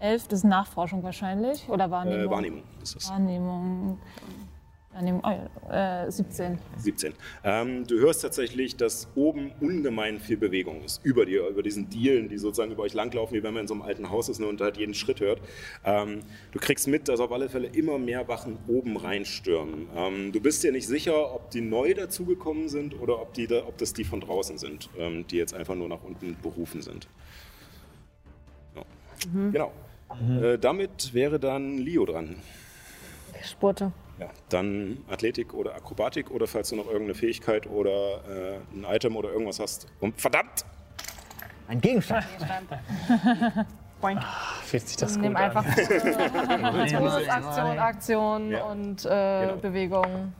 Elf, das ist Nachforschung wahrscheinlich. Oder Wahrnehmung? Äh, Wahrnehmung ist das. Wahrnehmung. Wahrnehmung. Oh, ja, äh, 17. 17. Ähm, du hörst tatsächlich, dass oben ungemein viel Bewegung ist. Über dir, über diesen Dielen, die sozusagen über euch langlaufen, wie wenn man in so einem alten Haus ist ne, und halt jeden Schritt hört. Ähm, du kriegst mit, dass auf alle Fälle immer mehr Wachen oben reinstürmen. Ähm, du bist dir nicht sicher, ob die neu dazugekommen sind oder ob, die da, ob das die von draußen sind, ähm, die jetzt einfach nur nach unten berufen sind. Ja. Genau. Äh, damit wäre dann Leo dran. Spurte. Ja, dann Athletik oder Akrobatik oder falls du noch irgendeine Fähigkeit oder äh, ein Item oder irgendwas hast. Und verdammt! Ein Gegenstand. Fühlt sich das gut Nimm an. einfach Aktion, Aktion Ja. und äh, Genau. Bewegung.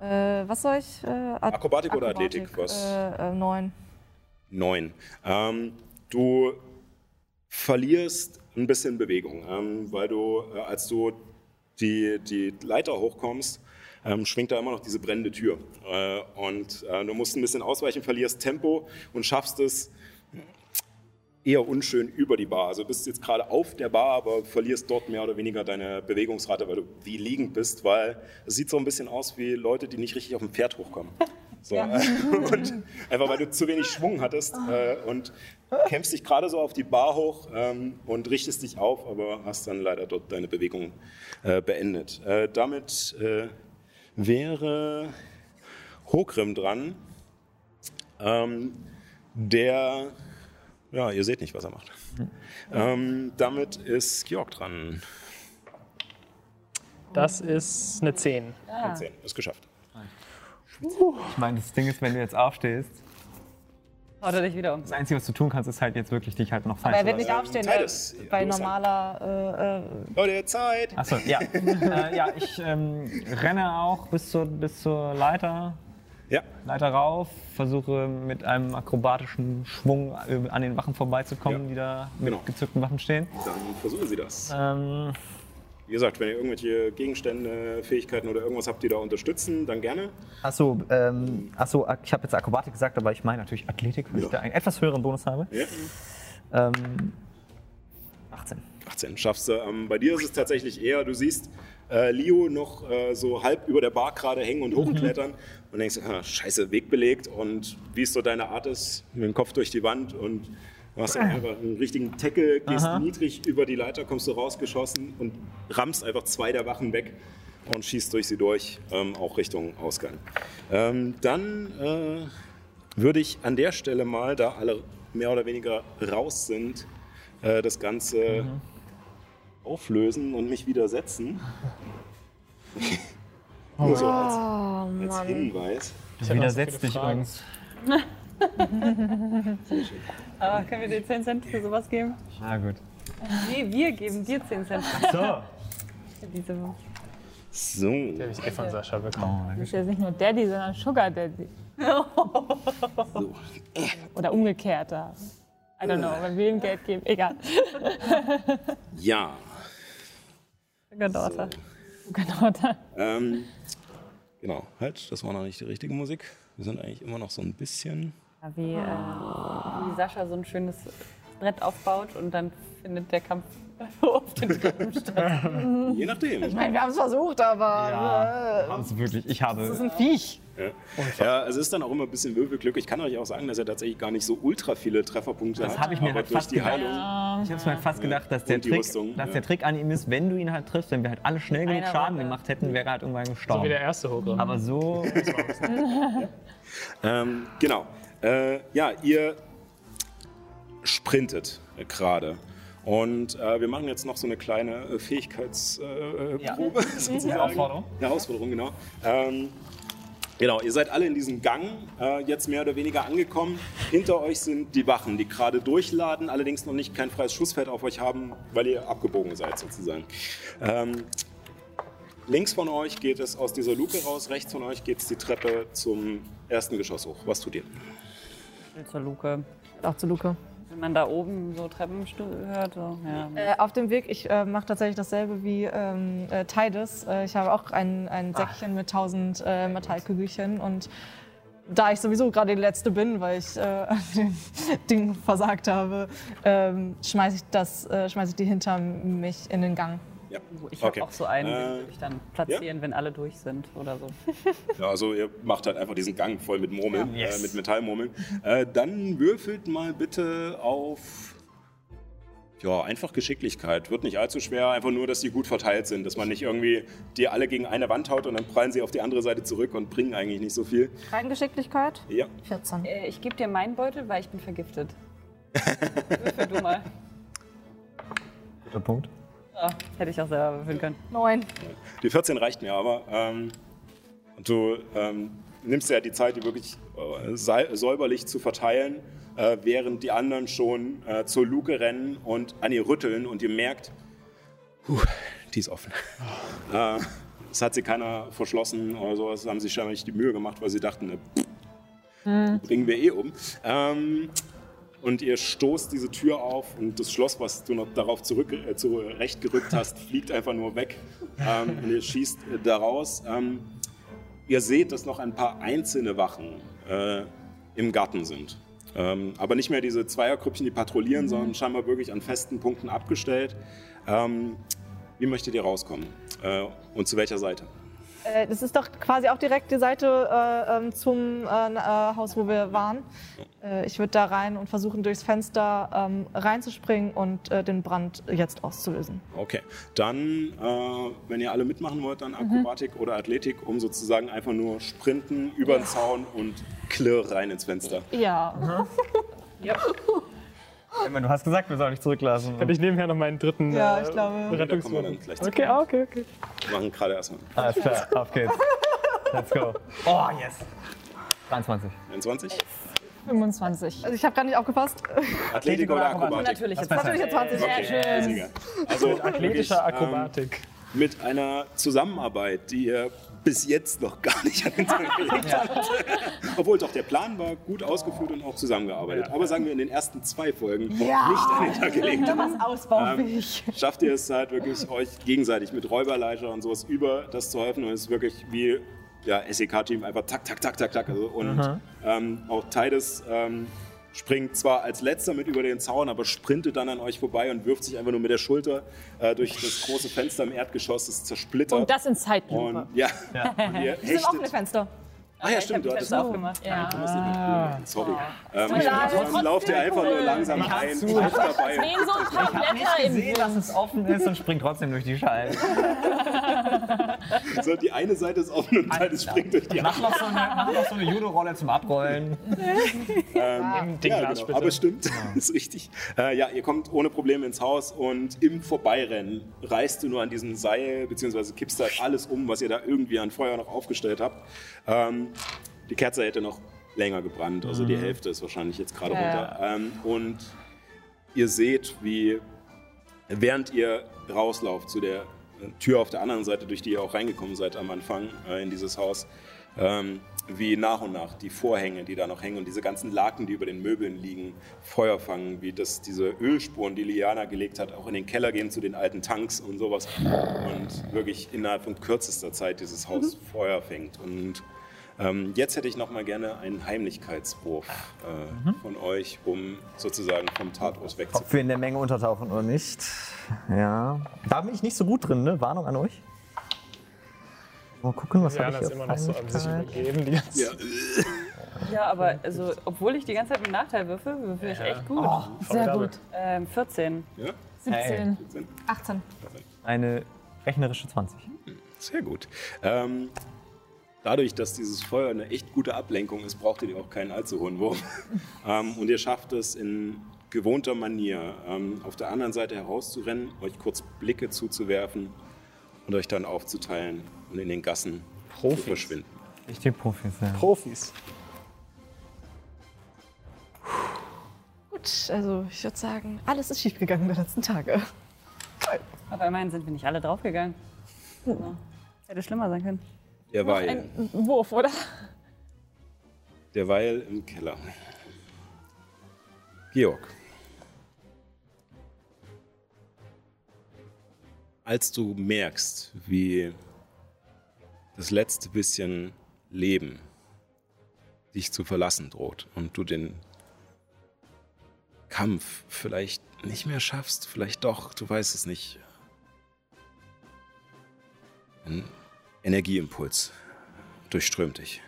Äh, was soll ich? Äh, At- Akrobatik oder Athletik? Was? Äh, äh, neun. Neun. Ähm, du verlierst ein bisschen Bewegung, ähm, weil du, äh, als du die, die Leiter hochkommst, ähm, schwingt da immer noch diese brennende Tür. Äh, und äh, du musst ein bisschen ausweichen, verlierst Tempo und schaffst es eher unschön über die Bar. Also bist jetzt gerade auf der Bar, aber verlierst dort mehr oder weniger deine Bewegungsrate, weil du wie liegend bist, weil es sieht so ein bisschen aus wie Leute, die nicht richtig auf dem Pferd hochkommen. So, äh, und einfach weil du zu wenig Schwung hattest äh, und kämpfst dich gerade so auf die Bar hoch ähm, und richtest dich auf, aber hast dann leider dort deine Bewegung äh, beendet. Äh, damit äh, wäre Hokrim dran, ähm, der, ja, ihr seht nicht, was er macht. Ähm, damit ist Georg dran. Das ist eine 10. Ah. 10, ist geschafft. Ich meine, das Ding ist, wenn du jetzt aufstehst, Haut er dich wieder um. das Einzige, was du tun kannst, ist halt jetzt wirklich dich halt noch fallen Aber er wird nicht aufstehen, Titus, weil bei normaler. Äh, äh, Leute, Zeit! Achso, ja. äh, ja, ich ähm, renne auch bis zur, bis zur Leiter, Ja, Leiter rauf, versuche mit einem akrobatischen Schwung äh, an den Wachen vorbeizukommen, Ja. die da mit Genau. gezückten Waffen stehen. dann versuchen Sie das. Ähm, Wie gesagt, wenn ihr irgendwelche Gegenstände, Fähigkeiten oder irgendwas habt, die da unterstützen, dann gerne. Achso, ähm, achso, ich habe jetzt Akrobatik gesagt, aber ich meine natürlich Athletik, weil ich da einen etwas höheren Bonus habe. Ja. Ähm, 18. 18 schaffst du. Ähm, bei dir ist es tatsächlich eher, du siehst äh, Leo noch äh, so halb über der Bar gerade hängen und hochklettern und denkst, ah, scheiße, Weg belegt und wie es so deine Art ist, mit dem Kopf durch die Wand und du hast dann einfach einen richtigen Tackle, gehst niedrig über die Leiter, kommst du rausgeschossen und rammst einfach zwei der Wachen weg und schießt durch sie durch, ähm, auch Richtung Ausgang. Ähm, dann äh, würde ich an der Stelle mal, da alle mehr oder weniger raus sind, äh, das Ganze auflösen und mich widersetzen. Nur so als, als Hinweis. das widersetzt dich uns. Aber können wir dir 10 Cent für sowas geben? Na gut. Wir, wir geben dir 10 Cent So. für diese. So. Die habe ich eh von Sascha bekommen. Du bist jetzt nicht nur Daddy, sondern Sugar Daddy. so. Oder umgekehrt. da. I don't know, wenn wir ihm Geld geben. Egal. Ja. Sugar Daughter. Genau da. Ähm, genau, halt, das war noch nicht die richtige Musik. Wir sind eigentlich immer noch so ein bisschen. Ja, Wie, äh, wie Sascha so ein schönes Brett aufbaut und dann findet der Kampf auf den Treppen statt. Je nachdem. ich meine, wir haben es versucht, aber. Ja, also wirklich, ich habe. Das ist ein Viech. Ja, es ist dann auch immer ein bisschen Würfelglück. Ich kann euch auch sagen, dass er tatsächlich gar nicht so ultra viele Trefferpunkte Das hat. habe ich mir halt durch fast die gedacht. Heilung. Ich habe mir halt fast gedacht, dass, der Trick, Rüstung, dass ja. der Trick an ihm ist, wenn du ihn halt triffst, wenn wir halt alle schnell genug Schaden gemacht hätten, wäre er halt irgendwann So gestorben. wie der erste Hogre. Aber so. Ähm, genau. Äh, ja, ihr sprintet äh, gerade. Und äh, wir machen jetzt noch so eine kleine äh, Fähigkeitsprobe, äh, Ja. Probe, sozusagen. Herausforderung. Herausforderung, genau. Ähm, Genau, ihr seid alle in diesem Gang, äh, jetzt mehr oder weniger angekommen. Hinter euch sind die Wachen, die gerade durchladen, allerdings noch nicht kein freies Schussfeld auf euch haben, weil ihr abgebogen seid sozusagen. Ähm, links von euch geht es aus dieser Luke raus, rechts von euch geht es die Treppe zum ersten Geschoss hoch. Was tut ihr? Will zur Luke. Auch zu Luke. Wenn man da oben so Treppenstuhl hört, so, ja. Äh, auf dem Weg, ich äh, mache tatsächlich dasselbe wie ähm, äh, Tides. Äh, ich habe auch ein, ein Säckchen mit 1000 äh, Metallkügelchen und da ich sowieso gerade die Letzte bin, weil ich äh, an dem Ding versagt habe, ähm, schmeiße ich, das, äh, schmeiß ich die hinter mich in den Gang. Ja, Ich habe Okay. auch so einen, den Äh, würde ich dann platzieren, wenn alle durch sind oder so. Ja, also ihr macht halt einfach diesen Gang voll mit Murmeln, Ja. Yes. äh, mit Metallmurmeln. Äh, dann würfelt mal bitte auf ja, einfach Geschicklichkeit. Wird nicht allzu schwer, einfach nur, dass die gut verteilt sind, dass man nicht irgendwie die alle gegen eine Wand haut und dann prallen sie auf die andere Seite zurück und bringen eigentlich nicht so viel. Rein Geschicklichkeit? Ja, 14. Äh, ich gebe dir meinen Beutel, weil ich bin vergiftet. Würfel du mal. Guter Punkt. Ja, hätte ich auch selber würfeln können. 9. die 14 reicht mir aber. Ähm, und du ähm, nimmst ja die Zeit, die wirklich äh, säuberlich zu verteilen, äh, während die anderen schon äh, zur Luke rennen und an ihr rütteln und ihr merkt, puh, die ist offen. Äh, Es hat sie keiner verschlossen oder sowas, haben sie scheinbar nicht die Mühe gemacht, weil sie dachten, ne, pff, die bringen wir eh um. Ähm, und ihr stoßt diese Tür auf und das Schloss, was du noch darauf zurück, äh, zurechtgerückt hast, fliegt einfach nur weg. Ähm, und ihr schießt äh, da raus. Ähm, ihr seht, dass noch ein paar einzelne Wachen äh, im Garten sind. Ähm, aber nicht mehr diese Zweiergrüppchen, die patrouillieren, sondern scheinbar wirklich an festen Punkten abgestellt. Ähm, wie möchtet ihr rauskommen? Äh, und zu welcher Seite? Äh, das ist doch quasi auch direkt die Seite äh, ähm, zum äh, äh, Haus, wo wir waren. Äh, ich würde da rein und versuchen, durchs Fenster ähm, reinzuspringen und äh, den Brand jetzt auszulösen. Okay, dann, äh, wenn ihr alle mitmachen wollt, dann Akrobatik oder Athletik, um sozusagen einfach nur sprinten über den Zaun und klirr rein ins Fenster. Ja. Emma, du hast gesagt, wir sollen nicht zurücklassen. Hätte ich nebenher noch meinen dritten Ja, äh, ich glaube. Rettungswurf. dann gleich zu. Okay, ah, okay, okay. Wir machen gerade erstmal Alles klar, auf geht's. Let's go. Oh, yes. 23. 21. 25. Also ich habe gar nicht aufgepasst. Athletik oder Akrobatik? Natürlich jetzt. Natürlich 20. Okay. Also Athletischer wirklich, Akrobatik. Ähm, mit einer Zusammenarbeit, die ihr bis jetzt noch gar nicht an den Tag gelegt habt. Obwohl doch der Plan war gut ausgeführt und auch zusammengearbeitet. Aber sagen wir in den ersten zwei Folgen nicht an den Tag gelegt. Was ausbaufähig. schafft ihr es halt wirklich, euch gegenseitig mit Räuberleiter und sowas über das zu helfen. Und es ist wirklich wie ja, SEK-Team einfach tak, tak, tak, tak, tak. Also, und ähm, auch Tides ähm, springt zwar als letzter mit über den Zaun, aber sprintet dann an euch vorbei und wirft sich einfach nur mit der Schulter äh, durch das große Fenster im Erdgeschoss, das zersplittert. Und das in Zeitlupe. Und, ja, und ihr Das sind offene hechtet. Fenster. Ah ja, ich stimmt, habe du hattest auch. aufgemacht. Ja. Du hast nicht mitgenommen. Sorry. Ähm, leid. dann lauft ihr einfach nur langsam ein, trifft dabei. Sehen so ein paar Blätter im Sehe, dass es offen ist und springt trotzdem durch die Scheiben. So, die eine Seite ist offen und Tides springt durch die andere. Mach noch so eine, mach noch so eine Judo-Rolle zum Abrollen. Im Ding Ja, Glas genau. bitte. aber stimmt, ist richtig. Äh, ja, ihr kommt ohne Probleme ins Haus und im Vorbeirennen reißt du nur an diesem Seil, beziehungsweise kippst halt alles um, was ihr da irgendwie an Feuer noch aufgestellt habt. Ähm, die Kerze hätte noch länger gebrannt, also die Hälfte ist wahrscheinlich jetzt gerade runter. Ähm, und ihr seht, wie während ihr rauslauft zu der äh, Tür auf der anderen Seite, durch die ihr auch reingekommen seid am Anfang äh, in dieses Haus, ähm, wie nach und nach die Vorhänge, die da noch hängen und diese ganzen Laken, die über den Möbeln liegen, Feuer fangen, wie das diese Ölspuren, die Liana gelegt hat, auch in den Keller gehen zu den alten Tanks und sowas und wirklich innerhalb von kürzester Zeit dieses Haus Feuer fängt und ähm, jetzt hätte ich noch mal gerne einen Heimlichkeitswurf äh, von euch, um sozusagen vom Tatort Ob wegzukommen. wir in der Menge untertauchen oder nicht. Ja. Da bin ich nicht so gut drin, ne? Warnung an euch. Mal gucken, was habe Jana ich ist hier immer noch so an sich übergeben. Die ganze Ja, Ja, aber also, obwohl ich die ganze Zeit mit Nachteil würfel, würfel ich echt gut. Sehr Gabe. gut. Ähm, 14. ja, 17. 18. Eine rechnerische 20. sehr gut. Ähm, dadurch, dass dieses Feuer eine echt gute Ablenkung ist, braucht ihr auch keinen allzu hohen Wurf. ähm, und ihr schafft es in gewohnter Manier ähm, auf der anderen Seite herauszurennen, euch kurz Blicke zuzuwerfen und euch dann aufzuteilen und in den Gassen zu verschwinden. Richtig Profis, ja. Profis. Gut, also ich würde sagen, alles ist schiefgegangen die letzten Tage. Aber immerhin sind wir nicht alle draufgegangen. Also, hätte schlimmer sein können. Derweil, Ein Wurf, oder? derweil im Keller. Georg. Als du merkst, wie das letzte bisschen Leben dich zu verlassen droht und du den Kampf vielleicht nicht mehr schaffst, vielleicht doch, du weißt es nicht. Ein Energieimpuls durchströmt dich.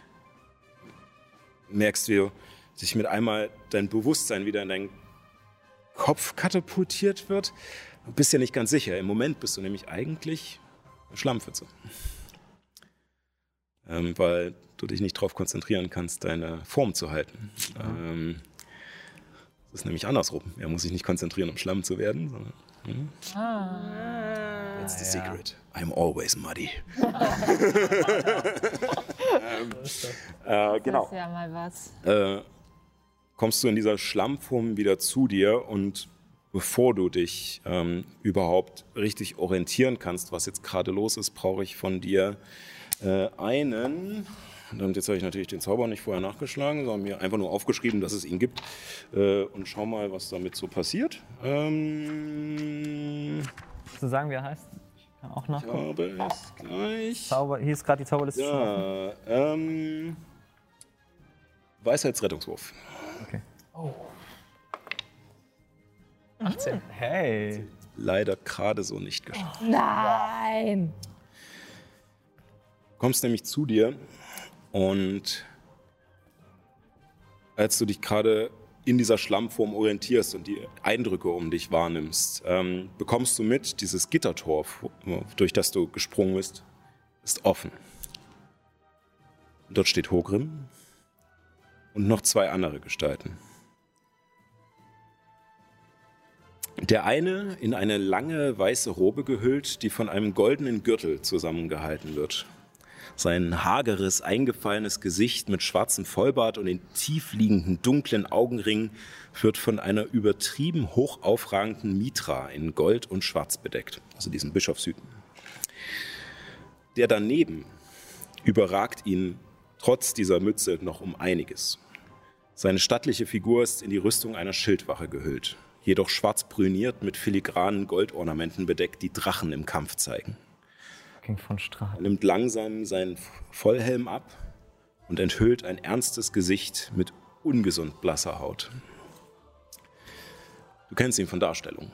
Merkst, wie sich mit einmal dein Bewusstsein wieder in deinen Kopf katapultiert wird. Du bist ja nicht ganz sicher. Im Moment bist du nämlich eigentlich eine Schlammpfütze. Ähm, weil du dich nicht darauf konzentrieren kannst, deine Form zu halten. Ähm, das ist nämlich andersrum. Er muss sich nicht konzentrieren, um Schlamm zu werden, sondern. Hm? That's the secret. I'm always muddy. ähm, äh, genau Das ist ja mal was. äh, kommst du in dieser Schlammform wieder zu dir und bevor du dich ähm, überhaupt richtig orientieren kannst, was jetzt gerade los ist, brauche ich von dir äh, einen. Und jetzt habe ich natürlich den Zauber nicht vorher nachgeschlagen, sondern mir einfach nur aufgeschrieben, dass es ihn gibt. Äh, und schau mal, was damit so passiert. Ähm, Zu sagen, wie er heißt? Ich kann auch ich nachgucken. habe es gleich. Zauber, hier ist gerade die Zauberliste. Ja, ähm, Weisheitsrettungswurf. Okay. 18. Hey. Leider gerade so nicht geschafft. Nein! kommst nämlich zu dir und als du dich gerade in dieser Schlammform orientierst und die Eindrücke um dich wahrnimmst, ähm, bekommst du mit, dieses Gittertor, durch das du gesprungen bist, ist offen. Dort steht Hogrim und noch zwei andere Gestalten. Der eine in eine lange weiße Robe gehüllt, die von einem goldenen Gürtel zusammengehalten wird. Sein hageres, eingefallenes Gesicht mit schwarzem Vollbart und den tiefliegenden, dunklen Augenringen wird von einer übertrieben hoch aufragenden Mitra in Gold und Schwarz bedeckt, also diesem Bischofshüten. Der daneben überragt ihn trotz dieser Mütze noch um einiges. Seine stattliche Figur ist in die Rüstung einer Schildwache gehüllt, jedoch schwarz brüniert mit filigranen Goldornamenten bedeckt, die Drachen im Kampf zeigen. Ging von Strahl. Er nimmt langsam seinen Vollhelm ab und enthüllt ein ernstes Gesicht mit ungesund blasser Haut. Du kennst ihn von Darstellungen.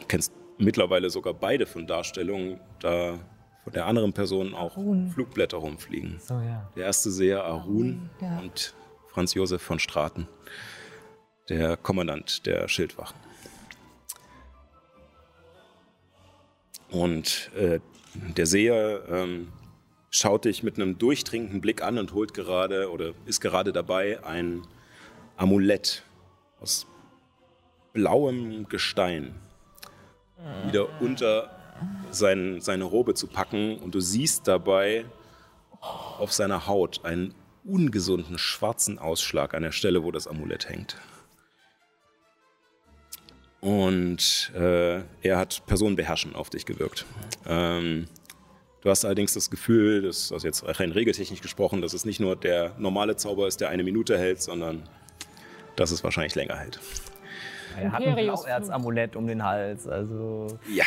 Du kennst mittlerweile sogar beide von Darstellungen, da von der anderen Person auch Flugblätter rumfliegen. So, ja. Der erste Seher Arun ja. und Franz Josef von Straten, der Kommandant der Schildwachen. Und äh, der Seher ähm, schaut dich mit einem durchdringenden Blick an und holt gerade oder ist gerade dabei, ein Amulett aus blauem Gestein wieder unter sein, seine Robe zu packen. Und du siehst dabei auf seiner Haut einen ungesunden schwarzen Ausschlag an der Stelle, wo das Amulett hängt. Und äh, er hat Personenbeherrschen auf dich gewirkt. Ähm, du hast allerdings das Gefühl, dass, also jetzt rein regeltechnisch gesprochen, dass es nicht nur der normale Zauber ist, der eine Minute hält, sondern dass es wahrscheinlich länger hält. Er hat ein Blauerzamulett um den Hals, also. Ja.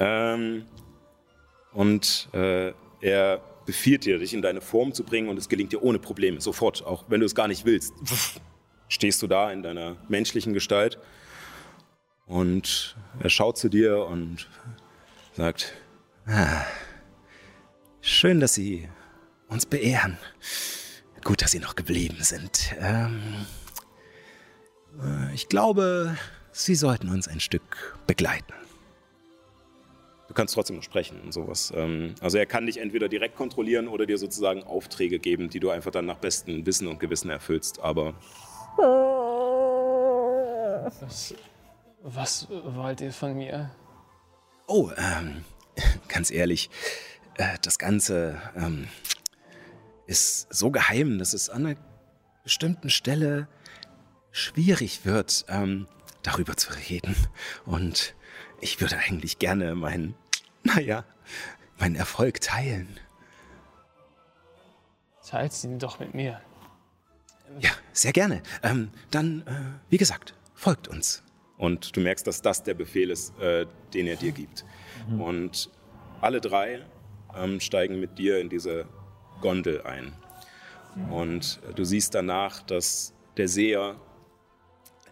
Ähm, und äh, er befiehlt dir, dich in deine Form zu bringen und es gelingt dir ohne Probleme, sofort, auch wenn du es gar nicht willst. Stehst du da in deiner menschlichen Gestalt und er schaut zu dir und sagt, ah, schön, dass Sie uns beehren. Gut, dass Sie noch geblieben sind. Ähm, äh, ich glaube, Sie sollten uns ein Stück begleiten. Du kannst trotzdem noch sprechen und sowas. Ähm, Also er kann dich entweder direkt kontrollieren oder dir sozusagen Aufträge geben, die du einfach dann nach bestem Wissen und Gewissen erfüllst. Aber Was, wollt ihr von mir? Oh, ähm, ganz ehrlich, äh, das Ganze ähm, ist so geheim, dass es an einer bestimmten Stelle schwierig wird, ähm, darüber zu reden. Und ich würde eigentlich gerne meinen, naja, meinen Erfolg teilen. Teilt ihn doch mit mir. Ja, sehr gerne. Ähm, dann, äh, wie gesagt, folgt uns. Und du merkst, dass das der Befehl ist, äh, den er dir gibt. Und alle drei ähm, steigen mit dir in diese Gondel ein. Und äh, du siehst danach, dass der Seher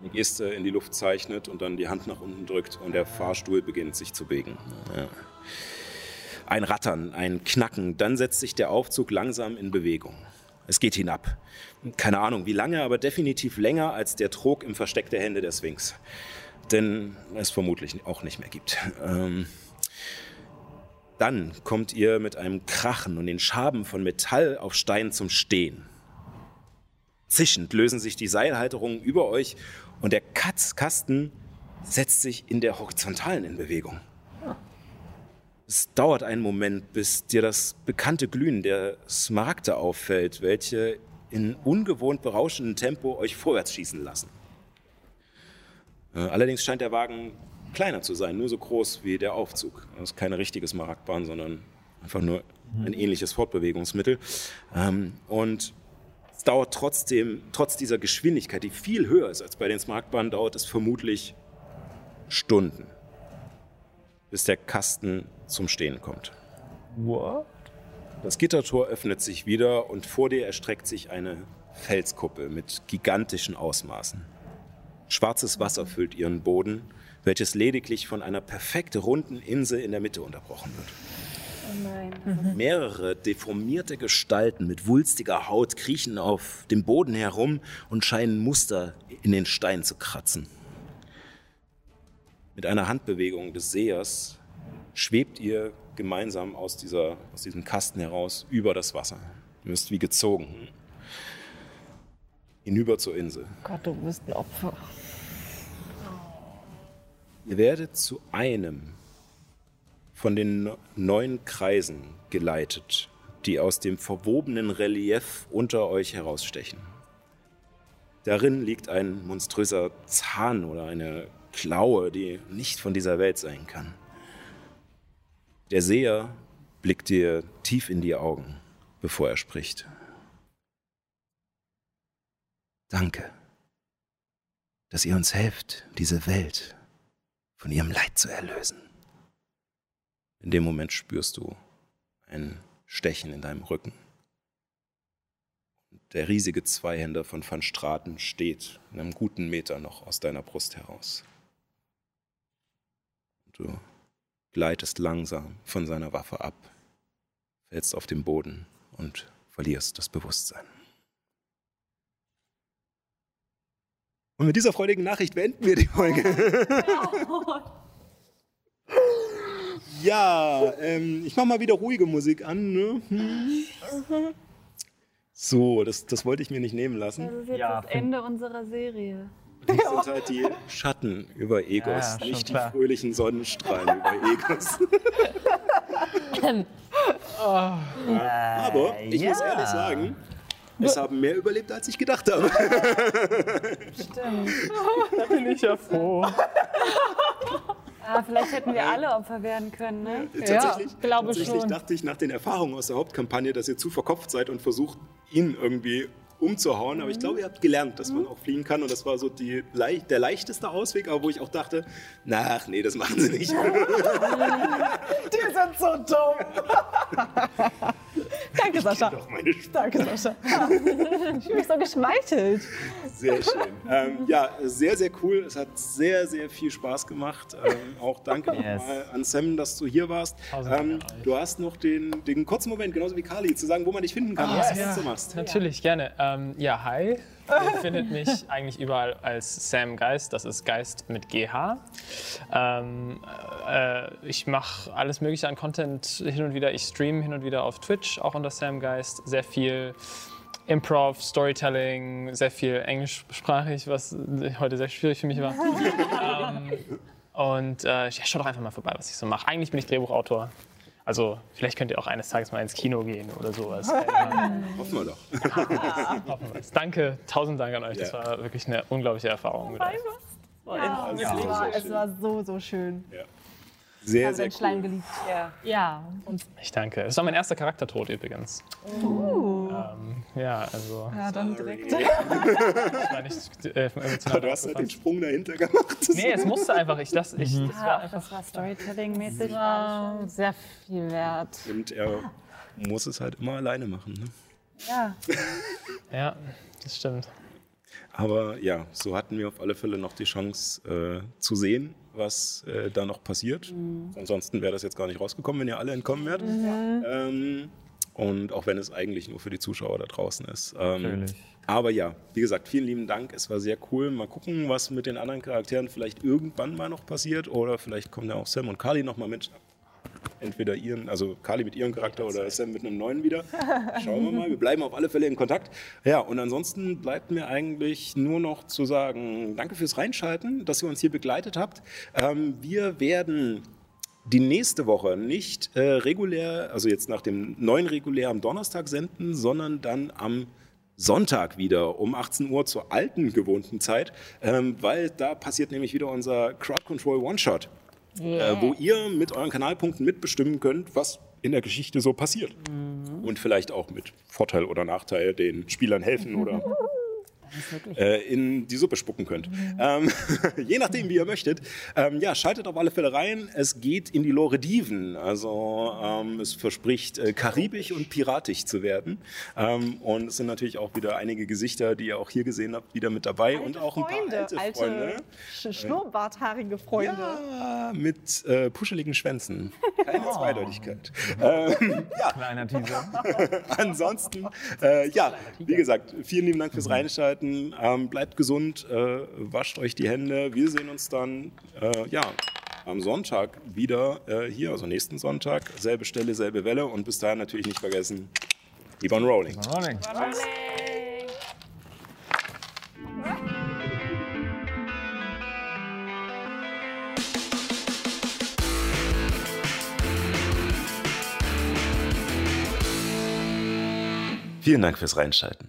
eine Geste in die Luft zeichnet und dann die Hand nach unten drückt und der Fahrstuhl beginnt sich zu bewegen. Ja. Ein Rattern, ein Knacken, dann setzt sich der Aufzug langsam in Bewegung. Es geht hinab. Keine Ahnung wie lange, aber definitiv länger als der Trog im Versteck der Hände der Sphinx. Denn es vermutlich auch nicht mehr gibt. Ähm, dann kommt ihr mit einem Krachen und den Schaben von Metall auf Stein zum Stehen. Zischend lösen sich die Seilhalterungen über euch und der Katzkasten setzt sich in der Horizontalen in Bewegung. Es dauert einen Moment, bis dir das bekannte Glühen der Smaragde auffällt, welche in ungewohnt berauschendem Tempo euch vorwärts schießen lassen. Äh, Allerdings scheint der Wagen kleiner zu sein, nur so groß wie der Aufzug. Das ist keine richtige Smaragdbahn, sondern einfach nur ein ähnliches Fortbewegungsmittel. Ähm, Und es dauert trotzdem, trotz dieser Geschwindigkeit, die viel höher ist als bei den Smaragdbahnen, dauert es vermutlich Stunden, bis der Kasten zum Stehen kommt. What? Das Gittertor öffnet sich wieder und vor dir erstreckt sich eine Felskuppe mit gigantischen Ausmaßen. Schwarzes Wasser füllt ihren Boden, welches lediglich von einer perfekt runden Insel in der Mitte unterbrochen wird. Oh nein. Mehrere deformierte Gestalten mit wulstiger Haut kriechen auf dem Boden herum und scheinen Muster in den Stein zu kratzen. Mit einer Handbewegung des Sehers schwebt ihr gemeinsam aus, dieser, aus diesem Kasten heraus über das Wasser. Ihr müsst wie gezogen hinüber zur Insel. Gott, du bist ein Opfer. Ihr werdet zu einem von den neun Kreisen geleitet, die aus dem verwobenen Relief unter euch herausstechen. Darin liegt ein monströser Zahn oder eine Klaue, die nicht von dieser Welt sein kann. Der Seher blickt dir tief in die Augen, bevor er spricht. Danke, dass ihr uns helft, diese Welt von ihrem Leid zu erlösen. In dem Moment spürst du ein Stechen in deinem Rücken. Der riesige Zweihänder von Van Straten steht in einem guten Meter noch aus deiner Brust heraus. Und du gleitest langsam von seiner Waffe ab, fällst auf den Boden und verlierst das Bewusstsein. Und mit dieser freudigen Nachricht beenden wir die Folge. Ja, ähm, ich mache mal wieder ruhige Musik an. Ne? Hm. So, das, das wollte ich mir nicht nehmen lassen. Das ist jetzt Ja, das Ende unserer Serie. Das sind halt die Schatten über Egos, Ja, nicht die klar. fröhlichen Sonnenstrahlen über Egos. Aber ich muss ja. ehrlich sagen, es haben mehr überlebt, als ich gedacht habe. Da bin ich ja froh. Ah, vielleicht hätten wir alle Opfer werden können, ne? tatsächlich glaube tatsächlich schon. dachte ich nach den Erfahrungen aus der Hauptkampagne, dass ihr zu verkopft seid und versucht, ihn irgendwie umzuhauen. Aber ich glaube, ihr habt gelernt, dass man auch fliehen kann. Und das war so die, der leichteste Ausweg, aber wo ich auch dachte, na, ach nee, das machen sie nicht. Die sind so dumm. Danke, Sascha. Doch meine Sp Danke, Sascha. Ich fühle mich so geschmeichelt. Sehr schön. Ähm, ja, sehr, sehr cool. Es hat sehr, sehr viel Spaß gemacht. Ähm, auch danke Yes. nochmal an Sam, dass du hier warst. Ähm, du hast noch den, den kurzen Moment, genauso wie Kali, zu sagen, wo man dich finden kann, und was du ja. jetzt so machst. Natürlich, gerne. Ähm, ja, hi. Ihr findet mich eigentlich überall als Sam Geist. Das ist Geist mit GH. Ähm, äh, ich mache alles Mögliche an Content hin und wieder. Ich streame hin und wieder auf Twitch, auch unter Sam Geist. Sehr viel Improv, Storytelling, sehr viel englischsprachig, was heute sehr schwierig für mich war. ähm, und äh, ja, schaut doch einfach mal vorbei, was ich so mache. Eigentlich bin ich Drehbuchautor. Also vielleicht könnt ihr auch eines Tages mal ins Kino gehen oder sowas. Hoffen wir doch. Hoffen wir es. Danke, tausend Dank an euch. Das Ja. war wirklich eine unglaubliche Erfahrung. Mit euch. Ja, es, war, es war so, so schön. Sehr, sehr Schleim cool. geliebt. Ja. Ja. Ich danke. Es war mein erster Charaktertod übrigens. Ähm, ja, also Ja, dann direkt. ich war nicht äh. Du hast halt den. Sprung dahinter gemacht. Das Nee, es musste einfach. Ich, das, ich, das war Ja, einfach das war Storytelling-mäßig. Sehr viel wert. Und er muss es halt immer alleine machen. Ne? Ja. Ja, das stimmt. Aber ja, so hatten wir auf alle Fälle noch die Chance äh, zu sehen, was äh, da noch passiert. Ansonsten wäre das jetzt gar nicht rausgekommen, wenn ihr alle entkommen wärt. Ähm, und auch wenn es eigentlich nur für die Zuschauer da draußen ist. Ähm, Natürlich. aber ja, wie gesagt, vielen lieben Dank. Es war sehr cool. Mal gucken, was mit den anderen Charakteren vielleicht irgendwann mal noch passiert. Oder vielleicht kommen ja auch Sam und Kali noch mal mit. Entweder ihren, also Kali mit ihrem Charakter oder Sam mit einem neuen wieder. Schauen wir mal. Wir bleiben auf alle Fälle in Kontakt. Ja, und ansonsten bleibt mir eigentlich nur noch zu sagen, danke fürs Reinschalten, dass ihr uns hier begleitet habt. Ähm, wir werden die nächste Woche nicht äh, regulär, also jetzt nach dem neuen regulär am Donnerstag senden, sondern dann am Sonntag wieder um 18 Uhr zur alten gewohnten Zeit, ähm, weil da passiert nämlich wieder unser Crowd Control One-Shot, äh, wo ihr mit euren Kanalpunkten mitbestimmen könnt, was in der Geschichte so passiert. Und vielleicht auch mit Vorteil oder Nachteil den Spielern helfen oder äh, in die Suppe spucken könnt. Ähm, je nachdem, wie ihr möchtet. Ähm, ja, schaltet auf alle Fälle rein. Es geht in die Lore Diven. Also ähm, es verspricht äh, karibisch und piratisch zu werden. Ähm, und es sind natürlich auch wieder einige Gesichter, die ihr auch hier gesehen habt, wieder mit dabei. und auch ein paar Freunde, alte, alte, Freunde. sch- schnurrbarthaarige Freunde. Ja, mit äh, puscheligen Schwänzen. Keine Zweideutigkeit. Ähm, ja, Kleiner Teaser. ansonsten, äh, ja, wie gesagt, vielen lieben Dank fürs Reinschalten. Ähm, bleibt gesund, äh, wascht euch die Hände. Wir sehen uns dann, äh, ja, am Sonntag wieder äh, hier, also nächsten Sonntag. Selbe Stelle, selbe Welle. Und bis dahin natürlich nicht vergessen, keep on rolling. Rolling. Vielen Dank fürs Reinschalten.